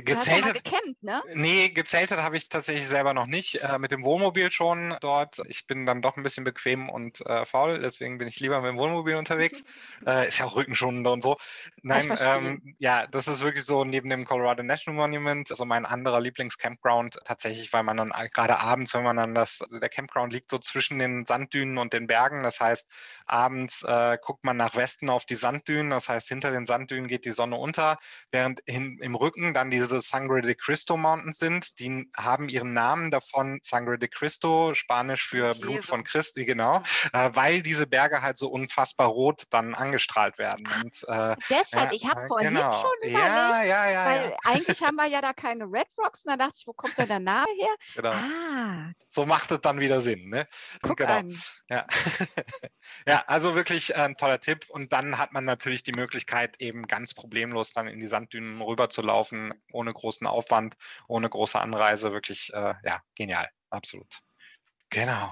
Gezeltet, gecampt, ne? Nee, gezeltet habe ich tatsächlich selber noch nicht. Äh, mit dem Wohnmobil schon dort. Ich bin dann doch ein bisschen bequem und äh, faul, deswegen bin ich lieber mit dem Wohnmobil unterwegs. äh, ist ja auch rückenschonender und so. Nein, ähm, ja, das ist wirklich so neben dem Colorado National Monument, also mein anderer Lieblingscampground tatsächlich, weil man dann gerade abends, wenn man dann das, also der Campground liegt so zwischen den Sanddünen und den Bergen. Das heißt, abends äh, guckt man nach Westen auf die Sanddünen. Das heißt, hinter den Sanddünen geht die Sonne unter, während hin, im Rücken dann diese Sangre de Cristo Mountains sind. Die haben ihren Namen davon Sangre de Cristo, Spanisch für Jesus. Blut von Christi, genau, äh, weil diese Berge halt so unfassbar rot dann angestrahlt werden. Und, äh, Deshalb, ich habe vorhin genau. schon überlegt, ja, ja, ja, weil ja. eigentlich haben wir ja da keine Red Rocks und da dachte ich, wo kommt denn der Name her? Genau. Ah. So macht es dann wieder Sinn. Ne? Guck genau. An. Ja. ja, also wirklich ein toller Tipp. Und dann hat man natürlich die Möglichkeit, eben ganz problemlos dann in die Sanddünen rüber zu laufen, ohne großen Aufwand, ohne große Anreise. Wirklich, äh, ja, genial. Absolut. Genau.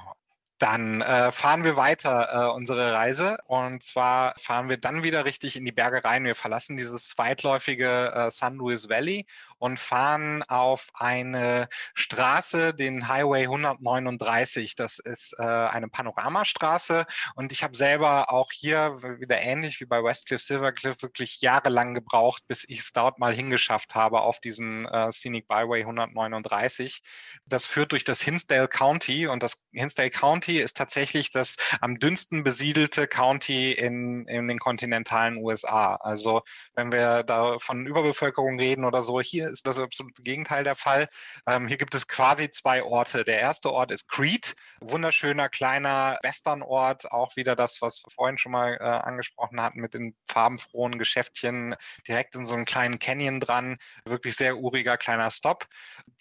Dann äh, fahren wir weiter äh, unsere Reise und zwar fahren wir dann wieder richtig in die Berge rein. Wir verlassen dieses weitläufige äh, San Luis Valley und fahren auf eine Straße, den Highway 139. Das ist äh, eine Panoramastraße und ich habe selber auch hier wieder ähnlich wie bei Westcliff Silvercliff wirklich jahrelang gebraucht, bis ich es dort mal hingeschafft habe auf diesen äh, Scenic Byway 139. Das führt durch das Hinsdale County und das Hinsdale County ist tatsächlich das am dünnsten besiedelte County in, in den kontinentalen USA. Also wenn wir da von Überbevölkerung reden oder so, hier hier ist das absolute Gegenteil der Fall. Ähm, hier gibt es quasi zwei Orte. Der erste Ort ist Crete, wunderschöner kleiner Westernort, auch wieder das, was wir vorhin schon mal äh, angesprochen hatten mit den farbenfrohen Geschäftchen direkt in so einem kleinen Canyon dran. Wirklich sehr uriger kleiner Stop.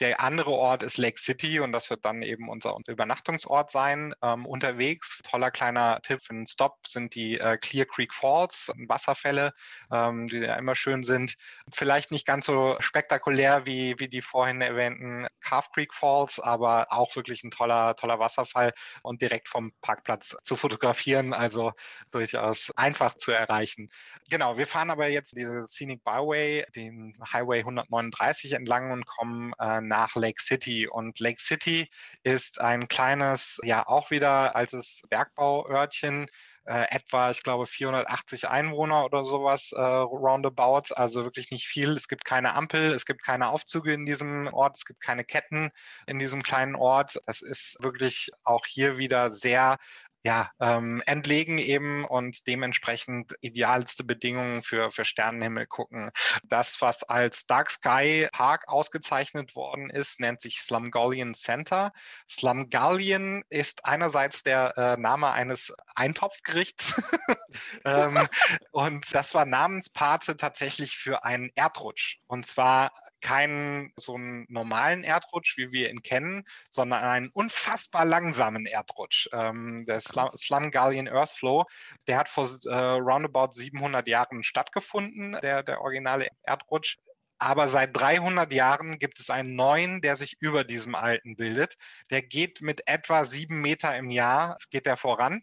Der andere Ort ist Lake City und das wird dann eben unser Übernachtungsort sein. Ähm, unterwegs, toller kleiner Tipp für einen Stop sind die äh, Clear Creek Falls, Wasserfälle, ähm, die ja immer schön sind. Vielleicht nicht ganz so spektakulär spektakulär wie, wie die vorhin erwähnten Calf Creek Falls, aber auch wirklich ein toller, toller Wasserfall und direkt vom Parkplatz zu fotografieren, also durchaus einfach zu erreichen. Genau, wir fahren aber jetzt diese Scenic Byway, den Highway 139 entlang und kommen äh, nach Lake City. Und Lake City ist ein kleines, ja auch wieder altes Bergbauörtchen, äh, etwa, ich glaube, 480 Einwohner oder sowas äh, roundabout. Also wirklich nicht viel. Es gibt keine Ampel, es gibt keine Aufzüge in diesem Ort, es gibt keine Ketten in diesem kleinen Ort. Es ist wirklich auch hier wieder sehr ja, ähm, entlegen eben und dementsprechend idealste Bedingungen für, für Sternenhimmel gucken. Das, was als Dark Sky Park ausgezeichnet worden ist, nennt sich Slumgullion Center. Slumgullion ist einerseits der äh, Name eines Eintopfgerichts ähm, und das war Namenspate tatsächlich für einen Erdrutsch. Und zwar keinen so einen normalen Erdrutsch, wie wir ihn kennen, sondern einen unfassbar langsamen Erdrutsch. Ähm, der Slum, Slum Gallian Earthflow, der hat vor äh, roundabout 700 Jahren stattgefunden, der, der originale Erdrutsch. Aber seit 300 Jahren gibt es einen neuen, der sich über diesem alten bildet. Der geht mit etwa sieben Meter im Jahr, geht der voran.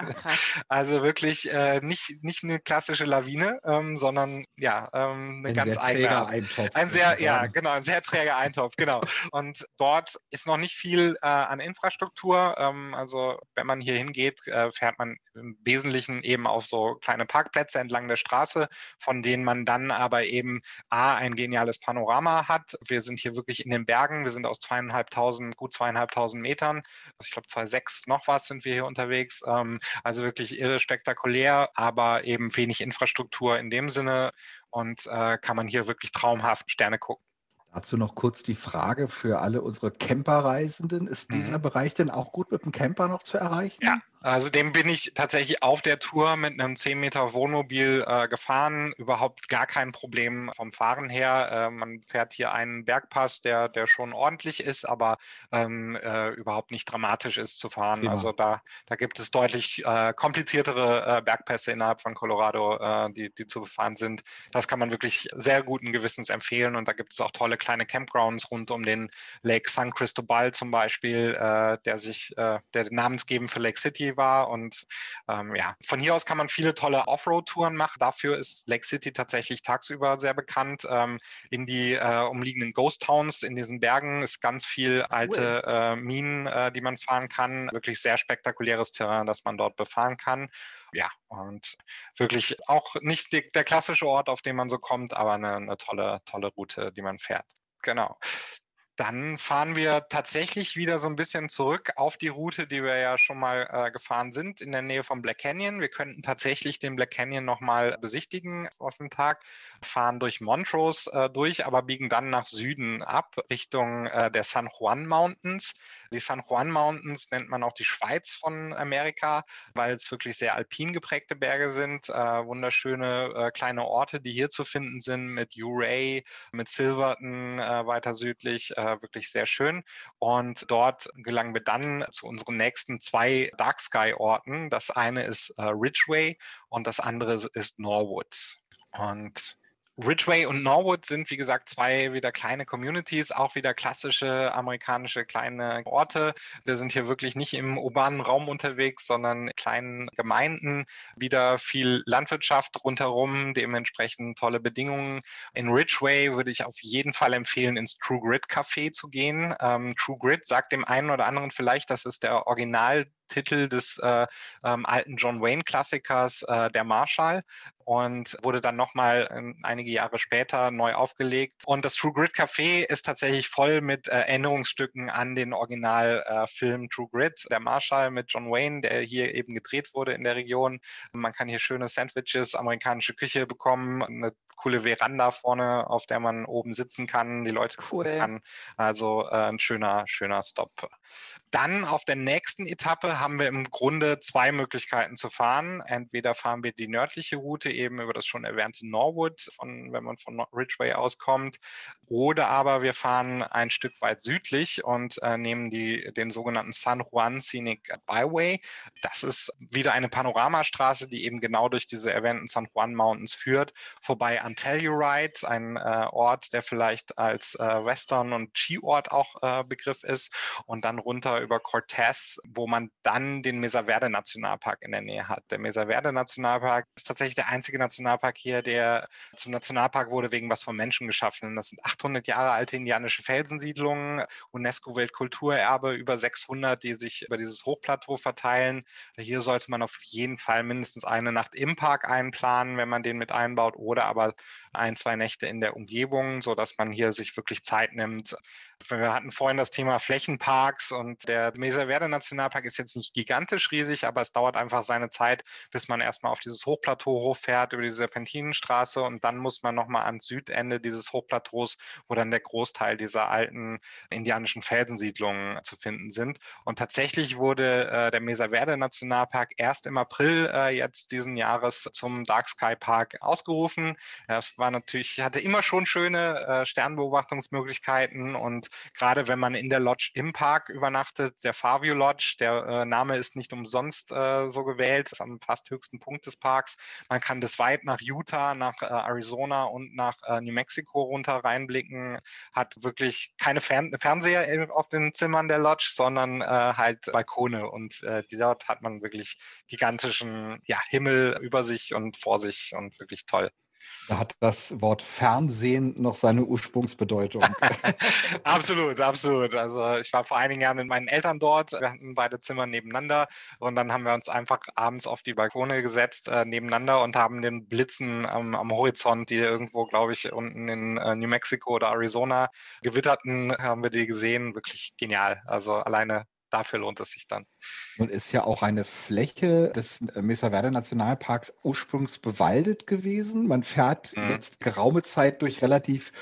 also wirklich äh, nicht, nicht eine klassische Lawine, ähm, sondern ja, ähm, eine ein ganz eigene. Eintopf, ein sehr, ja, genau, ein sehr träger Eintopf, genau. Und dort ist noch nicht viel äh, an Infrastruktur. Ähm, also wenn man hier hingeht, äh, fährt man im Wesentlichen eben auf so kleine Parkplätze entlang der Straße, von denen man dann aber eben A, ein geniales Panorama hat. Wir sind hier wirklich in den Bergen. Wir sind aus zweieinhalbtausend, gut zweieinhalbtausend Metern. Also ich glaube, zwei sechs noch was sind wir hier unterwegs. Ähm, also wirklich irre spektakulär, aber eben wenig Infrastruktur in dem Sinne und äh, kann man hier wirklich traumhaft Sterne gucken. Dazu noch kurz die Frage für alle unsere Camperreisenden. Ist dieser mhm. Bereich denn auch gut mit dem Camper noch zu erreichen? Ja, also dem bin ich tatsächlich auf der Tour mit einem 10 Meter Wohnmobil äh, gefahren. Überhaupt gar kein Problem vom Fahren her. Äh, man fährt hier einen Bergpass, der, der schon ordentlich ist, aber ähm, äh, überhaupt nicht dramatisch ist zu fahren. Prima. Also da, da gibt es deutlich äh, kompliziertere äh, Bergpässe innerhalb von Colorado, äh, die, die zu befahren sind. Das kann man wirklich sehr guten Gewissens empfehlen. Und da gibt es auch tolle kleine Campgrounds rund um den Lake San Cristobal zum Beispiel, der sich, der namensgebend für Lake City war. Und ähm, ja, von hier aus kann man viele tolle Offroad-Touren machen. Dafür ist Lake City tatsächlich tagsüber sehr bekannt. Ähm, in die äh, umliegenden Ghost Towns in diesen Bergen ist ganz viel alte cool. äh, Minen, äh, die man fahren kann. Wirklich sehr spektakuläres Terrain, das man dort befahren kann ja, und wirklich auch nicht die, der klassische Ort, auf den man so kommt, aber eine, eine tolle, tolle Route, die man fährt. Genau. Dann fahren wir tatsächlich wieder so ein bisschen zurück auf die Route, die wir ja schon mal äh, gefahren sind, in der Nähe vom Black Canyon. Wir könnten tatsächlich den Black Canyon nochmal besichtigen auf dem Tag, fahren durch Montrose äh, durch, aber biegen dann nach Süden ab, Richtung äh, der San Juan Mountains. Die San Juan Mountains nennt man auch die Schweiz von Amerika, weil es wirklich sehr alpin geprägte Berge sind. Äh, wunderschöne äh, kleine Orte, die hier zu finden sind mit Uray, mit Silverton äh, weiter südlich. Äh, wirklich sehr schön. Und dort gelangen wir dann zu unseren nächsten zwei Dark Sky Orten. Das eine ist äh, Ridgeway und das andere ist Norwood. Und Ridgeway und Norwood sind, wie gesagt, zwei wieder kleine Communities, auch wieder klassische amerikanische kleine Orte. Wir sind hier wirklich nicht im urbanen Raum unterwegs, sondern kleinen Gemeinden. Wieder viel Landwirtschaft rundherum, dementsprechend tolle Bedingungen. In Ridgeway würde ich auf jeden Fall empfehlen, ins True Grid Café zu gehen. Ähm, True Grid sagt dem einen oder anderen vielleicht, das ist der Original Titel des äh, ähm, alten John Wayne-Klassikers äh, Der Marshall und wurde dann nochmal äh, einige Jahre später neu aufgelegt. Und das True Grit Café ist tatsächlich voll mit äh, Erinnerungsstücken an den Originalfilm äh, True Grit, Der Marshall mit John Wayne, der hier eben gedreht wurde in der Region. Man kann hier schöne Sandwiches, amerikanische Küche bekommen, eine coole Veranda vorne, auf der man oben sitzen kann, die Leute cool. kann. Also äh, ein schöner, schöner Stop. Dann auf der nächsten Etappe haben wir im Grunde zwei Möglichkeiten zu fahren. Entweder fahren wir die nördliche Route eben über das schon erwähnte Norwood, von, wenn man von Ridgeway auskommt, oder aber wir fahren ein Stück weit südlich und äh, nehmen die, den sogenannten San Juan Scenic Byway. Das ist wieder eine Panoramastraße, die eben genau durch diese erwähnten San Juan Mountains führt, vorbei an Telluride, ein äh, Ort, der vielleicht als äh, Western- und Skiort auch äh, Begriff ist, und dann runter über Cortez, wo man dann den Mesa Verde Nationalpark in der Nähe hat. Der Mesa Verde Nationalpark ist tatsächlich der einzige Nationalpark hier, der zum Nationalpark wurde wegen was von Menschen geschaffen. Das sind 800 Jahre alte indianische Felsensiedlungen, UNESCO-Weltkulturerbe, über 600, die sich über dieses Hochplateau verteilen. Hier sollte man auf jeden Fall mindestens eine Nacht im Park einplanen, wenn man den mit einbaut, oder aber ein, zwei Nächte in der Umgebung, sodass man hier sich wirklich Zeit nimmt, wir hatten vorhin das Thema Flächenparks und der Mesa Verde Nationalpark ist jetzt nicht gigantisch riesig, aber es dauert einfach seine Zeit, bis man erstmal auf dieses Hochplateau hochfährt über die Serpentinenstraße und dann muss man nochmal ans Südende dieses Hochplateaus, wo dann der Großteil dieser alten indianischen Felsensiedlungen zu finden sind. Und tatsächlich wurde äh, der Mesa Verde Nationalpark erst im April äh, jetzt diesen Jahres zum Dark Sky Park ausgerufen. Es war natürlich, hatte immer schon schöne äh, Sternbeobachtungsmöglichkeiten und gerade wenn man in der Lodge im Park übernachtet, der Favio Lodge, der äh, Name ist nicht umsonst äh, so gewählt, ist am fast höchsten Punkt des Parks. Man kann das weit nach Utah, nach äh, Arizona und nach äh, New Mexico runter reinblicken, hat wirklich keine Fern Fernseher auf den Zimmern der Lodge, sondern äh, halt Balkone und dort hat man wirklich gigantischen ja, Himmel über sich und vor sich und wirklich toll. Da hat das Wort Fernsehen noch seine Ursprungsbedeutung. absolut, absolut. Also ich war vor einigen Jahren mit meinen Eltern dort. Wir hatten beide Zimmer nebeneinander und dann haben wir uns einfach abends auf die Balkone gesetzt äh, nebeneinander und haben den Blitzen ähm, am Horizont, die irgendwo, glaube ich, unten in äh, New Mexico oder Arizona gewitterten, haben wir die gesehen. Wirklich genial. Also alleine dafür lohnt es sich dann. Und ist ja auch eine Fläche des Mesa Verde Nationalparks ursprünglich bewaldet gewesen. Man fährt mhm. jetzt geraume Zeit durch relativ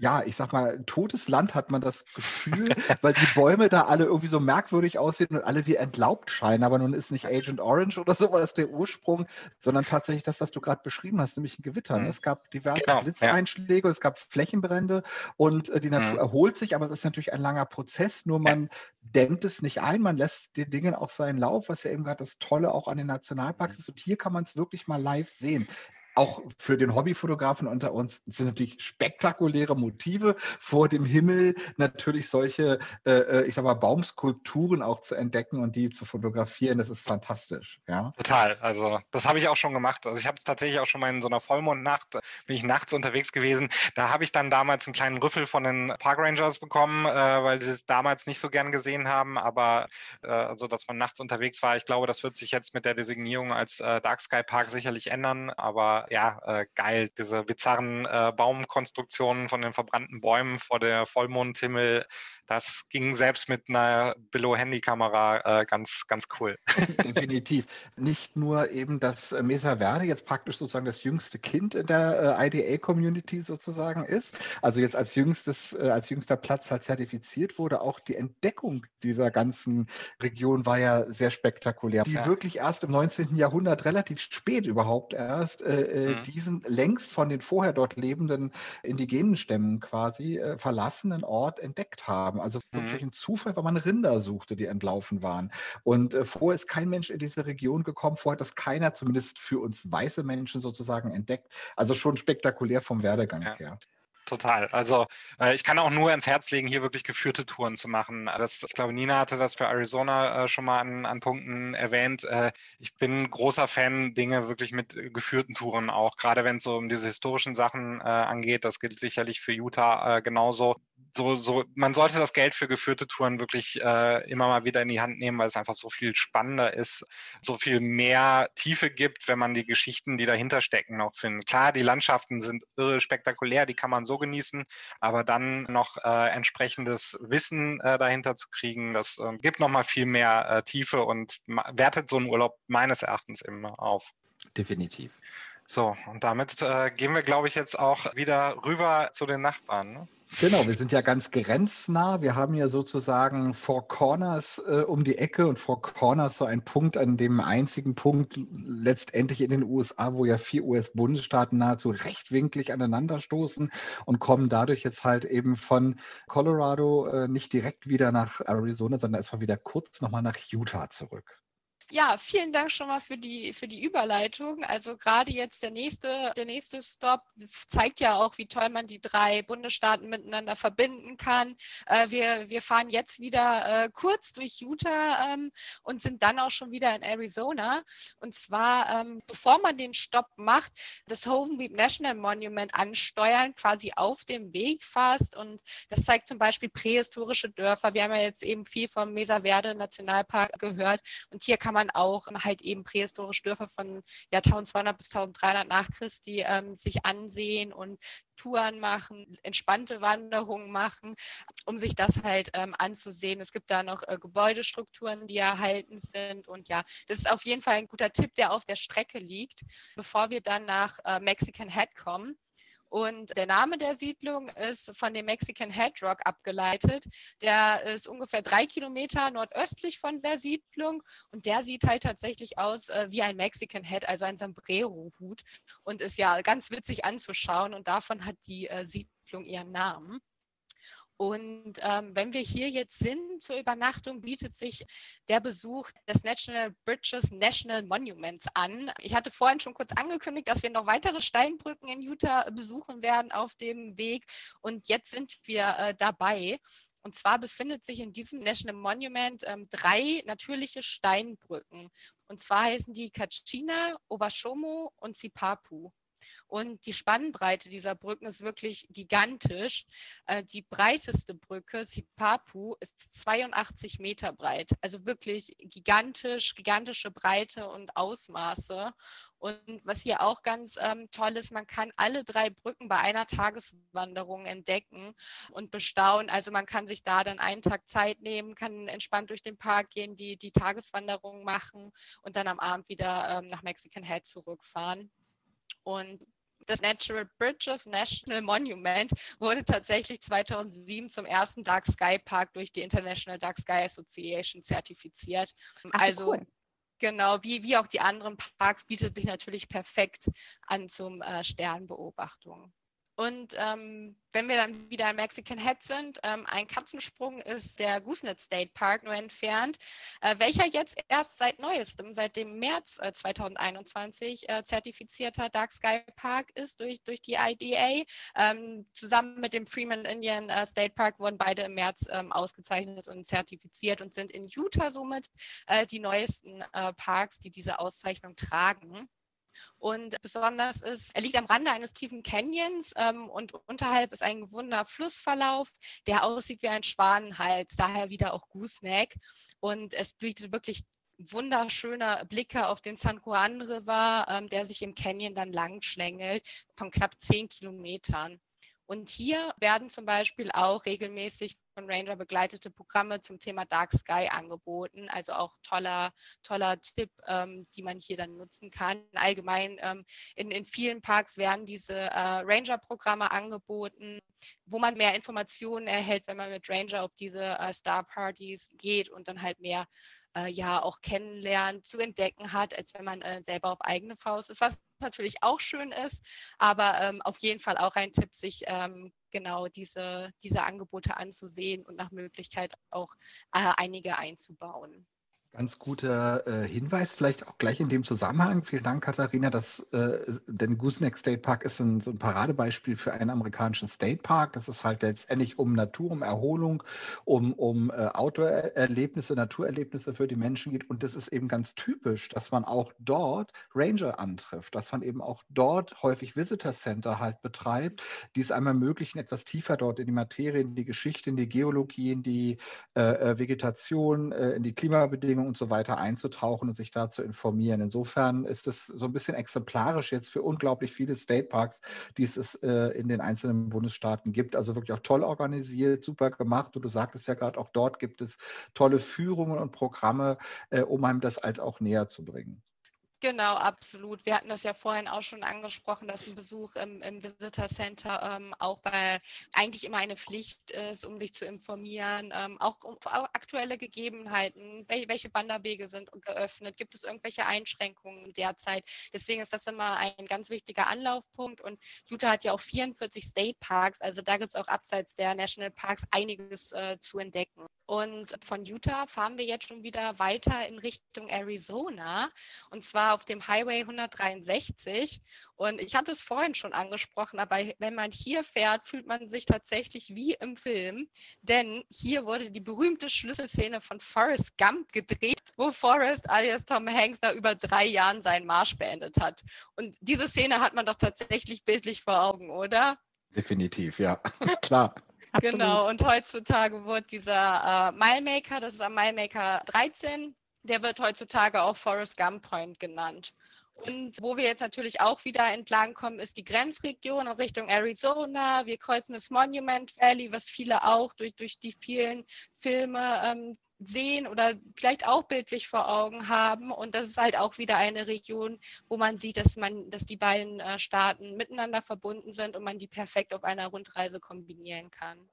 ja, ich sag mal, totes Land hat man das Gefühl, weil die Bäume da alle irgendwie so merkwürdig aussehen und alle wie entlaubt scheinen. Aber nun ist nicht Agent Orange oder sowas der Ursprung, sondern tatsächlich das, was du gerade beschrieben hast, nämlich ein Gewitter. Ne? Mhm. Es gab diverse genau, Blitzeinschläge, ja. es gab Flächenbrände und äh, die Natur mhm. erholt sich, aber es ist natürlich ein langer Prozess. Nur man ja. dämmt es nicht ein, man lässt den Dingen auch seinen Lauf, was ja eben gerade das Tolle auch an den Nationalparks mhm. ist. Und hier kann man es wirklich mal live sehen auch für den Hobbyfotografen unter uns sind natürlich spektakuläre Motive vor dem Himmel, natürlich solche, äh, äh, ich sag mal, Baumskulpturen auch zu entdecken und die zu fotografieren. Das ist fantastisch. Ja? Total. Also das habe ich auch schon gemacht. Also ich habe es tatsächlich auch schon mal in so einer Vollmondnacht, bin ich nachts unterwegs gewesen. Da habe ich dann damals einen kleinen Rüffel von den Park Rangers bekommen, äh, weil sie es damals nicht so gern gesehen haben. Aber äh, also, dass man nachts unterwegs war, ich glaube, das wird sich jetzt mit der Designierung als äh, Dark Sky Park sicherlich ändern. Aber ja, äh, geil, diese bizarren äh, Baumkonstruktionen von den verbrannten Bäumen vor der Vollmondhimmel, das ging selbst mit einer Billo-Handykamera äh, ganz, ganz cool. Definitiv. Nicht nur eben, dass äh, Mesa Verde jetzt praktisch sozusagen das jüngste Kind in der äh, IDA-Community sozusagen ist, also jetzt als jüngstes, äh, als jüngster Platz halt zertifiziert wurde, auch die Entdeckung dieser ganzen Region war ja sehr spektakulär. Die ja. wirklich erst im 19. Jahrhundert relativ spät überhaupt erst äh, äh, mhm. diesen längst von den vorher dort lebenden indigenen Stämmen quasi verlassenen Ort entdeckt haben. Also wirklich mhm. ein Zufall, weil man Rinder suchte, die entlaufen waren. Und äh, vorher ist kein Mensch in diese Region gekommen, vorher hat das keiner, zumindest für uns weiße Menschen sozusagen, entdeckt. Also schon spektakulär vom Werdegang ja. her total. Also äh, ich kann auch nur ans Herz legen, hier wirklich geführte Touren zu machen. Das, ich glaube, Nina hatte das für Arizona äh, schon mal an, an Punkten erwähnt. Äh, ich bin großer Fan, Dinge wirklich mit geführten Touren auch, gerade wenn es so um diese historischen Sachen äh, angeht. Das gilt sicherlich für Utah äh, genauso so, so, man sollte das Geld für geführte Touren wirklich äh, immer mal wieder in die Hand nehmen, weil es einfach so viel spannender ist, so viel mehr Tiefe gibt, wenn man die Geschichten, die dahinter stecken, noch findet. Klar, die Landschaften sind irre spektakulär, die kann man so genießen, aber dann noch äh, entsprechendes Wissen äh, dahinter zu kriegen, das äh, gibt nochmal viel mehr äh, Tiefe und wertet so einen Urlaub meines Erachtens immer auf. Definitiv. So, und damit äh, gehen wir, glaube ich, jetzt auch wieder rüber zu den Nachbarn. Ne? Genau, wir sind ja ganz grenznah. Wir haben ja sozusagen Four Corners äh, um die Ecke und Four Corners so ein Punkt, an dem einzigen Punkt letztendlich in den USA, wo ja vier US-Bundesstaaten nahezu rechtwinklig aneinanderstoßen und kommen dadurch jetzt halt eben von Colorado äh, nicht direkt wieder nach Arizona, sondern erstmal wieder kurz nochmal nach Utah zurück. Ja, vielen Dank schon mal für die, für die Überleitung. Also gerade jetzt der nächste, der nächste Stop zeigt ja auch, wie toll man die drei Bundesstaaten miteinander verbinden kann. Äh, wir, wir fahren jetzt wieder äh, kurz durch Utah ähm, und sind dann auch schon wieder in Arizona. Und zwar, ähm, bevor man den Stopp macht, das Hovenweep National Monument ansteuern, quasi auf dem Weg fast. Und das zeigt zum Beispiel prähistorische Dörfer. Wir haben ja jetzt eben viel vom Mesa Verde Nationalpark gehört. Und hier kann man man auch halt eben prähistorische Dörfer von ja, 1200 bis 1300 nach Christi ähm, sich ansehen und Touren machen, entspannte Wanderungen machen, um sich das halt ähm, anzusehen. Es gibt da noch äh, Gebäudestrukturen, die erhalten sind. Und ja, das ist auf jeden Fall ein guter Tipp, der auf der Strecke liegt. Bevor wir dann nach äh, Mexican Head kommen, und der Name der Siedlung ist von dem Mexican Head Rock abgeleitet. Der ist ungefähr drei Kilometer nordöstlich von der Siedlung und der sieht halt tatsächlich aus äh, wie ein Mexican Head, also ein Sombrero-Hut und ist ja ganz witzig anzuschauen und davon hat die äh, Siedlung ihren Namen. Und ähm, wenn wir hier jetzt sind zur Übernachtung, bietet sich der Besuch des National Bridges National Monuments an. Ich hatte vorhin schon kurz angekündigt, dass wir noch weitere Steinbrücken in Utah besuchen werden auf dem Weg. Und jetzt sind wir äh, dabei. Und zwar befindet sich in diesem National Monument ähm, drei natürliche Steinbrücken. Und zwar heißen die Kachina, Ovashomo und Sipapu. Und die Spannbreite dieser Brücken ist wirklich gigantisch. Äh, die breiteste Brücke, Sipapu, ist 82 Meter breit. Also wirklich gigantisch, gigantische Breite und Ausmaße. Und was hier auch ganz ähm, toll ist, man kann alle drei Brücken bei einer Tageswanderung entdecken und bestaunen. Also man kann sich da dann einen Tag Zeit nehmen, kann entspannt durch den Park gehen, die, die Tageswanderung machen und dann am Abend wieder ähm, nach Mexican Head zurückfahren. Und das Natural Bridges National Monument wurde tatsächlich 2007 zum ersten Dark Sky Park durch die International Dark Sky Association zertifiziert. Ach, also cool. genau, wie, wie auch die anderen Parks bietet sich natürlich perfekt an zum äh, Sternbeobachtung. Und ähm, wenn wir dann wieder in Mexican Head sind, ähm, ein Katzensprung ist der Goosenet State Park nur entfernt, äh, welcher jetzt erst seit neuestem, seit dem März äh, 2021 äh, zertifizierter Dark Sky Park ist durch, durch die IDA. Ähm, zusammen mit dem Freeman Indian äh, State Park wurden beide im März ähm, ausgezeichnet und zertifiziert und sind in Utah somit äh, die neuesten äh, Parks, die diese Auszeichnung tragen. Und besonders ist, er liegt am Rande eines tiefen Canyons ähm, und unterhalb ist ein gewundener Flussverlauf, der aussieht wie ein Schwanenhals, daher wieder auch Gooseneck. Und es bietet wirklich wunderschöne Blicke auf den San Juan River, ähm, der sich im Canyon dann lang schlängelt, von knapp zehn Kilometern. Und hier werden zum Beispiel auch regelmäßig von Ranger begleitete Programme zum Thema Dark Sky angeboten. Also auch toller, toller Tipp, ähm, die man hier dann nutzen kann. Allgemein ähm, in, in vielen Parks werden diese äh, Ranger-Programme angeboten, wo man mehr Informationen erhält, wenn man mit Ranger auf diese äh, Star-Partys geht und dann halt mehr äh, ja auch kennenlernen, zu entdecken hat, als wenn man äh, selber auf eigene Faust ist, was natürlich auch schön ist, aber ähm, auf jeden Fall auch ein Tipp, sich ähm, genau diese, diese Angebote anzusehen und nach Möglichkeit auch äh, einige einzubauen. Ganz guter äh, Hinweis, vielleicht auch gleich in dem Zusammenhang. Vielen Dank, Katharina. Das, äh, denn Gooseneck State Park ist ein, so ein Paradebeispiel für einen amerikanischen State Park. Das ist halt letztendlich um Natur, um Erholung, um, um äh, Outdoor-Erlebnisse, Naturerlebnisse für die Menschen geht. Und das ist eben ganz typisch, dass man auch dort Ranger antrifft, dass man eben auch dort häufig Visitor Center halt betreibt, die es einmal ermöglichen, etwas tiefer dort in die Materie, in die Geschichte, in die Geologie, in die äh, äh, Vegetation, äh, in die Klimabedingungen Rahmenbedingungen und so weiter einzutauchen und sich da zu informieren. Insofern ist es so ein bisschen exemplarisch jetzt für unglaublich viele State Parks, die es äh, in den einzelnen Bundesstaaten gibt. Also wirklich auch toll organisiert, super gemacht. Und du sagtest ja gerade, auch dort gibt es tolle Führungen und Programme, äh, um einem das halt auch näher zu bringen. Genau, absolut. Wir hatten das ja vorhin auch schon angesprochen, dass ein Besuch im, im Visitor Center ähm, auch bei eigentlich immer eine Pflicht ist, um sich zu informieren, ähm, auch um auch aktuelle Gegebenheiten, welche, Wanderwege sind geöffnet, gibt es irgendwelche Einschränkungen derzeit. Deswegen ist das immer ein ganz wichtiger Anlaufpunkt und Utah hat ja auch 44 State Parks, also da gibt es auch abseits der National Parks einiges äh, zu entdecken. Und von Utah fahren wir jetzt schon wieder weiter in Richtung Arizona und zwar auf dem Highway 163. Und ich hatte es vorhin schon angesprochen, aber wenn man hier fährt, fühlt man sich tatsächlich wie im Film. Denn hier wurde die berühmte Schlüsselszene von Forrest Gump gedreht, wo Forrest alias Tom Hanks da über drei Jahren seinen Marsch beendet hat. Und diese Szene hat man doch tatsächlich bildlich vor Augen, oder? Definitiv, ja, klar. Absolut. Genau, und heutzutage wird dieser äh, Milemaker, das ist am Milemaker 13, der wird heutzutage auch Forest Gump Point genannt. Und wo wir jetzt natürlich auch wieder entlang kommen, ist die Grenzregion in Richtung Arizona. Wir kreuzen das Monument Valley, was viele auch durch, durch die vielen Filme ähm, sehen oder vielleicht auch bildlich vor Augen haben. Und das ist halt auch wieder eine Region, wo man sieht, dass man, dass die beiden äh, Staaten miteinander verbunden sind und man die perfekt auf einer Rundreise kombinieren kann.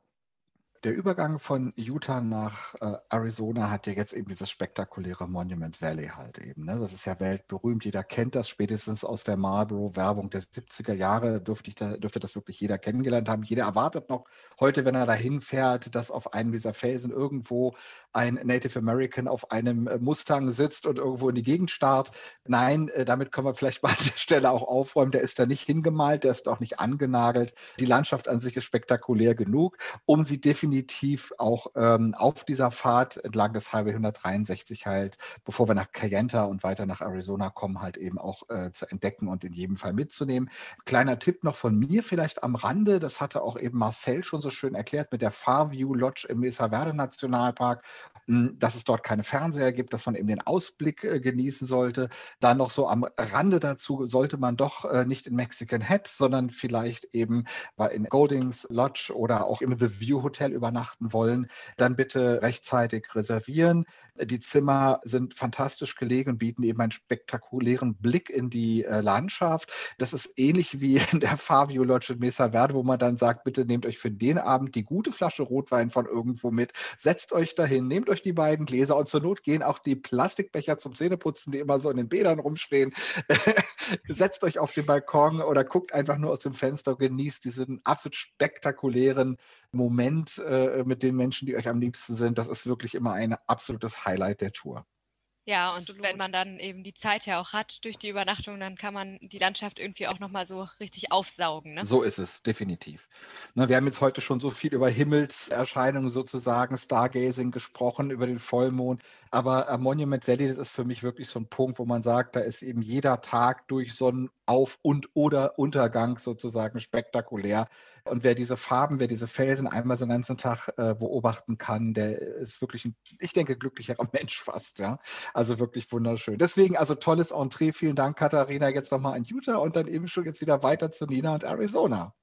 Der Übergang von Utah nach äh, Arizona hat ja jetzt eben dieses spektakuläre Monument Valley halt eben. Ne? Das ist ja weltberühmt. Jeder kennt das spätestens aus der Marlboro-Werbung der 70er Jahre. Dürfte, da, dürfte das wirklich jeder kennengelernt haben. Jeder erwartet noch heute, wenn er dahin fährt, dass auf einem dieser Felsen irgendwo ein Native American auf einem äh, Mustang sitzt und irgendwo in die Gegend starrt. Nein, äh, damit können wir vielleicht mal an der Stelle auch aufräumen. Der ist da nicht hingemalt, der ist auch nicht angenagelt. Die Landschaft an sich ist spektakulär genug, um sie definitiv definitiv auch ähm, auf dieser Fahrt entlang des Highway 163 halt, bevor wir nach Cayenta und weiter nach Arizona kommen, halt eben auch äh, zu entdecken und in jedem Fall mitzunehmen. Kleiner Tipp noch von mir vielleicht am Rande, das hatte auch eben Marcel schon so schön erklärt mit der Farview Lodge im Mesa Verde Nationalpark, dass es dort keine Fernseher gibt, dass man eben den Ausblick äh, genießen sollte. Dann noch so am Rande dazu sollte man doch äh, nicht in Mexican Head, sondern vielleicht eben in Goldings Lodge oder auch im The View Hotel übernachten wollen, dann bitte rechtzeitig reservieren. Die Zimmer sind fantastisch gelegen und bieten eben einen spektakulären Blick in die äh, Landschaft. Das ist ähnlich wie in der Fabio Lodge in Mesa Verde, wo man dann sagt, bitte nehmt euch für den Abend die gute Flasche Rotwein von irgendwo mit, setzt euch dahin, nehmt euch euch die beiden Gläser und zur Not gehen auch die Plastikbecher zum Zähneputzen, die immer so in den Bädern rumstehen. Setzt euch auf den Balkon oder guckt einfach nur aus dem Fenster, genießt diesen absolut spektakulären Moment äh, mit den Menschen, die euch am liebsten sind. Das ist wirklich immer ein absolutes Highlight der Tour. Ja, und Absolut. wenn man dann eben die Zeit ja auch hat durch die Übernachtung, dann kann man die Landschaft irgendwie auch nochmal so richtig aufsaugen. Ne? So ist es, definitiv. Na, wir haben jetzt heute schon so viel über Himmelserscheinungen sozusagen, Stargazing gesprochen, über den Vollmond. Aber Monument Valley, das ist für mich wirklich so ein Punkt, wo man sagt, da ist eben jeder Tag durch Sonnenauf- und oder Untergang sozusagen spektakulär. Und wer diese Farben, wer diese Felsen einmal so einen ganzen Tag äh, beobachten kann, der ist wirklich ein, ich denke, glücklicherer Mensch fast. Ja? Also wirklich wunderschön. Deswegen also tolles Entree. Vielen Dank, Katharina. Jetzt nochmal an Utah und dann eben schon jetzt wieder weiter zu Nina und Arizona.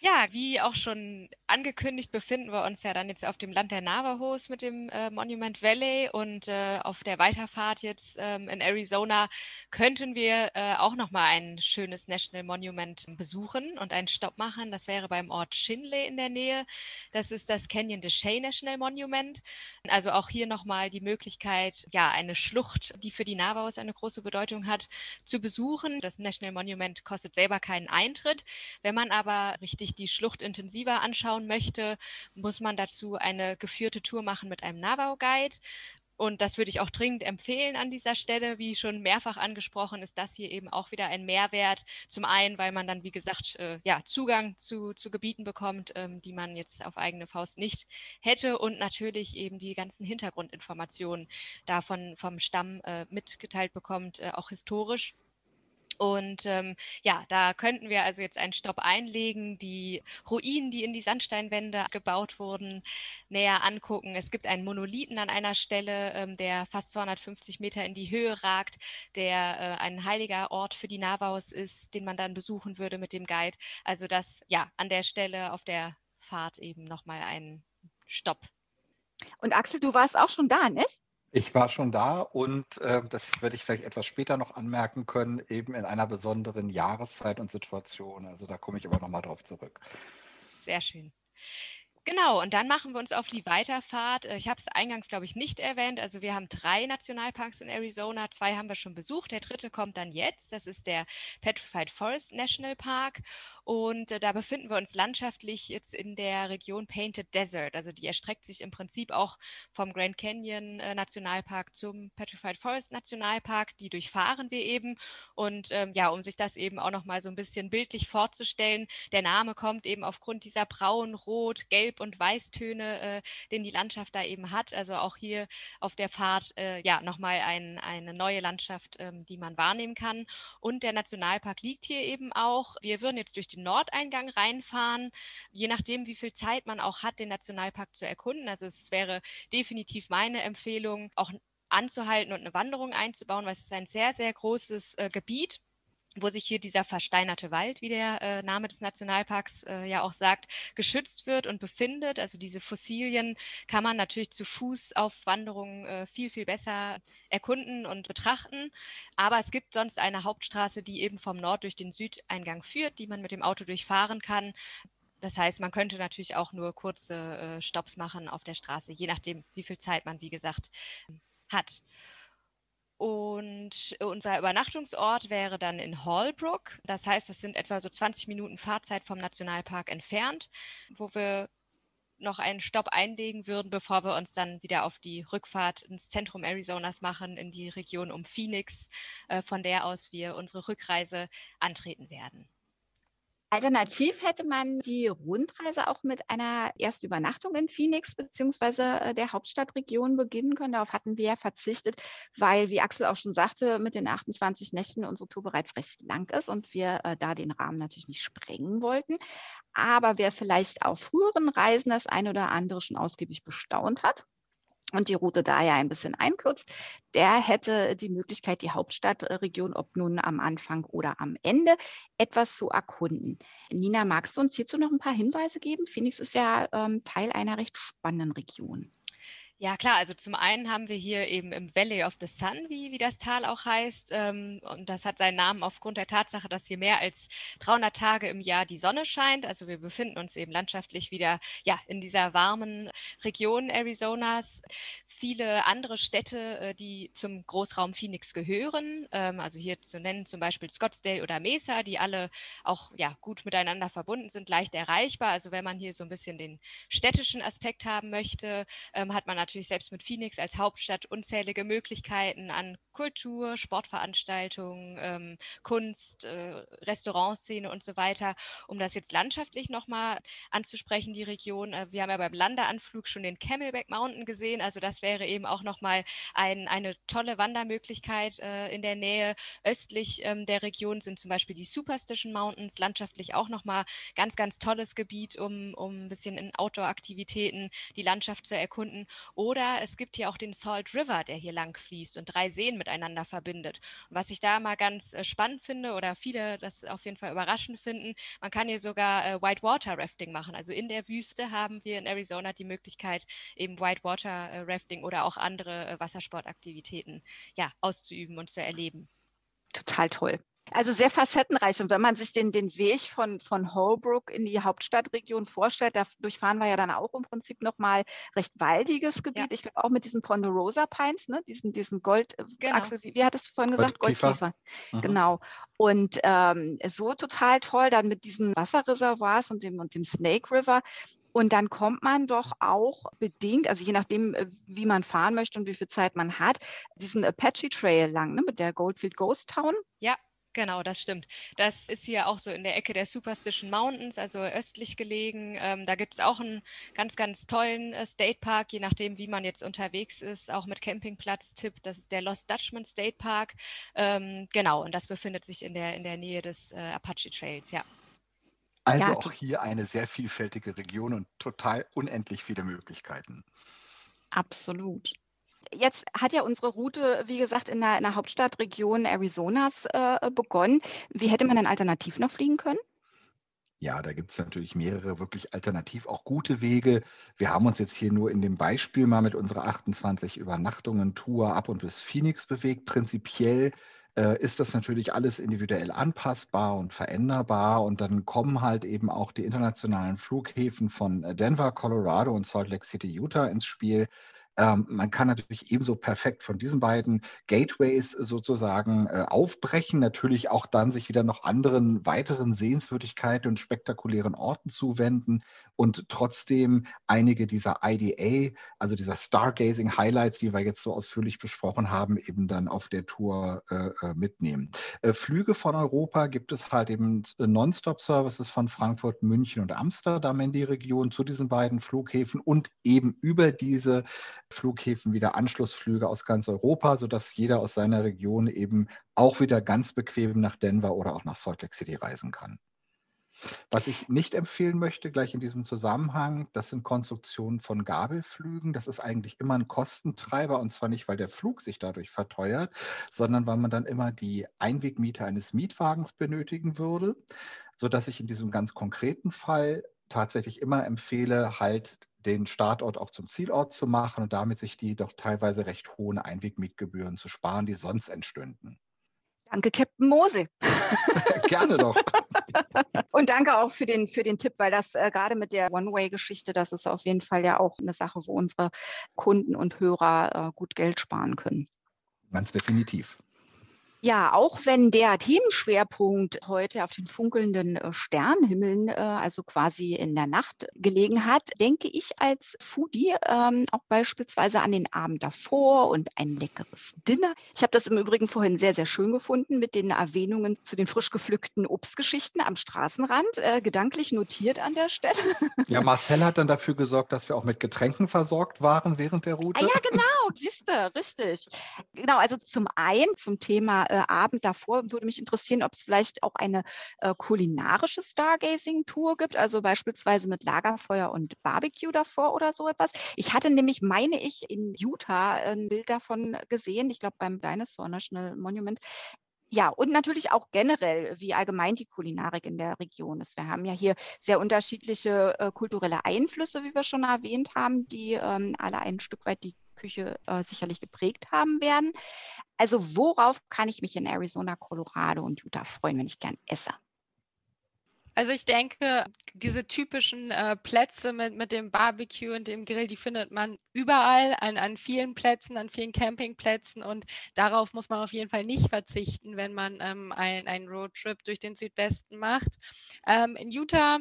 Ja, wie auch schon angekündigt, befinden wir uns ja dann jetzt auf dem Land der Navajos mit dem äh, Monument Valley und äh, auf der Weiterfahrt jetzt ähm, in Arizona könnten wir äh, auch nochmal ein schönes National Monument besuchen und einen Stopp machen. Das wäre beim Ort Shinley in der Nähe. Das ist das Canyon de Chelly National Monument. Also auch hier nochmal die Möglichkeit, ja, eine Schlucht, die für die Navajos eine große Bedeutung hat, zu besuchen. Das National Monument kostet selber keinen Eintritt. Wenn man aber richtig sich die Schlucht intensiver anschauen möchte, muss man dazu eine geführte Tour machen mit einem Navajo-Guide. Und das würde ich auch dringend empfehlen an dieser Stelle. Wie schon mehrfach angesprochen, ist das hier eben auch wieder ein Mehrwert. Zum einen, weil man dann, wie gesagt, äh, ja, Zugang zu, zu Gebieten bekommt, ähm, die man jetzt auf eigene Faust nicht hätte. Und natürlich eben die ganzen Hintergrundinformationen davon vom Stamm äh, mitgeteilt bekommt, äh, auch historisch. Und ähm, ja, da könnten wir also jetzt einen Stopp einlegen, die Ruinen, die in die Sandsteinwände gebaut wurden, näher angucken. Es gibt einen Monolithen an einer Stelle, ähm, der fast 250 Meter in die Höhe ragt, der äh, ein heiliger Ort für die Navajos ist, den man dann besuchen würde mit dem Guide. Also das, ja, an der Stelle auf der Fahrt eben nochmal ein Stopp. Und Axel, du warst auch schon da, nicht? Ich war schon da und äh, das werde ich vielleicht etwas später noch anmerken können, eben in einer besonderen Jahreszeit und Situation. Also da komme ich aber nochmal drauf zurück. Sehr schön. Genau, und dann machen wir uns auf die Weiterfahrt. Äh, ich habe es eingangs, glaube ich, nicht erwähnt. Also wir haben drei Nationalparks in Arizona. Zwei haben wir schon besucht. Der dritte kommt dann jetzt. Das ist der Petrified Forest National Park. Und äh, da befinden wir uns landschaftlich jetzt in der Region Painted Desert. Also die erstreckt sich im Prinzip auch vom Grand Canyon äh, Nationalpark zum Petrified Forest Nationalpark. Die durchfahren wir eben. Und ähm, ja, um sich das eben auch nochmal so ein bisschen bildlich vorzustellen, der Name kommt eben aufgrund dieser braun, rot, gelb und Weißtöne, äh, den die Landschaft da eben hat. Also auch hier auf der Fahrt äh, ja nochmal ein, eine neue Landschaft, ähm, die man wahrnehmen kann. Und der Nationalpark liegt hier eben auch. Wir würden jetzt durch den Nordeingang reinfahren, je nachdem, wie viel Zeit man auch hat, den Nationalpark zu erkunden. Also es wäre definitiv meine Empfehlung, auch anzuhalten und eine Wanderung einzubauen, weil es ist ein sehr, sehr großes äh, Gebiet wo sich hier dieser versteinerte Wald, wie der äh, Name des Nationalparks äh, ja auch sagt, geschützt wird und befindet. Also diese Fossilien kann man natürlich zu Fuß auf Wanderungen äh, viel, viel besser erkunden und betrachten. Aber es gibt sonst eine Hauptstraße, die eben vom Nord durch den Südeingang führt, die man mit dem Auto durchfahren kann. Das heißt, man könnte natürlich auch nur kurze äh, Stops machen auf der Straße, je nachdem, wie viel Zeit man, wie gesagt, hat. Und unser Übernachtungsort wäre dann in Hallbrook. Das heißt, das sind etwa so 20 Minuten Fahrzeit vom Nationalpark entfernt, wo wir noch einen Stopp einlegen würden, bevor wir uns dann wieder auf die Rückfahrt ins Zentrum Arizonas machen, in die Region um Phoenix, äh, von der aus wir unsere Rückreise antreten werden. Alternativ hätte man die Rundreise auch mit einer Erstübernachtung in Phoenix beziehungsweise äh, der Hauptstadtregion beginnen können. Darauf hatten wir ja verzichtet, weil, wie Axel auch schon sagte, mit den 28 Nächten unsere Tour bereits recht lang ist und wir äh, da den Rahmen natürlich nicht sprengen wollten. Aber wer vielleicht auf früheren Reisen das eine oder andere schon ausgiebig bestaunt hat, und die Route daher ein bisschen einkürzt, der hätte die Möglichkeit, die Hauptstadtregion, ob nun am Anfang oder am Ende, etwas zu erkunden. Nina, magst du uns hierzu noch ein paar Hinweise geben? Phoenix ist ja ähm, Teil einer recht spannenden Region. Ja, klar. Also zum einen haben wir hier eben im Valley of the Sun, wie, wie das Tal auch heißt. Ähm, und das hat seinen Namen aufgrund der Tatsache, dass hier mehr als 300 Tage im Jahr die Sonne scheint. Also wir befinden uns eben landschaftlich wieder ja, in dieser warmen Region Arizonas. Viele andere Städte, äh, die zum Großraum Phoenix gehören, ähm, also hier zu nennen zum Beispiel Scottsdale oder Mesa, die alle auch ja, gut miteinander verbunden sind, leicht erreichbar. Also wenn man hier so ein bisschen den städtischen Aspekt haben möchte, ähm, hat man natürlich selbst mit Phoenix als Hauptstadt unzählige Möglichkeiten an Kultur, Sportveranstaltungen, ähm, Kunst, äh, Restaurantszene und so weiter. Um das jetzt landschaftlich nochmal anzusprechen, die Region. Äh, wir haben ja beim Landeanflug schon den Camelback Mountain gesehen. Also das wäre eben auch nochmal ein, eine tolle Wandermöglichkeit äh, in der Nähe. Östlich ähm, der Region sind zum Beispiel die Superstition Mountains, landschaftlich auch nochmal ganz, ganz tolles Gebiet, um, um ein bisschen in Outdoor-Aktivitäten die Landschaft zu erkunden. Oder es gibt hier auch den Salt River, der hier lang fließt und drei Seen miteinander verbindet. Und was ich da mal ganz äh, spannend finde oder viele das auf jeden Fall überraschend finden, man kann hier sogar äh, Whitewater Rafting machen. Also in der Wüste haben wir in Arizona die Möglichkeit, eben Whitewater äh, Rafting oder auch andere Wassersportaktivitäten ja, auszuüben und zu erleben. Total toll. Also sehr facettenreich. Und wenn man sich den, den Weg von, von Holbrook in die Hauptstadtregion vorstellt, da durchfahren wir ja dann auch im Prinzip nochmal recht waldiges Gebiet. Ja. Ich glaube auch mit diesen Ponderosa Pines, ne? diesen, diesen Gold, äh, genau. Axel, wie, wie hattest du vorhin gesagt? Goldkäfer. Goldkäfer. Mhm. Genau. Und ähm, so total toll, dann mit diesen Wasserreservoirs und dem, und dem Snake River. Und dann kommt man doch auch bedingt, also je nachdem, äh, wie man fahren möchte und wie viel Zeit man hat, diesen Apache Trail lang, ne, mit der Goldfield Ghost Town. Ja, Genau, das stimmt. Das ist hier auch so in der Ecke der Superstition Mountains, also östlich gelegen. Ähm, da gibt es auch einen ganz, ganz tollen äh, State Park, je nachdem, wie man jetzt unterwegs ist, auch mit Campingplatz-Tipp. Das ist der Lost Dutchman State Park. Ähm, genau, und das befindet sich in der, in der Nähe des äh, Apache Trails, ja. Also ja, auch hier eine sehr vielfältige Region und total unendlich viele Möglichkeiten. Absolut. Jetzt hat ja unsere Route, wie gesagt, in der, in der Hauptstadtregion Arizonas äh, begonnen. Wie hätte man denn alternativ noch fliegen können? Ja, da gibt es natürlich mehrere wirklich alternativ auch gute Wege. Wir haben uns jetzt hier nur in dem Beispiel mal mit unserer 28 Übernachtungen Tour ab und bis Phoenix bewegt. Prinzipiell äh, ist das natürlich alles individuell anpassbar und veränderbar. Und dann kommen halt eben auch die internationalen Flughäfen von Denver, Colorado und Salt Lake City, Utah ins Spiel. Ähm, man kann natürlich ebenso perfekt von diesen beiden Gateways sozusagen äh, aufbrechen, natürlich auch dann sich wieder noch anderen weiteren Sehenswürdigkeiten und spektakulären Orten zuwenden und trotzdem einige dieser IDA, also dieser Stargazing Highlights, die wir jetzt so ausführlich besprochen haben, eben dann auf der Tour äh, äh mitnehmen. Äh, Flüge von Europa gibt es halt eben äh, Nonstop-Services von Frankfurt, München und Amsterdam in die Region zu diesen beiden Flughäfen und eben über diese Flughäfen wieder Anschlussflüge aus ganz Europa, sodass jeder aus seiner Region eben auch wieder ganz bequem nach Denver oder auch nach Salt Lake City reisen kann. Was ich nicht empfehlen möchte, gleich in diesem Zusammenhang, das sind Konstruktionen von Gabelflügen. Das ist eigentlich immer ein Kostentreiber und zwar nicht, weil der Flug sich dadurch verteuert, sondern weil man dann immer die Einwegmiete eines Mietwagens benötigen würde, sodass ich in diesem ganz konkreten Fall tatsächlich immer empfehle, halt den Startort auch zum Zielort zu machen und damit sich die doch teilweise recht hohen Einwegmietgebühren zu sparen, die sonst entstünden. Danke, Captain Mose. Gerne doch. Und danke auch für den, für den Tipp, weil das äh, gerade mit der One-Way-Geschichte, das ist auf jeden Fall ja auch eine Sache, wo unsere Kunden und Hörer äh, gut Geld sparen können. Ganz definitiv. Ja, auch wenn der Themenschwerpunkt heute auf den funkelnden äh, Sternhimmeln, äh, also quasi in der Nacht gelegen hat, denke ich als Foodie ähm, auch beispielsweise an den Abend davor und ein leckeres Dinner. Ich habe das im Übrigen vorhin sehr, sehr schön gefunden mit den Erwähnungen zu den frisch gepflückten Obstgeschichten am Straßenrand, äh, gedanklich notiert an der Stelle. Ja, Marcel hat dann dafür gesorgt, dass wir auch mit Getränken versorgt waren während der Route. Ah, ja, genau, siehst du, richtig. Genau, also zum einen zum Thema äh, Abend davor würde mich interessieren, ob es vielleicht auch eine äh, kulinarische Stargazing-Tour gibt, also beispielsweise mit Lagerfeuer und Barbecue davor oder so etwas. Ich hatte nämlich, meine ich, in Utah ein Bild davon gesehen, ich glaube beim Dinosaur National Monument, Ja, und natürlich auch generell, wie allgemein die Kulinarik in der Region ist. Wir haben ja hier sehr unterschiedliche äh, kulturelle Einflüsse, wie wir schon erwähnt haben, die ähm, alle ein Stück weit die Küche äh, sicherlich geprägt haben werden. Also worauf kann ich mich in Arizona, Colorado und Utah freuen, wenn ich gern esse? Also ich denke, diese typischen äh, Plätze mit, mit dem Barbecue und dem Grill, die findet man überall an, an vielen Plätzen, an vielen Campingplätzen und darauf muss man auf jeden Fall nicht verzichten, wenn man ähm, einen Roadtrip durch den Südwesten macht. Ähm, in Utah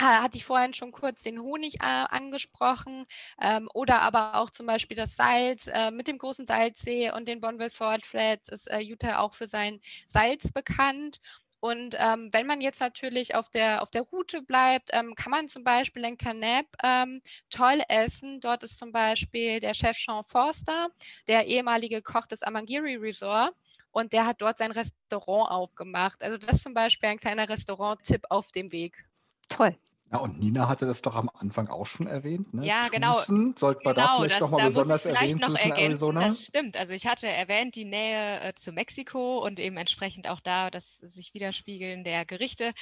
hatte ich vorhin schon kurz den Honig äh, angesprochen ähm, oder aber auch zum Beispiel das Salz äh, mit dem großen Salzsee und den Bonville Salt Flats ist äh, Utah auch für sein Salz bekannt und ähm, wenn man jetzt natürlich auf der, auf der Route bleibt, ähm, kann man zum Beispiel in Canap ähm, toll essen. Dort ist zum Beispiel der Chef Sean Forster, der ehemalige Koch des Amangiri Resort. Und der hat dort sein Restaurant aufgemacht. Also das ist zum Beispiel ein kleiner Restaurant-Tipp auf dem Weg. Toll. Ja, und Nina hatte das doch am Anfang auch schon erwähnt. Ne? Ja, genau. Tucson, sollte man da Genau, vielleicht das, noch mal da muss ich besonders vielleicht erwähnen, noch ergänzen, Arizona? das stimmt. Also ich hatte erwähnt die Nähe äh, zu Mexiko und eben entsprechend auch da das sich widerspiegeln der Gerichte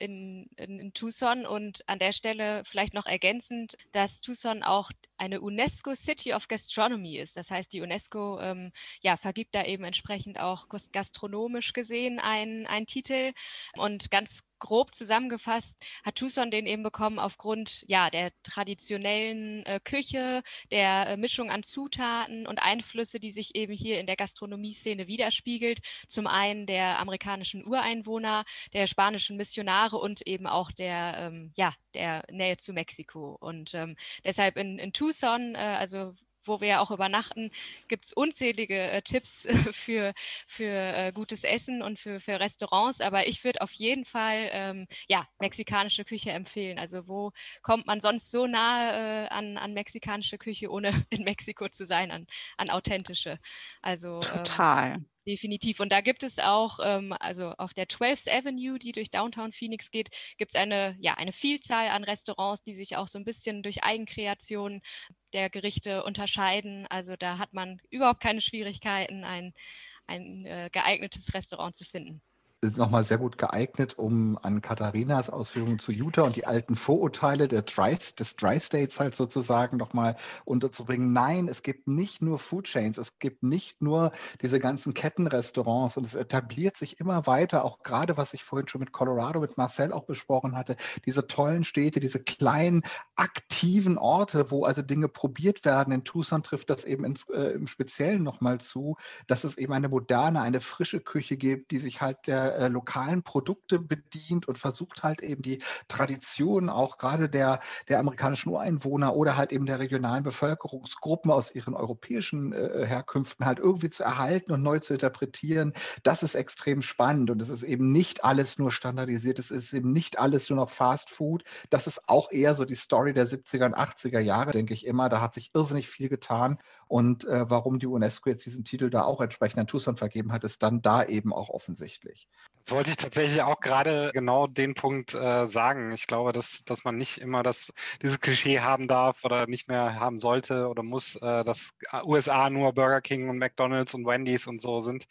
in, in, in Tucson und an der Stelle vielleicht noch ergänzend, dass Tucson auch eine UNESCO City of Gastronomy ist. Das heißt, die UNESCO ähm, ja, vergibt da eben entsprechend auch gas- gastronomisch gesehen einen, einen Titel und ganz grob zusammengefasst hat Tucson den eben bekommen aufgrund ja der traditionellen äh, Küche, der äh, Mischung an Zutaten und Einflüsse, die sich eben hier in der Gastronomie-Szene widerspiegelt. Zum einen der amerikanischen Ureinwohner, der spanischen Missionare und eben auch der ähm, ja der Nähe zu Mexiko. Und ähm, deshalb in, in Tucson, äh, also wo wir ja auch übernachten, gibt es unzählige äh, Tipps für, für äh, gutes Essen und für, für Restaurants. Aber ich würde auf jeden Fall ähm, ja, mexikanische Küche empfehlen. Also wo kommt man sonst so nahe äh, an, an mexikanische Küche, ohne in Mexiko zu sein, an, an authentische. Also ähm, Total. Definitiv. Und da gibt es auch, ähm, also auf der 12th Avenue, die durch Downtown Phoenix geht, gibt es eine, ja, eine Vielzahl an Restaurants, die sich auch so ein bisschen durch Eigenkreation der Gerichte unterscheiden. Also da hat man überhaupt keine Schwierigkeiten, ein, ein äh, geeignetes Restaurant zu finden nochmal sehr gut geeignet, um an Katharinas Ausführungen zu Utah und die alten Vorurteile der Tri des Tri-States halt sozusagen nochmal unterzubringen. Nein, es gibt nicht nur Food Chains, es gibt nicht nur diese ganzen Kettenrestaurants und es etabliert sich immer weiter, auch gerade was ich vorhin schon mit Colorado, mit Marcel auch besprochen hatte, diese tollen Städte, diese kleinen aktiven Orte, wo also Dinge probiert werden. In Tucson trifft das eben ins, äh, im Speziellen nochmal zu, dass es eben eine moderne, eine frische Küche gibt, die sich halt der äh, lokalen Produkte bedient und versucht halt eben die Tradition auch gerade der, der amerikanischen Ureinwohner oder halt eben der regionalen Bevölkerungsgruppen aus ihren europäischen äh, Herkünften halt irgendwie zu erhalten und neu zu interpretieren. Das ist extrem spannend und es ist eben nicht alles nur standardisiert, es ist eben nicht alles nur noch Fast Food. Das ist auch eher so die Story der 70er und 80er Jahre, denke ich immer. Da hat sich irrsinnig viel getan und äh, warum die UNESCO jetzt diesen Titel da auch entsprechend an Tucson vergeben hat, ist dann da eben auch offensichtlich. Wollte ich tatsächlich auch gerade genau den Punkt äh, sagen. Ich glaube, dass, dass man nicht immer das, dieses Klischee haben darf oder nicht mehr haben sollte oder muss, äh, dass USA nur Burger King und McDonalds und Wendy's und so sind.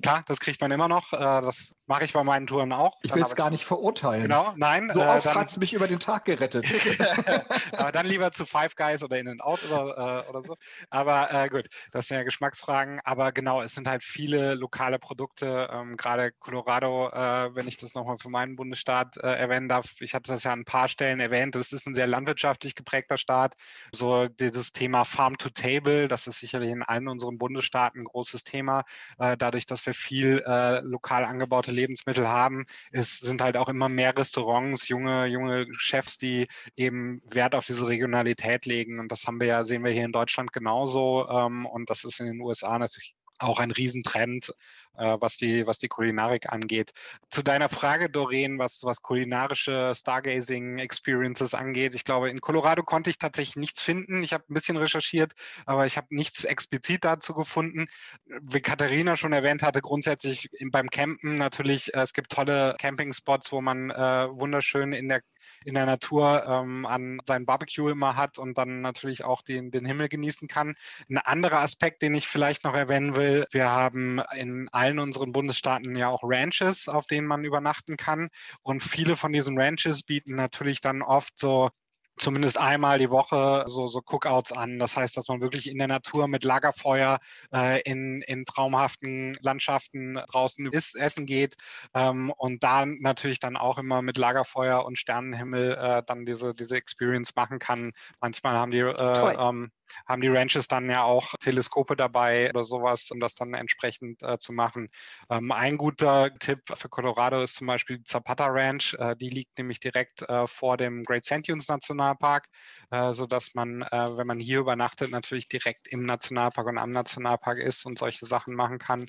Klar, das kriegt man immer noch. Äh, das mache ich bei meinen Touren auch. Ich will es gar nicht verurteilen. Genau, nein. So oft hat es mich über den Tag gerettet. aber dann lieber zu Five Guys oder In-N-Out oder, äh, oder so. Aber äh, gut, das sind ja Geschmacksfragen. Aber genau, es sind halt viele lokale Produkte, ähm, gerade Colorado, äh, wenn ich das nochmal für meinen Bundesstaat äh, erwähnen darf. Ich hatte das ja an ein paar Stellen erwähnt. Das ist ein sehr landwirtschaftlich geprägter Staat. So dieses Thema Farm to Table, das ist sicherlich in allen unseren Bundesstaaten ein großes Thema. Äh, dadurch, dass wir viel äh, lokal angebaute Lebensmittel haben, es sind halt auch immer mehr Restaurants, junge, junge Chefs, die eben Wert auf diese Regionalität legen. Und das haben wir ja, sehen wir hier in Deutschland genauso. Ähm, und das ist in den USA natürlich auch ein Riesentrend, äh, was, die, was die Kulinarik angeht. Zu deiner Frage, Doreen, was, was kulinarische Stargazing-Experiences angeht. Ich glaube, in Colorado konnte ich tatsächlich nichts finden. Ich habe ein bisschen recherchiert, aber ich habe nichts explizit dazu gefunden. Wie Katharina schon erwähnt hatte, grundsätzlich beim Campen natürlich, äh, es gibt tolle Campingspots, wo man äh, wunderschön in der in der Natur ähm, an sein Barbecue immer hat und dann natürlich auch den, den Himmel genießen kann. Ein anderer Aspekt, den ich vielleicht noch erwähnen will, wir haben in allen unseren Bundesstaaten ja auch Ranches, auf denen man übernachten kann. Und viele von diesen Ranches bieten natürlich dann oft so zumindest einmal die Woche so, so Cookouts an. Das heißt, dass man wirklich in der Natur mit Lagerfeuer äh, in, in traumhaften Landschaften draußen ist, essen geht ähm, und da natürlich dann auch immer mit Lagerfeuer und Sternenhimmel äh, dann diese, diese Experience machen kann. Manchmal haben die äh, ähm, haben die Ranches dann ja auch Teleskope dabei oder sowas, um das dann entsprechend äh, zu machen. Ähm, ein guter Tipp für Colorado ist zum Beispiel die Zapata Ranch. Äh, die liegt nämlich direkt äh, vor dem Great Sand Dunes Nationalpark, äh, sodass man, äh, wenn man hier übernachtet, natürlich direkt im Nationalpark und am Nationalpark ist und solche Sachen machen kann.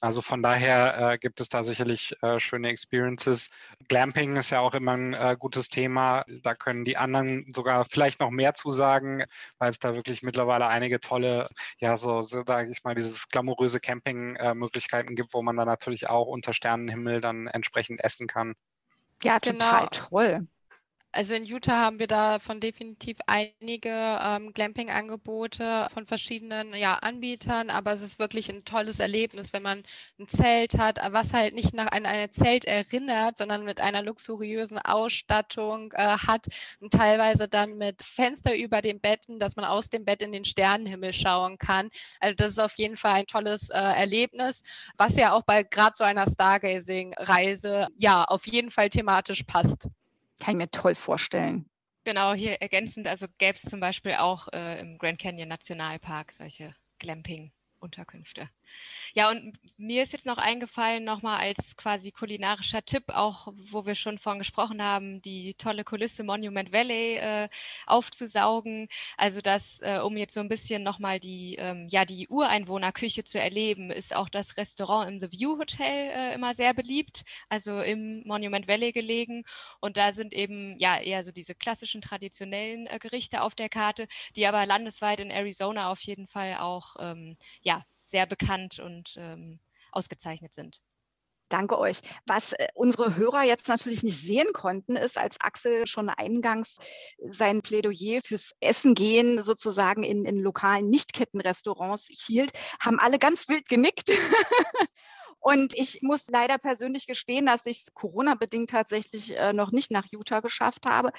Also von daher äh, gibt es da sicherlich schöne Experiences. Glamping ist ja auch immer ein gutes Thema. Da können die anderen sogar vielleicht noch mehr zu sagen, weil es da wirklich mittlerweile einige tolle, ja, so, so sage ich mal, dieses glamouröse Camping-Möglichkeiten gibt, wo man dann natürlich auch unter Sternenhimmel dann entsprechend essen kann. Ja, total genau. toll. Also in Utah haben wir davon definitiv einige ähm, Glamping-Angebote von verschiedenen ja, Anbietern, aber es ist wirklich ein tolles Erlebnis, wenn man ein Zelt hat, was halt nicht nach ein, ein Zelt erinnert, sondern mit einer luxuriösen Ausstattung äh, hat und teilweise dann mit Fenster über den Betten, dass man aus dem Bett in den Sternenhimmel schauen kann. Also das ist auf jeden Fall ein tolles äh, Erlebnis, was ja auch bei gerade so einer Stargazing-Reise ja auf jeden Fall thematisch passt. Kann ich mir toll vorstellen. Genau, hier ergänzend, also gäbe es zum Beispiel auch äh, im Grand Canyon Nationalpark solche Glamping-Unterkünfte. Ja, und mir ist jetzt noch eingefallen, nochmal als quasi kulinarischer Tipp, auch wo wir schon von gesprochen haben, die tolle Kulisse Monument Valley äh, aufzusaugen. Also das, äh, um jetzt so ein bisschen nochmal die, ähm, ja, die Ureinwohnerküche zu erleben, ist auch das Restaurant im The View Hotel äh, immer sehr beliebt, also im Monument Valley gelegen. Und da sind eben ja eher so diese klassischen traditionellen äh, Gerichte auf der Karte, die aber landesweit in Arizona auf jeden Fall auch ähm, ja, sehr bekannt und ähm, ausgezeichnet sind. Danke euch. Was äh, unsere Hörer jetzt natürlich nicht sehen konnten, ist, als Axel schon eingangs sein Plädoyer fürs Essen gehen sozusagen in, in lokalen Nichtkettenrestaurants hielt, haben alle ganz wild genickt. Und ich muss leider persönlich gestehen, dass ich es Corona-bedingt tatsächlich äh, noch nicht nach Utah geschafft habe.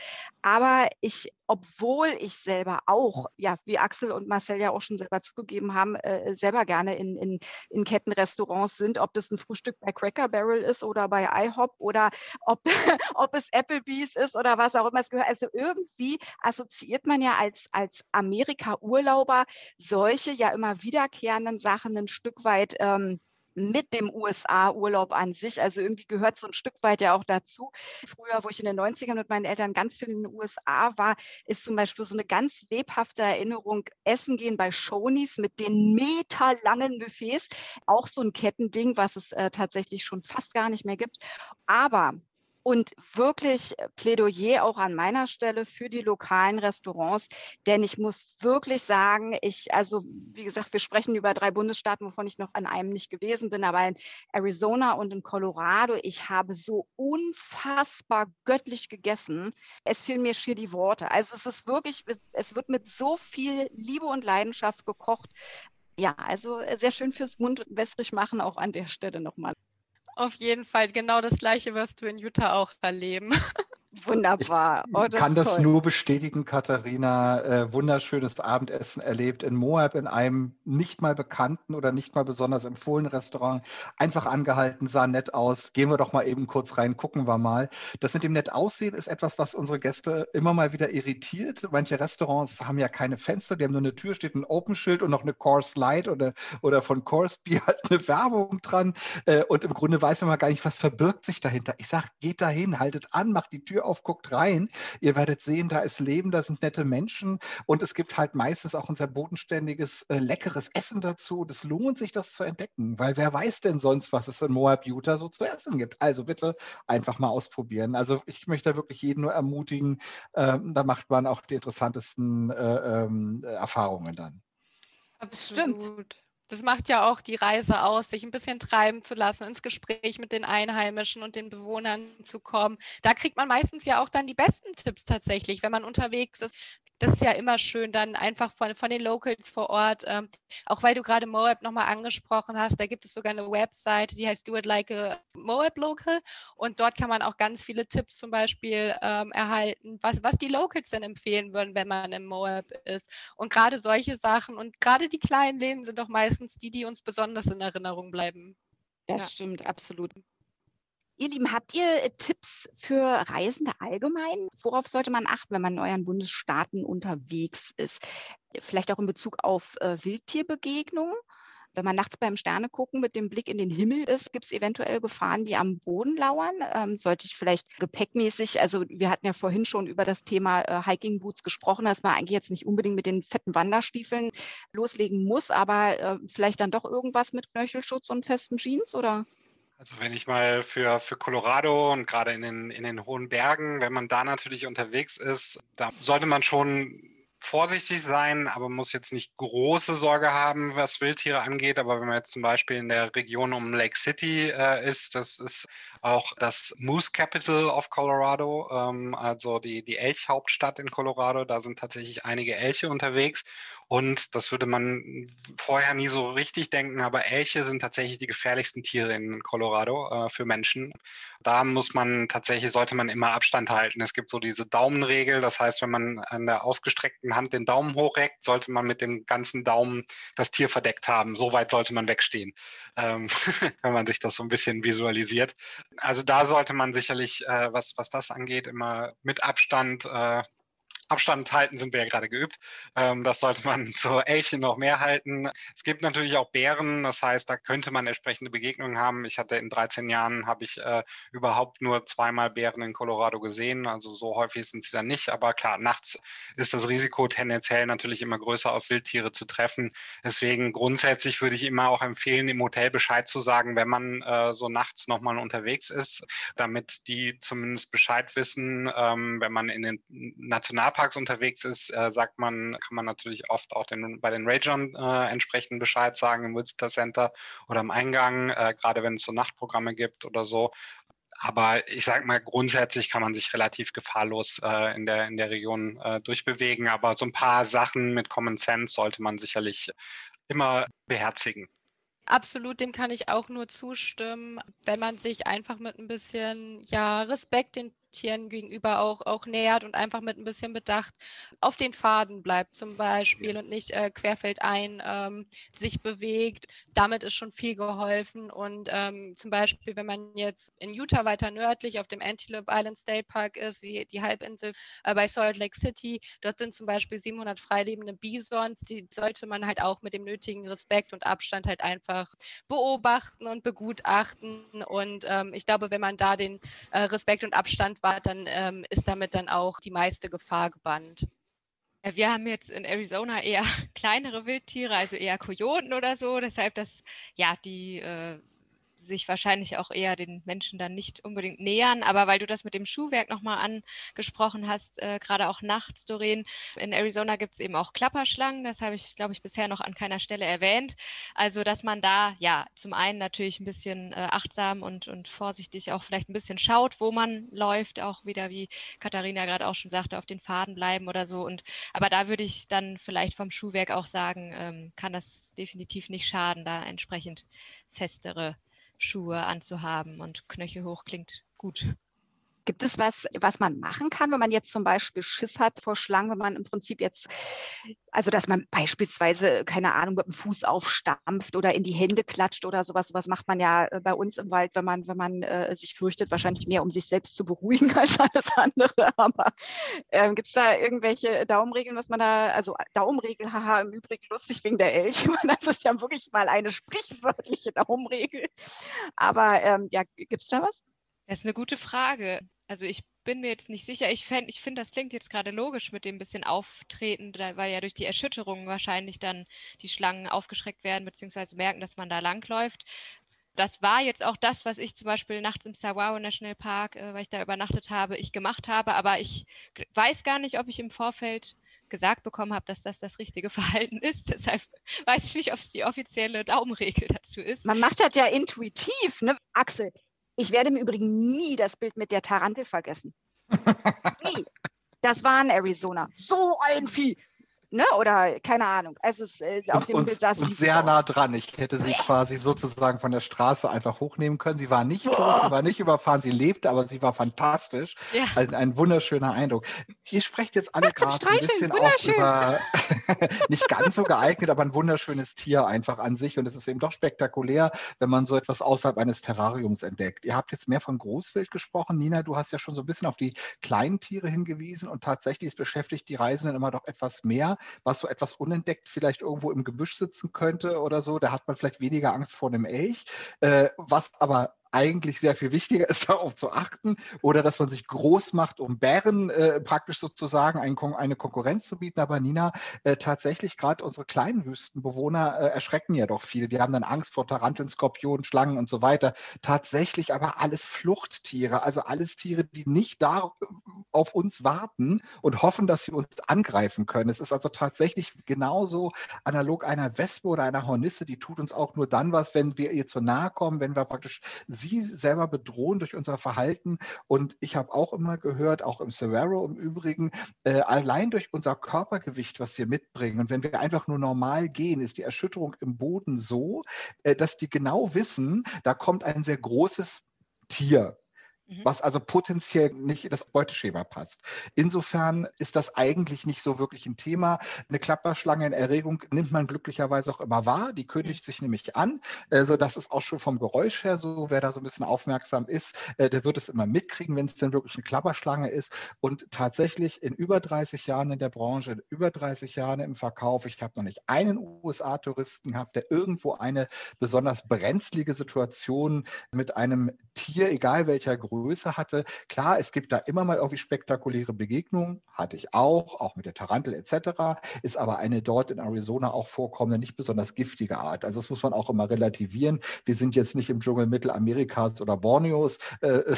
Aber ich, obwohl ich selber auch, ja, wie Axel und Marcel ja auch schon selber zugegeben haben, äh, selber gerne in, in, in Kettenrestaurants sind, ob das ein Frühstück bei Cracker Barrel ist oder bei IHOP oder ob, ob es Applebee's ist oder was auch immer es gehört. Also irgendwie assoziiert man ja als, als Amerika-Urlauber solche ja immer wiederkehrenden Sachen ein Stück weit. Ähm, mit dem USA-Urlaub an sich. Also irgendwie gehört so ein Stück weit ja auch dazu. Früher, wo ich in den 90ern mit meinen Eltern ganz viel in den USA war, ist zum Beispiel so eine ganz lebhafte Erinnerung, Essen gehen bei Shoney's mit den meterlangen Buffets. Auch so ein Kettending, was es äh, tatsächlich schon fast gar nicht mehr gibt. Aber und wirklich äh, Plädoyer auch an meiner Stelle für die lokalen Restaurants, denn ich muss wirklich sagen, ich, also wie gesagt, wir sprechen über drei Bundesstaaten, wovon ich noch an einem nicht gewesen bin, aber in Arizona und in Colorado, ich habe so unfassbar göttlich gegessen. Es fehlen mir schier die Worte. Also es ist wirklich, es wird mit so viel Liebe und Leidenschaft gekocht. Ja, also äh, sehr schön fürs Mund wässrig machen auch an der Stelle nochmal. Auf jeden Fall genau das Gleiche wirst du in Utah auch erleben. Wunderbar. Oh, das kann das toll. nur bestätigen, Katharina. Äh, wunderschönes Abendessen erlebt in Moab in einem nicht mal bekannten oder nicht mal besonders empfohlenen Restaurant. Einfach angehalten, sah nett aus. Gehen wir doch mal eben kurz rein, gucken wir mal. Das mit dem nett aussehen ist etwas, was unsere Gäste immer mal wieder irritiert. Manche Restaurants haben ja keine Fenster, die haben nur eine Tür, steht ein Open-Schild und noch eine Course Light oder, oder von Course Beer halt eine Werbung dran. Äh, und im Grunde weiß man mal gar nicht, was verbirgt sich dahinter. Ich sage, geht dahin, haltet an, macht die Tür auf, guckt rein. Ihr werdet sehen, da ist Leben, da sind nette Menschen und es gibt halt meistens auch ein sehr bodenständiges, äh, leckeres Essen dazu. Das lohnt sich, das zu entdecken, weil wer weiß denn sonst, was es in Moab Utah so zu essen gibt. Also bitte einfach mal ausprobieren. Also ich möchte da wirklich jeden nur ermutigen, äh, da macht man auch die interessantesten äh, ähm, Erfahrungen dann. Absolut. Stimmt. Das macht ja auch die Reise aus, sich ein bisschen treiben zu lassen, ins Gespräch mit den Einheimischen und den Bewohnern zu kommen. Da kriegt man meistens ja auch dann die besten Tipps tatsächlich, wenn man unterwegs ist das ist ja immer schön, dann einfach von, von den Locals vor Ort, ähm, auch weil du gerade Moab nochmal angesprochen hast, da gibt es sogar eine Website, die heißt Do It Like a Moab Local und dort kann man auch ganz viele Tipps zum Beispiel ähm, erhalten, was, was die Locals denn empfehlen würden, wenn man im Moab ist. Und gerade solche Sachen und gerade die kleinen Läden sind doch meistens die, die uns besonders in Erinnerung bleiben. Das ja. stimmt, absolut. Ihr Lieben, habt ihr äh, Tipps für Reisende allgemein? Worauf sollte man achten, wenn man in euren Bundesstaaten unterwegs ist? Vielleicht auch in Bezug auf äh, Wildtierbegegnungen? Wenn man nachts beim Sterne gucken mit dem Blick in den Himmel ist, gibt es eventuell Gefahren, die am Boden lauern. Ähm, sollte ich vielleicht gepäckmäßig, also wir hatten ja vorhin schon über das Thema äh, Hiking Boots gesprochen, dass man eigentlich jetzt nicht unbedingt mit den fetten Wanderstiefeln loslegen muss, aber äh, vielleicht dann doch irgendwas mit Knöchelschutz und festen Jeans oder? Also wenn ich mal für, für Colorado und gerade in den, in den hohen Bergen, wenn man da natürlich unterwegs ist, da sollte man schon vorsichtig sein, aber muss jetzt nicht große Sorge haben, was Wildtiere angeht. Aber wenn man jetzt zum Beispiel in der Region um Lake City äh, ist, das ist auch das Moose Capital of Colorado, ähm, also die, die Elchhauptstadt in Colorado. Da sind tatsächlich einige Elche unterwegs. Und das würde man vorher nie so richtig denken, aber Elche sind tatsächlich die gefährlichsten Tiere in Colorado äh, für Menschen. Da muss man tatsächlich, sollte man immer Abstand halten. Es gibt so diese Daumenregel, das heißt, wenn man an der ausgestreckten Hand den Daumen hochreckt, sollte man mit dem ganzen Daumen das Tier verdeckt haben. So weit sollte man wegstehen, ähm, wenn man sich das so ein bisschen visualisiert. Also da sollte man sicherlich, äh, was, was das angeht, immer mit Abstand äh, Abstand halten sind wir ja gerade geübt. Ähm, das sollte man zur Elche noch mehr halten. Es gibt natürlich auch Bären, das heißt, da könnte man entsprechende Begegnungen haben. Ich hatte in 13 Jahren, habe ich äh, überhaupt nur zweimal Bären in Colorado gesehen, also so häufig sind sie dann nicht. Aber klar, nachts ist das Risiko tendenziell natürlich immer größer, auf Wildtiere zu treffen. Deswegen grundsätzlich würde ich immer auch empfehlen, im Hotel Bescheid zu sagen, wenn man äh, so nachts nochmal unterwegs ist, damit die zumindest Bescheid wissen, ähm, wenn man in den National Nationalparks unterwegs ist, äh, sagt man, kann man natürlich oft auch den, bei den Rangern äh, entsprechend Bescheid sagen im Visitor Center oder im Eingang, äh, gerade wenn es so Nachtprogramme gibt oder so. Aber ich sage mal, grundsätzlich kann man sich relativ gefahrlos äh, in, der, in der Region äh, durchbewegen. Aber so ein paar Sachen mit Common Sense sollte man sicherlich immer beherzigen. Absolut, dem kann ich auch nur zustimmen, wenn man sich einfach mit ein bisschen ja, Respekt den Tieren gegenüber auch, auch nähert und einfach mit ein bisschen Bedacht auf den Faden bleibt zum Beispiel und nicht äh, querfeldein ähm, sich bewegt. Damit ist schon viel geholfen. Und ähm, zum Beispiel, wenn man jetzt in Utah weiter nördlich auf dem Antelope Island State Park ist, die, die Halbinsel äh, bei Salt Lake City, dort sind zum Beispiel 700 freilebende Bisons, die sollte man halt auch mit dem nötigen Respekt und Abstand halt einfach beobachten und begutachten. Und ähm, ich glaube, wenn man da den äh, Respekt und Abstand war, dann ähm, ist damit dann auch die meiste Gefahr gebannt. Wir haben jetzt in Arizona eher kleinere Wildtiere, also eher Kojoten oder so. Deshalb, dass ja die äh, sich wahrscheinlich auch eher den Menschen dann nicht unbedingt nähern. Aber weil du das mit dem Schuhwerk nochmal angesprochen hast, äh, gerade auch nachts, Doreen, in Arizona gibt es eben auch Klapperschlangen. Das habe ich, glaube ich, bisher noch an keiner Stelle erwähnt. Also, dass man da ja zum einen natürlich ein bisschen äh, achtsam und, und vorsichtig auch vielleicht ein bisschen schaut, wo man läuft, auch wieder, wie Katharina gerade auch schon sagte, auf den Faden bleiben oder so. Und aber da würde ich dann vielleicht vom Schuhwerk auch sagen, ähm, kann das definitiv nicht schaden, da entsprechend festere Schuhe anzuhaben und knöchelhoch klingt gut. Gibt es was, was man machen kann, wenn man jetzt zum Beispiel Schiss hat vor Schlangen, wenn man im Prinzip jetzt, also dass man beispielsweise, keine Ahnung, mit dem Fuß aufstampft oder in die Hände klatscht oder sowas. Sowas macht man ja äh, bei uns im Wald, wenn man, wenn man äh, sich fürchtet, wahrscheinlich mehr, um sich selbst zu beruhigen als alles andere. Aber äh, gibt es da irgendwelche Daumenregeln, was man da, also Daumenregel, haha, im Übrigen lustig wegen der Elche. Das ist ja wirklich mal eine sprichwörtliche Daumenregel. Aber ähm, ja, gibt es da was? Das ist eine gute Frage. Also ich bin mir jetzt nicht sicher. Ich, ich finde, das klingt jetzt gerade logisch mit dem bisschen Auftreten, weil ja durch die Erschütterung wahrscheinlich dann die Schlangen aufgeschreckt werden, beziehungsweise merken, dass man da langläuft. Das war jetzt auch das, was ich zum Beispiel nachts im Saguaro National Park, äh, weil ich da übernachtet habe, ich gemacht habe. Aber ich weiß gar nicht, ob ich im Vorfeld gesagt bekommen habe, dass das das richtige Verhalten ist. Deshalb weiß ich nicht, ob es die offizielle Daumenregel dazu ist. Man macht das ja intuitiv, ne? Axel, ich werde im Übrigen nie das Bild mit der Tarantel vergessen. nie. Das war in Arizona. So ein Vieh ne? Oder keine Ahnung. Also es, äh, auf dem Bild saß sie sehr nah dran. Ich hätte sie quasi sozusagen von der Straße einfach hochnehmen können. Sie war nicht tot, sie war nicht überfahren, sie lebte, aber sie war fantastisch. Ja. Ein, ein wunderschöner Eindruck. Ihr sprecht jetzt alle gerade ein bisschen auch über nicht ganz so geeignet, aber ein wunderschönes Tier einfach an sich. Und es ist eben doch spektakulär, wenn man so etwas außerhalb eines Terrariums entdeckt. Ihr habt jetzt mehr von Großwild gesprochen. Nina, du hast ja schon so ein bisschen auf die kleinen Tiere hingewiesen und tatsächlich beschäftigt die Reisenden immer doch etwas mehr was so etwas unentdeckt vielleicht irgendwo im Gebüsch sitzen könnte oder so. Da hat man vielleicht weniger Angst vor einem Elch. Äh, was aber eigentlich sehr viel wichtiger ist, darauf zu achten oder dass man sich groß macht, um Bären äh, praktisch sozusagen ein, eine Konkurrenz zu bieten. Aber Nina, äh, tatsächlich gerade unsere kleinen Wüstenbewohner äh, erschrecken ja doch viel. Die haben dann Angst vor Taranteln, Skorpionen, Schlangen und so weiter. Tatsächlich aber alles Fluchttiere, also alles Tiere, die nicht da auf uns warten und hoffen, dass sie uns angreifen können. Es ist also tatsächlich genauso analog einer Wespe oder einer Hornisse, die tut uns auch nur dann was, wenn wir ihr zu nahe kommen, wenn wir praktisch sie selber bedrohen durch unser Verhalten. Und ich habe auch immer gehört, auch im Severo im Übrigen, äh, allein durch unser Körpergewicht, was wir mitbringen, und wenn wir einfach nur normal gehen, ist die Erschütterung im Boden so, äh, dass die genau wissen, da kommt ein sehr großes Tier. Was also potenziell nicht in das Beuteschema passt. Insofern ist das eigentlich nicht so wirklich ein Thema. Eine Klapperschlange in Erregung nimmt man glücklicherweise auch immer wahr. Die kündigt sich nämlich an. Also das ist auch schon vom Geräusch her so. Wer da so ein bisschen aufmerksam ist, äh, der wird es immer mitkriegen, wenn es denn wirklich eine Klapperschlange ist. Und tatsächlich in über 30 Jahren in der Branche, in über 30 Jahren im Verkauf, ich habe noch nicht einen USA-Touristen gehabt, der irgendwo eine besonders brenzlige Situation mit einem Tier, egal welcher Größe, Größe hatte. Klar, es gibt da immer mal irgendwie spektakuläre Begegnungen, hatte ich auch, auch mit der Tarantel etc., ist aber eine dort in Arizona auch vorkommende, nicht besonders giftige Art. Also das muss man auch immer relativieren. Wir sind jetzt nicht im Dschungel Mittelamerikas oder Borneos, äh,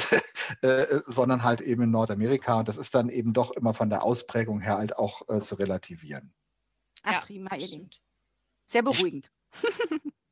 äh, sondern halt eben in Nordamerika. Und das ist dann eben doch immer von der Ausprägung her halt auch äh, zu relativieren. Ah, ja, prima, ihr Lieben. Sehr beruhigend.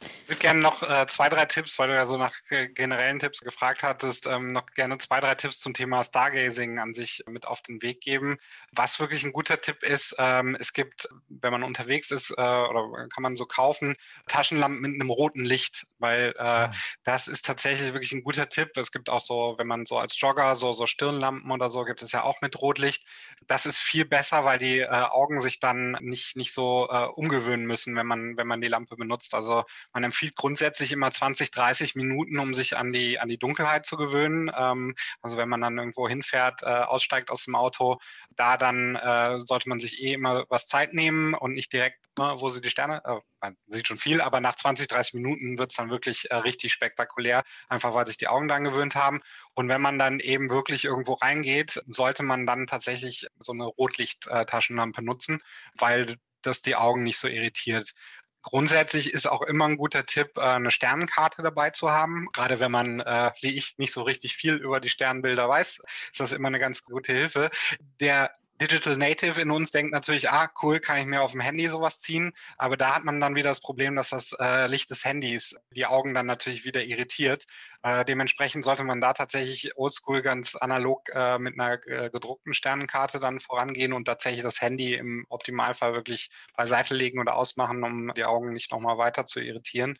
Ich würde gerne noch äh, zwei, drei Tipps, weil du ja so nach generellen Tipps gefragt hattest, ähm, noch gerne zwei, drei Tipps zum Thema Stargazing an sich mit auf den Weg geben. Was wirklich ein guter Tipp ist, ähm, es gibt, wenn man unterwegs ist, äh, oder kann man so kaufen, Taschenlampen mit einem roten Licht, weil äh, ah. das ist tatsächlich wirklich ein guter Tipp. Es gibt auch so, wenn man so als Jogger so, so Stirnlampen oder so, gibt es ja auch mit Rotlicht. Das ist viel besser, weil die äh, Augen sich dann nicht, nicht so äh, umgewöhnen müssen, wenn man, wenn man die Lampe benutzt. Also man empfiehlt grundsätzlich immer 20, 30 Minuten, um sich an die, an die Dunkelheit zu gewöhnen. Ähm, also wenn man dann irgendwo hinfährt, äh, aussteigt aus dem Auto, da dann äh, sollte man sich eh immer was Zeit nehmen und nicht direkt, ne, wo sie die Sterne, äh, man sieht schon viel, aber nach 20, 30 Minuten wird es dann wirklich äh, richtig spektakulär, einfach weil sich die Augen dann gewöhnt haben. Und wenn man dann eben wirklich irgendwo reingeht, sollte man dann tatsächlich so eine Rotlichttaschenlampe nutzen, weil das die Augen nicht so irritiert. Grundsätzlich ist auch immer ein guter Tipp, äh, eine Sternenkarte dabei zu haben. Gerade wenn man, äh, wie ich, nicht so richtig viel über die Sternbilder weiß, ist das immer eine ganz gute Hilfe. Der Digital Native in uns denkt natürlich, ah, cool, kann ich mir auf dem Handy sowas ziehen. Aber da hat man dann wieder das Problem, dass das äh, Licht des Handys die Augen dann natürlich wieder irritiert. Äh, dementsprechend sollte man da tatsächlich oldschool ganz analog äh, mit einer äh, gedruckten Sternenkarte dann vorangehen und tatsächlich das Handy im Optimalfall wirklich beiseite legen oder ausmachen, um die Augen nicht nochmal weiter zu irritieren.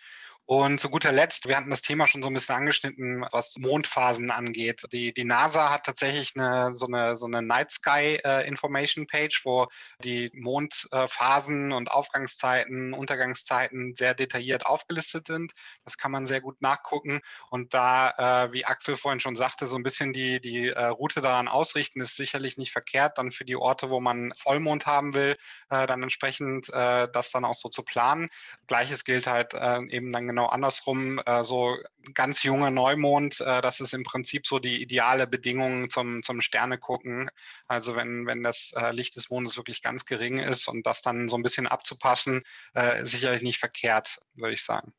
Und zu guter Letzt, wir hatten das Thema schon so ein bisschen angeschnitten, was Mondphasen angeht. Die, die NASA hat tatsächlich eine, so eine, so eine Night Sky äh, Information Page, wo die Mondphasen äh, und Aufgangszeiten, Untergangszeiten sehr detailliert aufgelistet sind. Das kann man sehr gut nachgucken. Und da, äh, wie Axel vorhin schon sagte, so ein bisschen die, die äh, Route daran ausrichten, ist sicherlich nicht verkehrt, dann für die Orte, wo man Vollmond haben will, äh, dann entsprechend äh, das dann auch so zu planen. Gleiches gilt halt eben dann genau genau andersrum. Äh, so ganz junger Neumond, äh, das ist im Prinzip so die ideale Bedingung zum, zum Sterne gucken. Also wenn, wenn das äh, Licht des Mondes wirklich ganz gering ist und das dann so ein bisschen abzupassen, äh, sicherlich nicht verkehrt, würde ich sagen.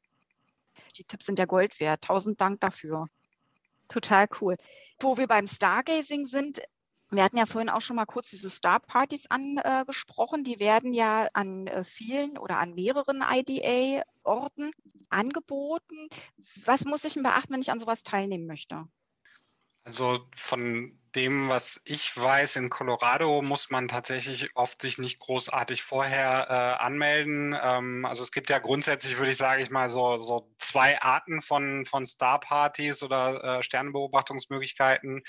Die Tipps sind ja Gold wert. Tausend Dank dafür. Total cool. Wo wir beim Stargazing sind, Wir hatten ja vorhin auch schon mal kurz diese Star-Partys angesprochen. Die werden ja an äh, vielen oder an mehreren IDA-Orten angeboten. Was muss ich denn beachten, wenn ich an sowas teilnehmen möchte? Also von dem, was ich weiß, in Colorado muss man tatsächlich oft sich nicht großartig vorher äh, anmelden. Ähm, also es gibt ja grundsätzlich, würde ich sagen, ich mal so, so zwei Arten von, von Star-Partys oder äh, Sternenbeobachtungsmöglichkeiten,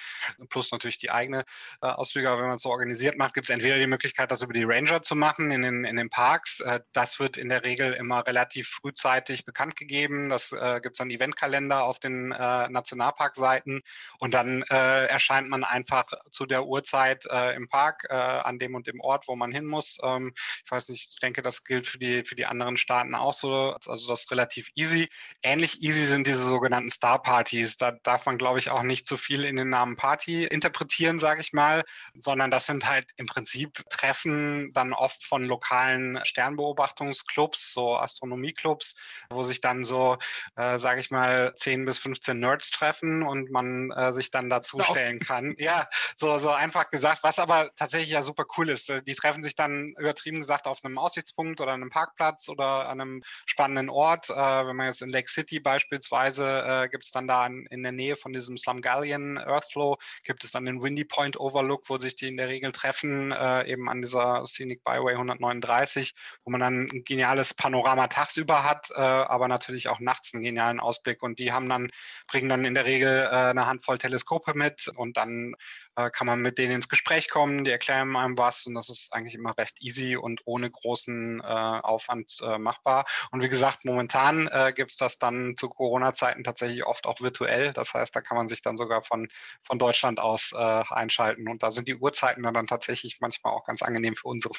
plus natürlich die eigene äh, Ausflüge. Aber wenn man es so organisiert macht, gibt es entweder die Möglichkeit, das über die Ranger zu machen in den, in den Parks. Äh, das wird in der Regel immer relativ frühzeitig bekannt gegeben. Das äh, gibt es dann Eventkalender auf den äh, Nationalparkseiten und dann erscheint man einfach zu der Uhrzeit äh, im Park äh, an dem und dem Ort, wo man hin muss. Ähm, ich weiß nicht, ich denke, das gilt für die, für die anderen Staaten auch so. Also das ist relativ easy. Ähnlich easy sind diese sogenannten Star-Partys. Da darf man, glaube ich, auch nicht zu viel in den Namen Party interpretieren, sage ich mal, sondern das sind halt im Prinzip Treffen dann oft von lokalen Sternbeobachtungsclubs, so Astronomieclubs, wo sich dann so, äh, sage ich mal, 10 bis 15 Nerds treffen und man äh, sich dann dazu stellen kann ja, so, so einfach gesagt, was aber tatsächlich ja super cool ist. Äh, die treffen sich dann übertrieben gesagt auf einem Aussichtspunkt oder einem Parkplatz oder an einem spannenden Ort. Äh, wenn man jetzt in Lake City beispielsweise äh, gibt es dann da in, in, der Nähe von diesem Slumgullion Earthflow, gibt es dann den Windy Point Overlook, wo sich die in der Regel treffen, äh, eben an dieser Scenic Byway 139, wo man dann ein geniales Panorama tagsüber hat, äh, aber natürlich auch nachts einen genialen Ausblick. Und die haben dann, bringen dann in der Regel äh, eine Handvoll Teleskope mit und dann äh, kann man mit denen ins Gespräch kommen, die erklären einem was und das ist eigentlich immer recht easy und ohne großen äh, Aufwand äh, machbar. Und wie gesagt, momentan äh, gibt es das dann zu Corona-Zeiten tatsächlich oft auch virtuell. Das heißt, da kann man sich dann sogar von, von Deutschland aus äh, einschalten und da sind die Uhrzeiten dann, dann tatsächlich manchmal auch ganz angenehm für unsere.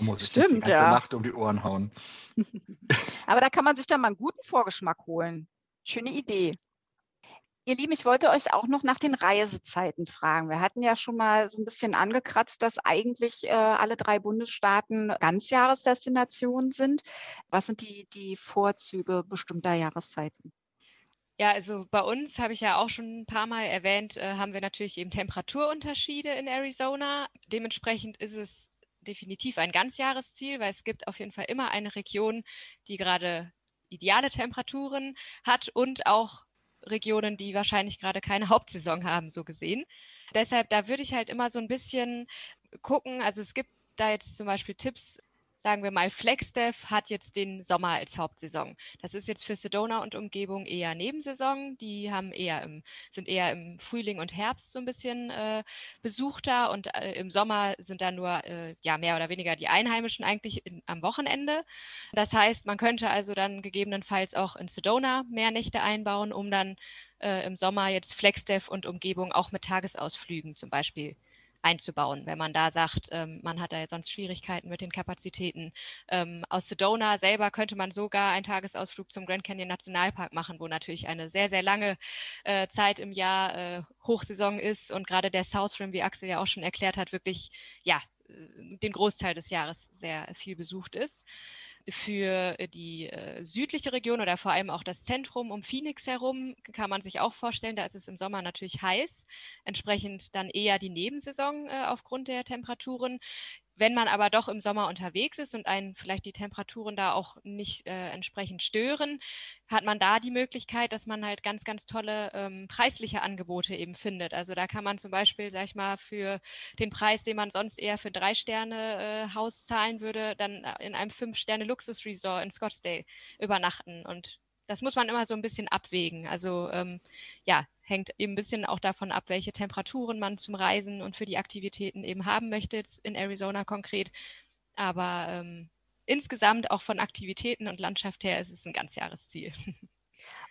Muss ich Stimmt, die ganze ja. Nacht um die Ohren hauen. Aber da kann man sich dann mal einen guten Vorgeschmack holen. Schöne Idee. Ihr Lieben, ich wollte euch auch noch nach den Reisezeiten fragen. Wir hatten ja schon mal so ein bisschen angekratzt, dass eigentlich äh, alle drei Bundesstaaten Ganzjahresdestinationen sind. Was sind die, die Vorzüge bestimmter Jahreszeiten? Ja, also bei uns habe ich ja auch schon ein paar Mal erwähnt, äh, haben wir natürlich eben Temperaturunterschiede in Arizona. Dementsprechend ist es definitiv ein Ganzjahresziel, weil es gibt auf jeden Fall immer eine Region, die gerade ideale Temperaturen hat und auch Regionen, die wahrscheinlich gerade keine Hauptsaison haben, so gesehen. Deshalb, da würde ich halt immer so ein bisschen gucken. Also es gibt da jetzt zum Beispiel Tipps, sagen wir mal, FlexDev hat jetzt den Sommer als Hauptsaison. Das ist jetzt für Sedona und Umgebung eher Nebensaison. Die haben eher im, sind eher im Frühling und Herbst so ein bisschen äh, besuchter und äh, im Sommer sind da nur äh, ja mehr oder weniger die Einheimischen eigentlich in, am Wochenende. Das heißt, man könnte also dann gegebenenfalls auch in Sedona mehr Nächte einbauen, um dann äh, im Sommer jetzt FlexDev und Umgebung auch mit Tagesausflügen zum Beispiel einzubauen, wenn man da sagt, ähm, man hat da sonst Schwierigkeiten mit den Kapazitäten. Ähm, aus Sedona selber könnte man sogar einen Tagesausflug zum Grand Canyon Nationalpark machen, wo natürlich eine sehr, sehr lange äh, Zeit im Jahr äh, Hochsaison ist und gerade der South Rim, wie Axel ja auch schon erklärt hat, wirklich ja äh, den Großteil des Jahres sehr viel besucht ist für die äh, südliche Region oder vor allem auch das Zentrum um Phoenix herum kann man sich auch vorstellen, da ist es im Sommer natürlich heiß, entsprechend dann eher die Nebensaison äh, aufgrund der Temperaturen. Wenn man aber doch im Sommer unterwegs ist und einen vielleicht die Temperaturen da auch nicht äh, entsprechend stören, hat man da die Möglichkeit, dass man halt ganz, ganz tolle ähm, preisliche Angebote eben findet. Also da kann man zum Beispiel, sag ich mal, für den Preis, den man sonst eher für drei Sterne äh, Haus zahlen würde, dann äh, in einem fünf Sterne Luxusresort in Scottsdale übernachten. Und das muss man immer so ein bisschen abwägen. Also ähm, ja, hängt eben ein bisschen auch davon ab, welche Temperaturen man zum Reisen und für die Aktivitäten eben haben möchte, jetzt in Arizona konkret. Aber ähm, insgesamt auch von Aktivitäten und Landschaft her ist es ein Ganzjahresziel.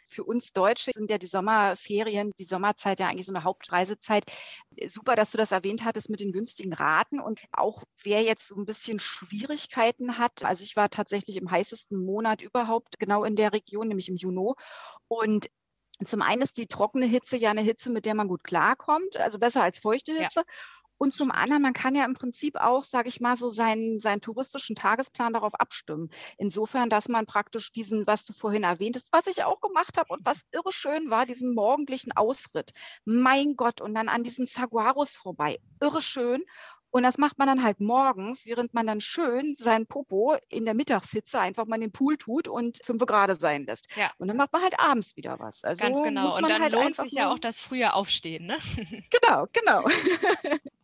Für uns Deutsche sind ja die Sommerferien, die Sommerzeit ja eigentlich so eine Hauptreisezeit. Super, dass du das erwähnt hattest mit den günstigen Raten und auch wer jetzt so ein bisschen Schwierigkeiten hat. Also ich war tatsächlich im heißesten Monat überhaupt genau in der Region, nämlich im Juni. Und zum einen ist die trockene Hitze ja eine Hitze, mit der man gut klarkommt, also besser als feuchte Hitze. Ja. Und zum anderen, man kann ja im Prinzip auch, sage ich mal, so seinen, seinen touristischen Tagesplan darauf abstimmen. Insofern, dass man praktisch diesen, was du vorhin erwähntest, was ich auch gemacht habe und was irre schön war, diesen morgendlichen Ausritt. Mein Gott, und dann an diesen Saguaros vorbei. Irre schön. Und das macht man dann halt morgens, während man dann schön seinen Popo in der Mittagshitze einfach mal in den Pool tut und fünf Grad sein lässt. Ja. Und dann macht man halt abends wieder was. Also Ganz genau. Und dann halt lohnt sich ja auch das frühe Aufstehen. Ne? Genau, genau.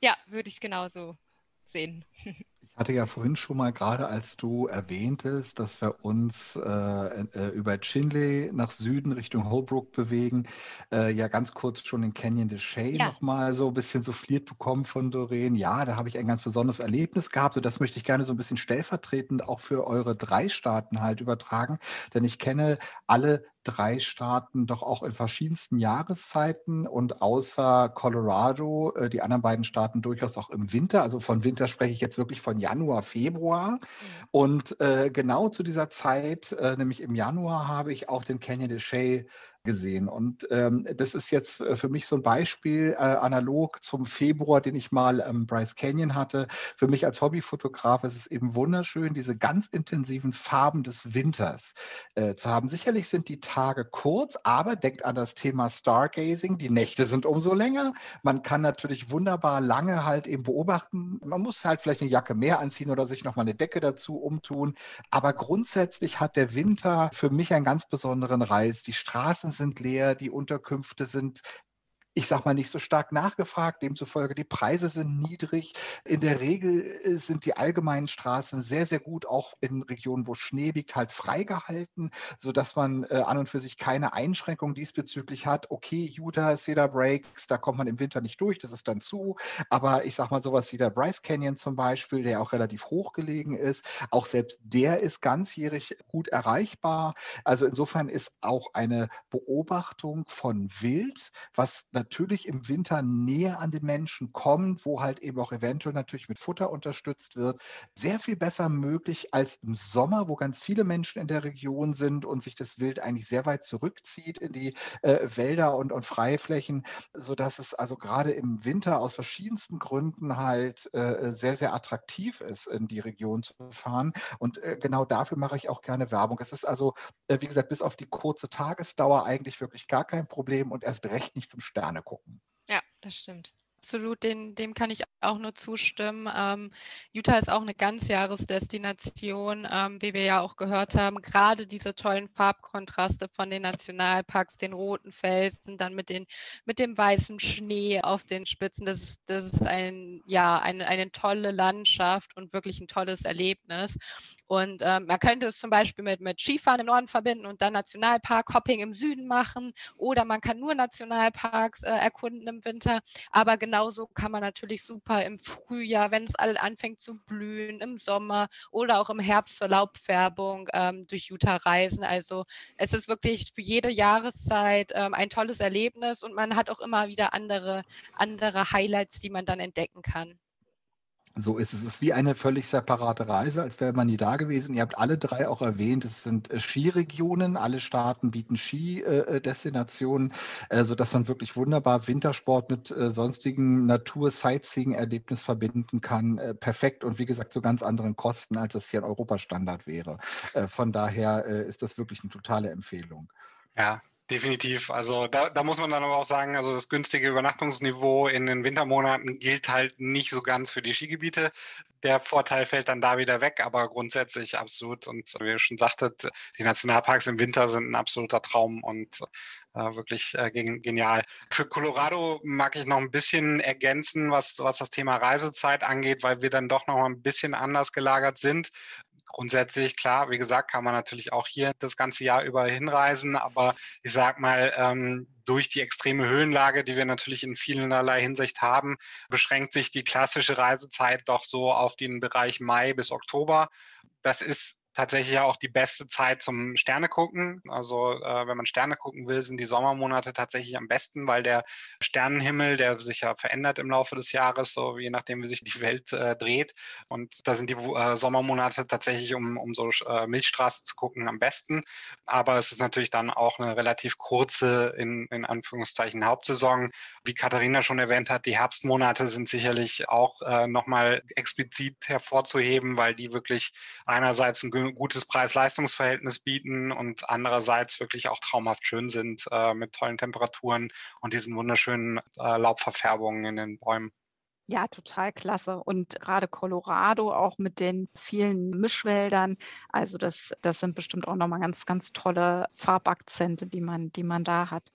ja, würde ich genauso sehen. Ich hatte ja vorhin schon mal gerade, als du erwähntest, dass wir uns äh, äh, über Chinley nach Süden Richtung Holbrook bewegen, äh, ja ganz kurz schon den Canyon de Shay ja. nochmal so ein bisschen souffliert bekommen von Doreen. Ja, da habe ich ein ganz besonderes Erlebnis gehabt und das möchte ich gerne so ein bisschen stellvertretend auch für eure drei Staaten halt übertragen, denn ich kenne alle drei Staaten doch auch in verschiedensten Jahreszeiten und außer Colorado äh, die anderen beiden Staaten durchaus auch im Winter. Also von Winter spreche ich jetzt wirklich von Januar, Februar. Mhm. Und äh, genau zu dieser Zeit, äh, nämlich im Januar, habe ich auch den Canyon de Chelly gesehen. Und ähm, das ist jetzt äh, für mich so ein Beispiel, äh, analog zum Februar, den ich mal am ähm, Bryce Canyon hatte. Für mich als Hobbyfotograf ist es eben wunderschön, diese ganz intensiven Farben des Winters äh, zu haben. Sicherlich sind die Tage kurz, aber denkt an das Thema Stargazing. Die Nächte sind umso länger. Man kann natürlich wunderbar lange halt eben beobachten. Man muss halt vielleicht eine Jacke mehr anziehen oder sich nochmal eine Decke dazu umtun. Aber grundsätzlich hat der Winter für mich einen ganz besonderen Reiz. Die Straßen sind leer, die Unterkünfte sind ich sag mal, nicht so stark nachgefragt. Demzufolge die Preise sind niedrig. In der Regel äh, sind die allgemeinen Straßen sehr, sehr gut, auch in Regionen, wo Schnee liegt, halt freigehalten, sodass man äh, an und für sich keine Einschränkung diesbezüglich hat. Okay, Utah, Cedar Breaks, da kommt man im Winter nicht durch, das ist dann zu. Aber ich sag mal, sowas wie der Bryce Canyon zum Beispiel, der auch relativ hoch gelegen ist, auch selbst der ist ganzjährig gut erreichbar. Also insofern ist auch eine Beobachtung von Wild, was natürlich natürlich im Winter näher an den Menschen kommt, wo halt eben auch eventuell natürlich mit Futter unterstützt wird, sehr viel besser möglich als im Sommer, wo ganz viele Menschen in der Region sind und sich das Wild eigentlich sehr weit zurückzieht in die äh, Wälder und, und Freiflächen, sodass es also gerade im Winter aus verschiedensten Gründen halt äh, sehr, sehr attraktiv ist, in die Region zu fahren. Und äh, genau dafür mache ich auch gerne Werbung. Es ist also, äh, wie gesagt, bis auf die kurze Tagesdauer eigentlich wirklich gar kein Problem und erst recht nicht zum gerne gucken. Ja, das stimmt. Absolut, den, dem kann ich auch nur zustimmen. Ähm, Utah ist auch eine Ganzjahresdestination, ähm, wie wir ja auch gehört haben. Gerade diese tollen Farbkontraste von den Nationalparks, den roten Felsen, dann mit, den, mit dem weißen Schnee auf den Spitzen. Das ist, das ist ein, ja, eine, eine tolle Landschaft und wirklich ein tolles Erlebnis. Und ähm, man könnte es zum Beispiel mit, mit Skifahren im Norden verbinden und dann Nationalpark-Hopping im Süden machen. Oder man kann nur Nationalparks äh, erkunden im Winter. Aber genauso kann man natürlich super im Frühjahr, wenn es alle anfängt zu blühen, im Sommer oder auch im Herbst zur Laubfärbung ähm, durch Utah reisen. Also es ist wirklich für jede Jahreszeit ähm, ein tolles Erlebnis und man hat auch immer wieder andere, andere Highlights, die man dann entdecken kann. So ist es. Es ist wie eine völlig separate Reise, als wäre man nie da gewesen. Ihr habt alle drei auch erwähnt, es sind äh, Skiregionen. Alle Staaten bieten Skidestinationen, äh, sodass man wirklich wunderbar Wintersport mit äh, sonstigen Natur-Sightseeing-Erlebnis verbinden kann. Perfekt und wie gesagt zu ganz anderen Kosten, als es hier in Europa Standard wäre. Von daher ist das wirklich eine totale Empfehlung. Ja, Definitiv. Also da, da muss man dann aber auch sagen, also das günstige Übernachtungsniveau in den Wintermonaten gilt halt nicht so ganz für die Skigebiete. Der Vorteil fällt dann da wieder weg, aber grundsätzlich absolut. Und wie ihr schon sagtet, die Nationalparks im Winter sind ein absoluter Traum und äh, wirklich äh, genial. Für Colorado mag ich noch ein bisschen ergänzen, was, was das Thema Reisezeit angeht, weil wir dann doch noch ein bisschen anders gelagert sind grundsätzlich, klar, wie gesagt, kann man natürlich auch hier das ganze Jahr über hinreisen, aber ich sag mal, ähm, durch die extreme Höhenlage, die wir natürlich in vielerlei Hinsicht haben, beschränkt sich die klassische Reisezeit doch so auf den Bereich Mai bis Oktober. Das ist tatsächlich auch die beste Zeit zum Sterne gucken. Also äh, wenn man Sterne gucken will, sind die Sommermonate tatsächlich am besten, weil der Sternenhimmel, der sich ja verändert im Laufe des Jahres, so je nachdem, wie sich die Welt äh, dreht. Und da sind die äh, Sommermonate tatsächlich, um, um so äh, Milchstraße zu gucken, am besten. Aber es ist natürlich dann auch eine relativ kurze, in, in Anführungszeichen, Hauptsaison. Wie Katharina schon erwähnt hat, die Herbstmonate sind sicherlich auch äh, nochmal explizit hervorzuheben, weil die wirklich einerseits ein gutes Preis-Leistungs-Verhältnis bieten und andererseits wirklich auch traumhaft schön sind äh, mit tollen Temperaturen und diesen wunderschönen äh, Laubverfärbungen in den Bäumen. Ja, total klasse. Und gerade Colorado auch mit den vielen Mischwäldern. Also das, das sind bestimmt auch nochmal ganz, ganz tolle Farbakzente, die man, die man da hat.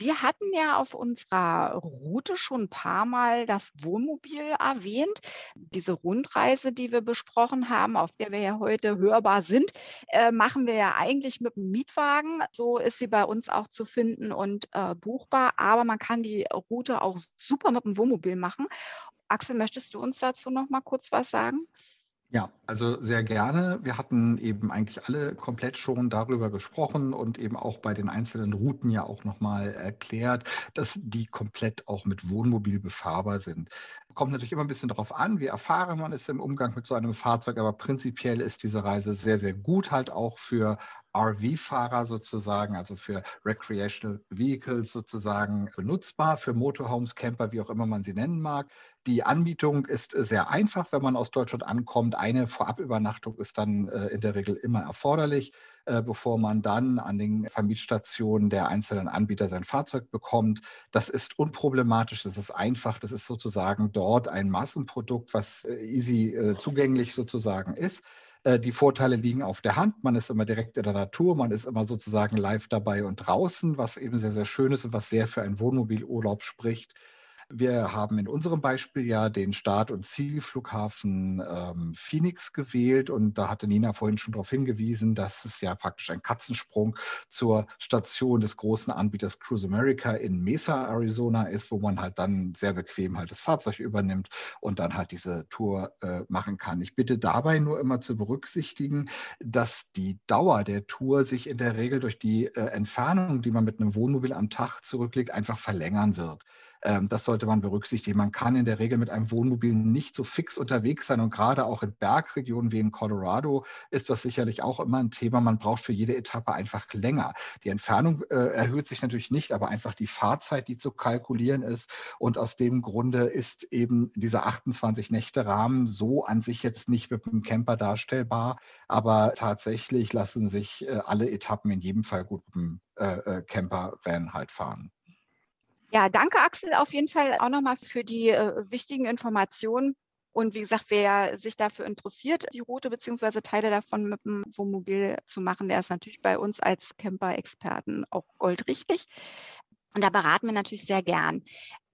Wir hatten ja auf unserer Route schon ein paar Mal das Wohnmobil erwähnt. Diese Rundreise, die wir besprochen haben, auf der wir ja heute hörbar sind, äh, machen wir ja eigentlich mit dem Mietwagen. So ist sie bei uns auch zu finden und äh, buchbar. Aber man kann die Route auch super mit dem Wohnmobil machen. Axel, möchtest du uns dazu noch mal kurz was sagen? Ja, also sehr gerne. Wir hatten eben eigentlich alle komplett schon darüber gesprochen und eben auch bei den einzelnen Routen ja auch nochmal erklärt, dass die komplett auch mit Wohnmobil befahrbar sind. Kommt natürlich immer ein bisschen darauf an, wie erfahren man ist im Umgang mit so einem Fahrzeug, aber prinzipiell ist diese Reise sehr, sehr gut halt auch für RV-Fahrer sozusagen, also für Recreational Vehicles sozusagen benutzbar, für Motorhomes, Camper, wie auch immer man sie nennen mag. Die Anmietung ist sehr einfach, wenn man aus Deutschland ankommt. Eine Vorabübernachtung ist dann äh, in der Regel immer erforderlich, äh, bevor man dann an den Vermietstationen der einzelnen Anbieter sein Fahrzeug bekommt. Das ist unproblematisch, das ist einfach, das ist sozusagen dort ein Massenprodukt, was äh, easy äh, zugänglich sozusagen ist. Äh, die Vorteile liegen auf der Hand. Man ist immer direkt in der Natur, man ist immer sozusagen live dabei und draußen, was eben sehr, sehr schön ist und was sehr für einen Wohnmobilurlaub spricht. Wir haben in unserem Beispiel ja den Start- und Zielflughafen ähm, Phoenix gewählt und da hatte Nina vorhin schon darauf hingewiesen, dass es ja praktisch ein Katzensprung zur Station des großen Anbieters Cruise America in Mesa, Arizona ist, wo man halt dann sehr bequem halt das Fahrzeug übernimmt und dann halt diese Tour äh, machen kann. Ich bitte dabei nur immer zu berücksichtigen, dass die Dauer der Tour sich in der Regel durch die äh, Entfernung, die man mit einem Wohnmobil am Tag zurücklegt, einfach verlängern wird. Ähm, das sollte man berücksichtigen. Man kann in der Regel mit einem Wohnmobil nicht so fix unterwegs sein und gerade auch in Bergregionen wie in Colorado ist das sicherlich auch immer ein Thema. Man braucht für jede Etappe einfach länger. Die Entfernung äh, erhöht sich natürlich nicht, aber einfach die Fahrzeit, die zu kalkulieren ist. Und aus dem Grunde ist eben dieser 28 Nächte Rahmen so an sich jetzt nicht mit einem Camper darstellbar, aber tatsächlich lassen sich äh, alle Etappen in jedem Fall gut mit dem äh, Camper-Van halt fahren. Ja, danke Axel auf jeden Fall auch nochmal für die äh, wichtigen Informationen. Und wie gesagt, wer sich dafür interessiert, die Route beziehungsweise Teile davon mit dem Wohnmobil zu machen, der ist natürlich bei uns als Camper-Experten auch goldrichtig. Und da beraten wir natürlich sehr gern.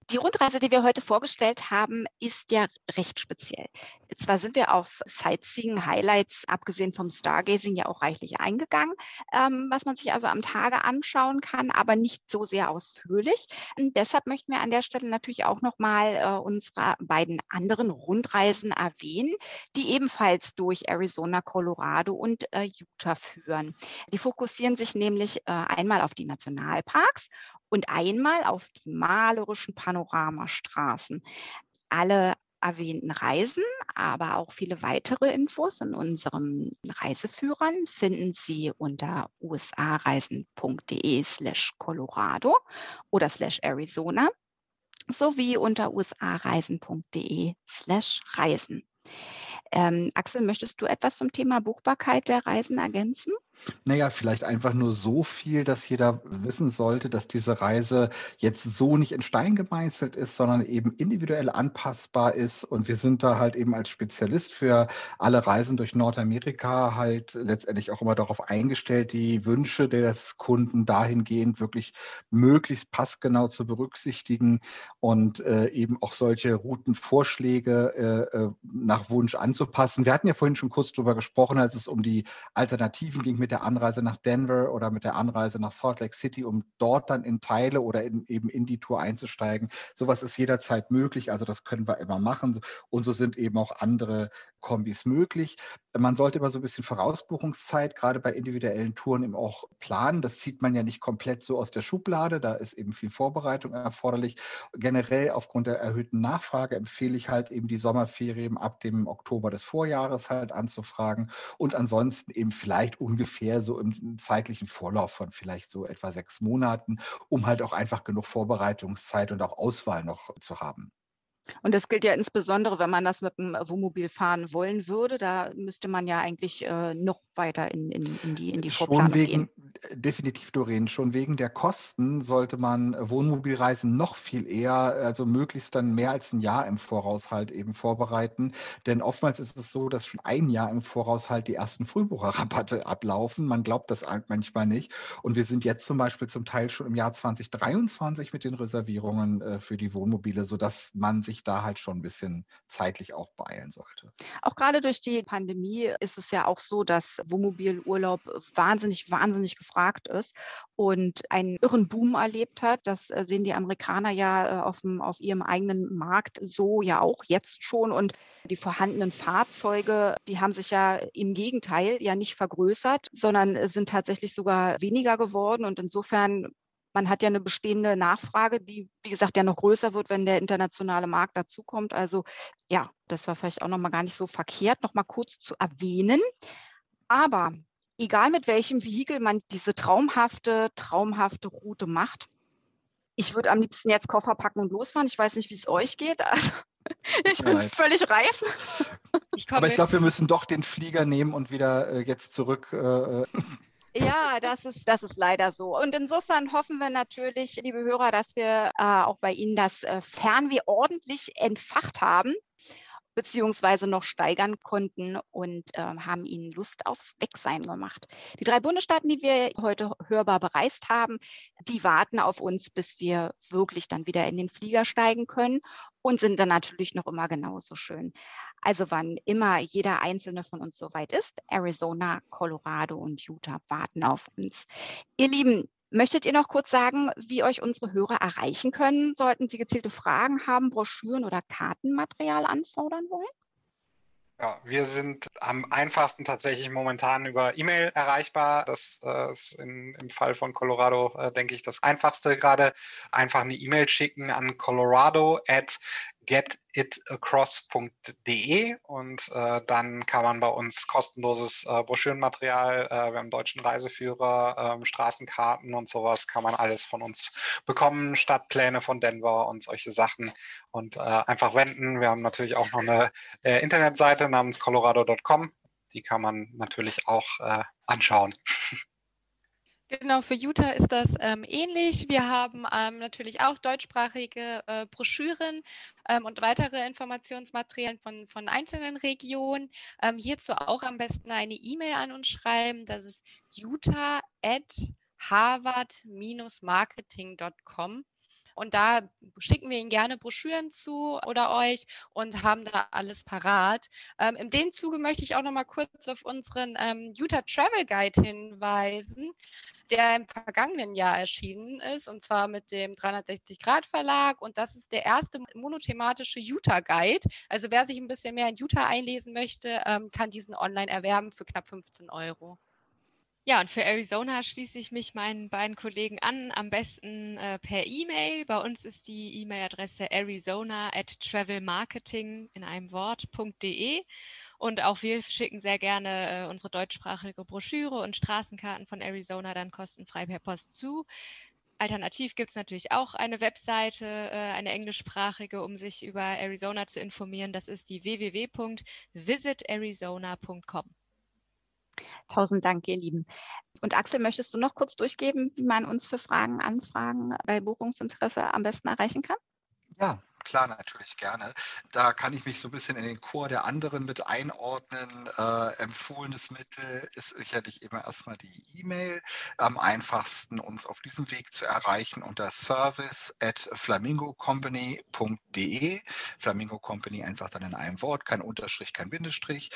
Die Rundreise, die wir heute vorgestellt haben, ist ja recht speziell. Zwar sind wir auf Sightseeing, Highlights, abgesehen vom Stargazing, ja auch reichlich eingegangen, ähm, was man sich also am Tage anschauen kann, aber nicht so sehr ausführlich. Und deshalb möchten wir an der Stelle natürlich auch nochmal äh, unsere beiden anderen Rundreisen erwähnen, die ebenfalls durch Arizona, Colorado und äh, Utah führen. Die fokussieren sich nämlich äh, einmal auf die Nationalparks und einmal auf die malerischen Panoramastraßen. Alle erwähnten Reisen, aber auch viele weitere Infos in unseren Reiseführern finden Sie unter usareisen.de slash Colorado oder slash Arizona sowie unter usareisen.de slash Reisen. Ähm, Axel, möchtest du etwas zum Thema Buchbarkeit der Reisen ergänzen? Naja, vielleicht einfach nur so viel, dass jeder wissen sollte, dass diese Reise jetzt so nicht in Stein gemeißelt ist, sondern eben individuell anpassbar ist. Und wir sind da halt eben als Spezialist für alle Reisen durch Nordamerika halt letztendlich auch immer darauf eingestellt, die Wünsche des Kunden dahingehend wirklich möglichst passgenau zu berücksichtigen und äh, eben auch solche Routenvorschläge äh, äh nach Wunsch anzupassen. Wir hatten ja vorhin schon kurz darüber gesprochen, als es um die Alternativen ging mit mit der Anreise nach Denver oder mit der Anreise nach Salt Lake City, um dort dann in Teile oder in, eben in die Tour einzusteigen. Sowas ist jederzeit möglich, also das können wir immer machen. Und so sind eben auch andere Kombis möglich. Man sollte immer so ein bisschen Vorausbuchungszeit, gerade bei individuellen Touren eben auch planen. Das zieht man ja nicht komplett so aus der Schublade. Da ist eben viel Vorbereitung erforderlich. Generell aufgrund der erhöhten Nachfrage empfehle ich halt eben die Sommerferien ab dem Oktober des Vorjahres halt anzufragen und ansonsten eben vielleicht ungefähr so im zeitlichen Vorlauf von vielleicht so etwa sechs Monaten, um halt auch einfach genug Vorbereitungszeit und auch Auswahl noch zu haben. Und das gilt ja insbesondere, wenn man das mit dem Wohnmobil fahren wollen würde. Da müsste man ja eigentlich äh, noch weiter in, in, in, die, in die Vorplanung schon wegen, gehen. Äh, definitiv, Doreen. Schon wegen der Kosten sollte man Wohnmobilreisen noch viel eher, also möglichst dann mehr als ein Jahr im Voraus halt eben vorbereiten. Denn oftmals ist es so, dass schon ein Jahr im Voraus halt die ersten Frühbucherrabatte ablaufen. Man glaubt das manchmal nicht. Und wir sind jetzt zum Beispiel zum Teil schon im Jahr 2023 mit den Reservierungen äh, für die Wohnmobile, sodass man sich sich da halt schon ein bisschen zeitlich auch beeilen sollte. Auch gerade durch die Pandemie ist es ja auch so, dass Wohnmobilurlaub wahnsinnig, wahnsinnig gefragt ist und einen irren Boom erlebt hat. Das äh, sehen die Amerikaner ja äh, auf, dem, auf ihrem eigenen Markt so ja auch jetzt schon. Und die vorhandenen Fahrzeuge, die haben sich ja im Gegenteil ja nicht vergrößert, sondern sind tatsächlich sogar weniger geworden. Und insofern man hat ja eine bestehende Nachfrage, die, wie gesagt, ja noch größer wird, wenn der internationale Markt dazukommt. Also ja, das war vielleicht auch nochmal gar nicht so verkehrt, nochmal kurz zu erwähnen. Aber egal mit welchem Vehikel man diese traumhafte, traumhafte Route macht, ich würde am liebsten jetzt Koffer packen und losfahren. Ich weiß nicht, wie es euch geht. Also, ich bin Nein. völlig reif. Ich Aber ich glaube, wir müssen doch den Flieger nehmen und wieder äh, jetzt zurück. Äh, äh ja, das ist, das ist leider so. Und insofern hoffen wir natürlich, liebe Hörer, dass wir äh, auch bei Ihnen das äh, Fernweh ordentlich entfacht haben beziehungsweise noch steigern konnten und äh, haben ihnen Lust aufs Wegsein gemacht. Die drei Bundesstaaten, die wir heute hörbar bereist haben, die warten auf uns, bis wir wirklich dann wieder in den Flieger steigen können und sind dann natürlich noch immer genauso schön. Also wann immer jeder einzelne von uns soweit ist, Arizona, Colorado und Utah warten auf uns. Ihr Lieben, Möchtet ihr noch kurz sagen, wie euch unsere Hörer erreichen können? Sollten sie gezielte Fragen haben, Broschüren oder Kartenmaterial anfordern wollen? Ja, wir sind am einfachsten tatsächlich momentan über E-Mail erreichbar. Das äh, ist in, im Fall von Colorado, äh, denke ich, das einfachste gerade. Einfach eine E-Mail schicken an colorado at getitacross.de und äh, dann kann man bei uns kostenloses äh, Broschürenmaterial, äh, wir haben deutschen Reiseführer, äh, Straßenkarten und sowas, kann man alles von uns bekommen, Stadtpläne von Denver und solche Sachen und äh, einfach wenden. Wir haben natürlich auch noch eine äh, Internetseite namens colorado.com, die kann man natürlich auch äh, anschauen. Genau, für Utah ist das ähm, ähnlich. Wir haben ähm, natürlich auch deutschsprachige äh, Broschüren ähm, und weitere Informationsmaterialien von, von einzelnen Regionen. Ähm, hierzu auch am besten eine E-Mail an uns schreiben. Das ist utah at harvard-marketing.com. Und da schicken wir Ihnen gerne Broschüren zu oder euch und haben da alles parat. Ähm, in dem Zuge möchte ich auch noch mal kurz auf unseren ähm, Utah Travel Guide hinweisen, der im vergangenen Jahr erschienen ist und zwar mit dem 360 Grad Verlag. Und das ist der erste monothematische Utah Guide. Also wer sich ein bisschen mehr in Utah einlesen möchte, ähm, kann diesen online erwerben für knapp 15 Euro. Ja, und für Arizona schließe ich mich meinen beiden Kollegen an, am besten äh, per E-Mail. Bei uns ist die E-Mail-Adresse arizona at travelmarketing in einem Wort.de. Und auch wir schicken sehr gerne äh, unsere deutschsprachige Broschüre und Straßenkarten von Arizona dann kostenfrei per Post zu. Alternativ gibt es natürlich auch eine Webseite, äh, eine englischsprachige, um sich über Arizona zu informieren. Das ist die www.visitarizona.com. Tausend Dank, ihr Lieben. Und Axel, möchtest du noch kurz durchgeben, wie man uns für Fragen, Anfragen bei Buchungsinteresse am besten erreichen kann? Ja, klar, natürlich gerne. Da kann ich mich so ein bisschen in den Chor der anderen mit einordnen. Äh, empfohlenes Mittel ist sicherlich immer erstmal die E-Mail. Am einfachsten uns auf diesem Weg zu erreichen unter service at flamingocompany.de. Flamingo Company einfach dann in einem Wort, kein Unterstrich, kein Bindestrich.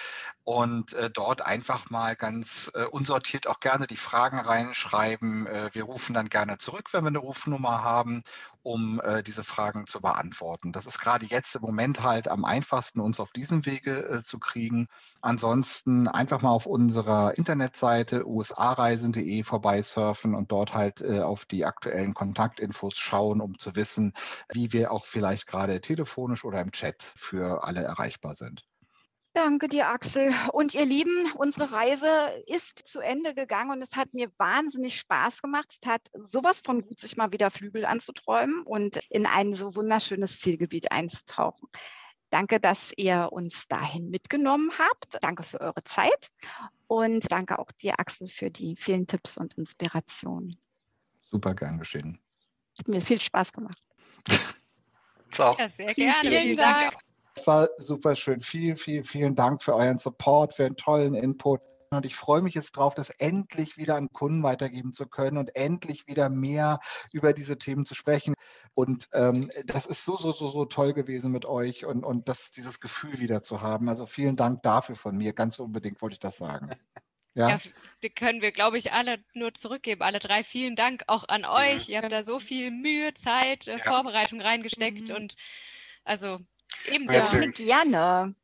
Und äh, dort einfach mal ganz äh, unsortiert auch gerne die Fragen reinschreiben. Äh, wir rufen dann gerne zurück, wenn wir eine Rufnummer haben um äh, diese Fragen zu beantworten. Das ist gerade jetzt im Moment halt am einfachsten, uns auf diesem Wege äh, zu kriegen. Ansonsten einfach mal auf unserer Internetseite usareisen.de vorbeisurfen und dort halt äh, auf die aktuellen Kontaktinfos schauen, um zu wissen, wie wir auch vielleicht gerade telefonisch oder im Chat für alle erreichbar sind. Danke dir, Axel. Und ihr Lieben, unsere Reise ist zu Ende gegangen und es hat mir wahnsinnig Spaß gemacht. Es hat sowas von gut, sich mal wieder Flügel anzuträumen und in ein so wunderschönes Zielgebiet einzutauchen. Danke, dass ihr uns dahin mitgenommen habt. Danke für eure Zeit und danke auch dir, Axel, für die vielen Tipps und Inspirationen. Super gern geschehen. Hat mir viel Spaß gemacht. So. Ja, sehr gerne. Vielen, vielen Dank. War super schön. Vielen, vielen, vielen Dank für euren Support, für einen tollen Input. Und ich freue mich jetzt drauf, das endlich wieder an Kunden weitergeben zu können und endlich wieder mehr über diese Themen zu sprechen. Und ähm, das ist so, so, so, so toll gewesen mit euch und, und das, dieses Gefühl wieder zu haben. Also vielen Dank dafür von mir. Ganz unbedingt wollte ich das sagen. Ja, ja die können wir, glaube ich, alle nur zurückgeben. Alle drei. Vielen Dank auch an euch. Ja. Ihr habt da so viel Mühe, Zeit, äh, ja. Vorbereitung reingesteckt mhm. und also Ebenso. Ja, gerne.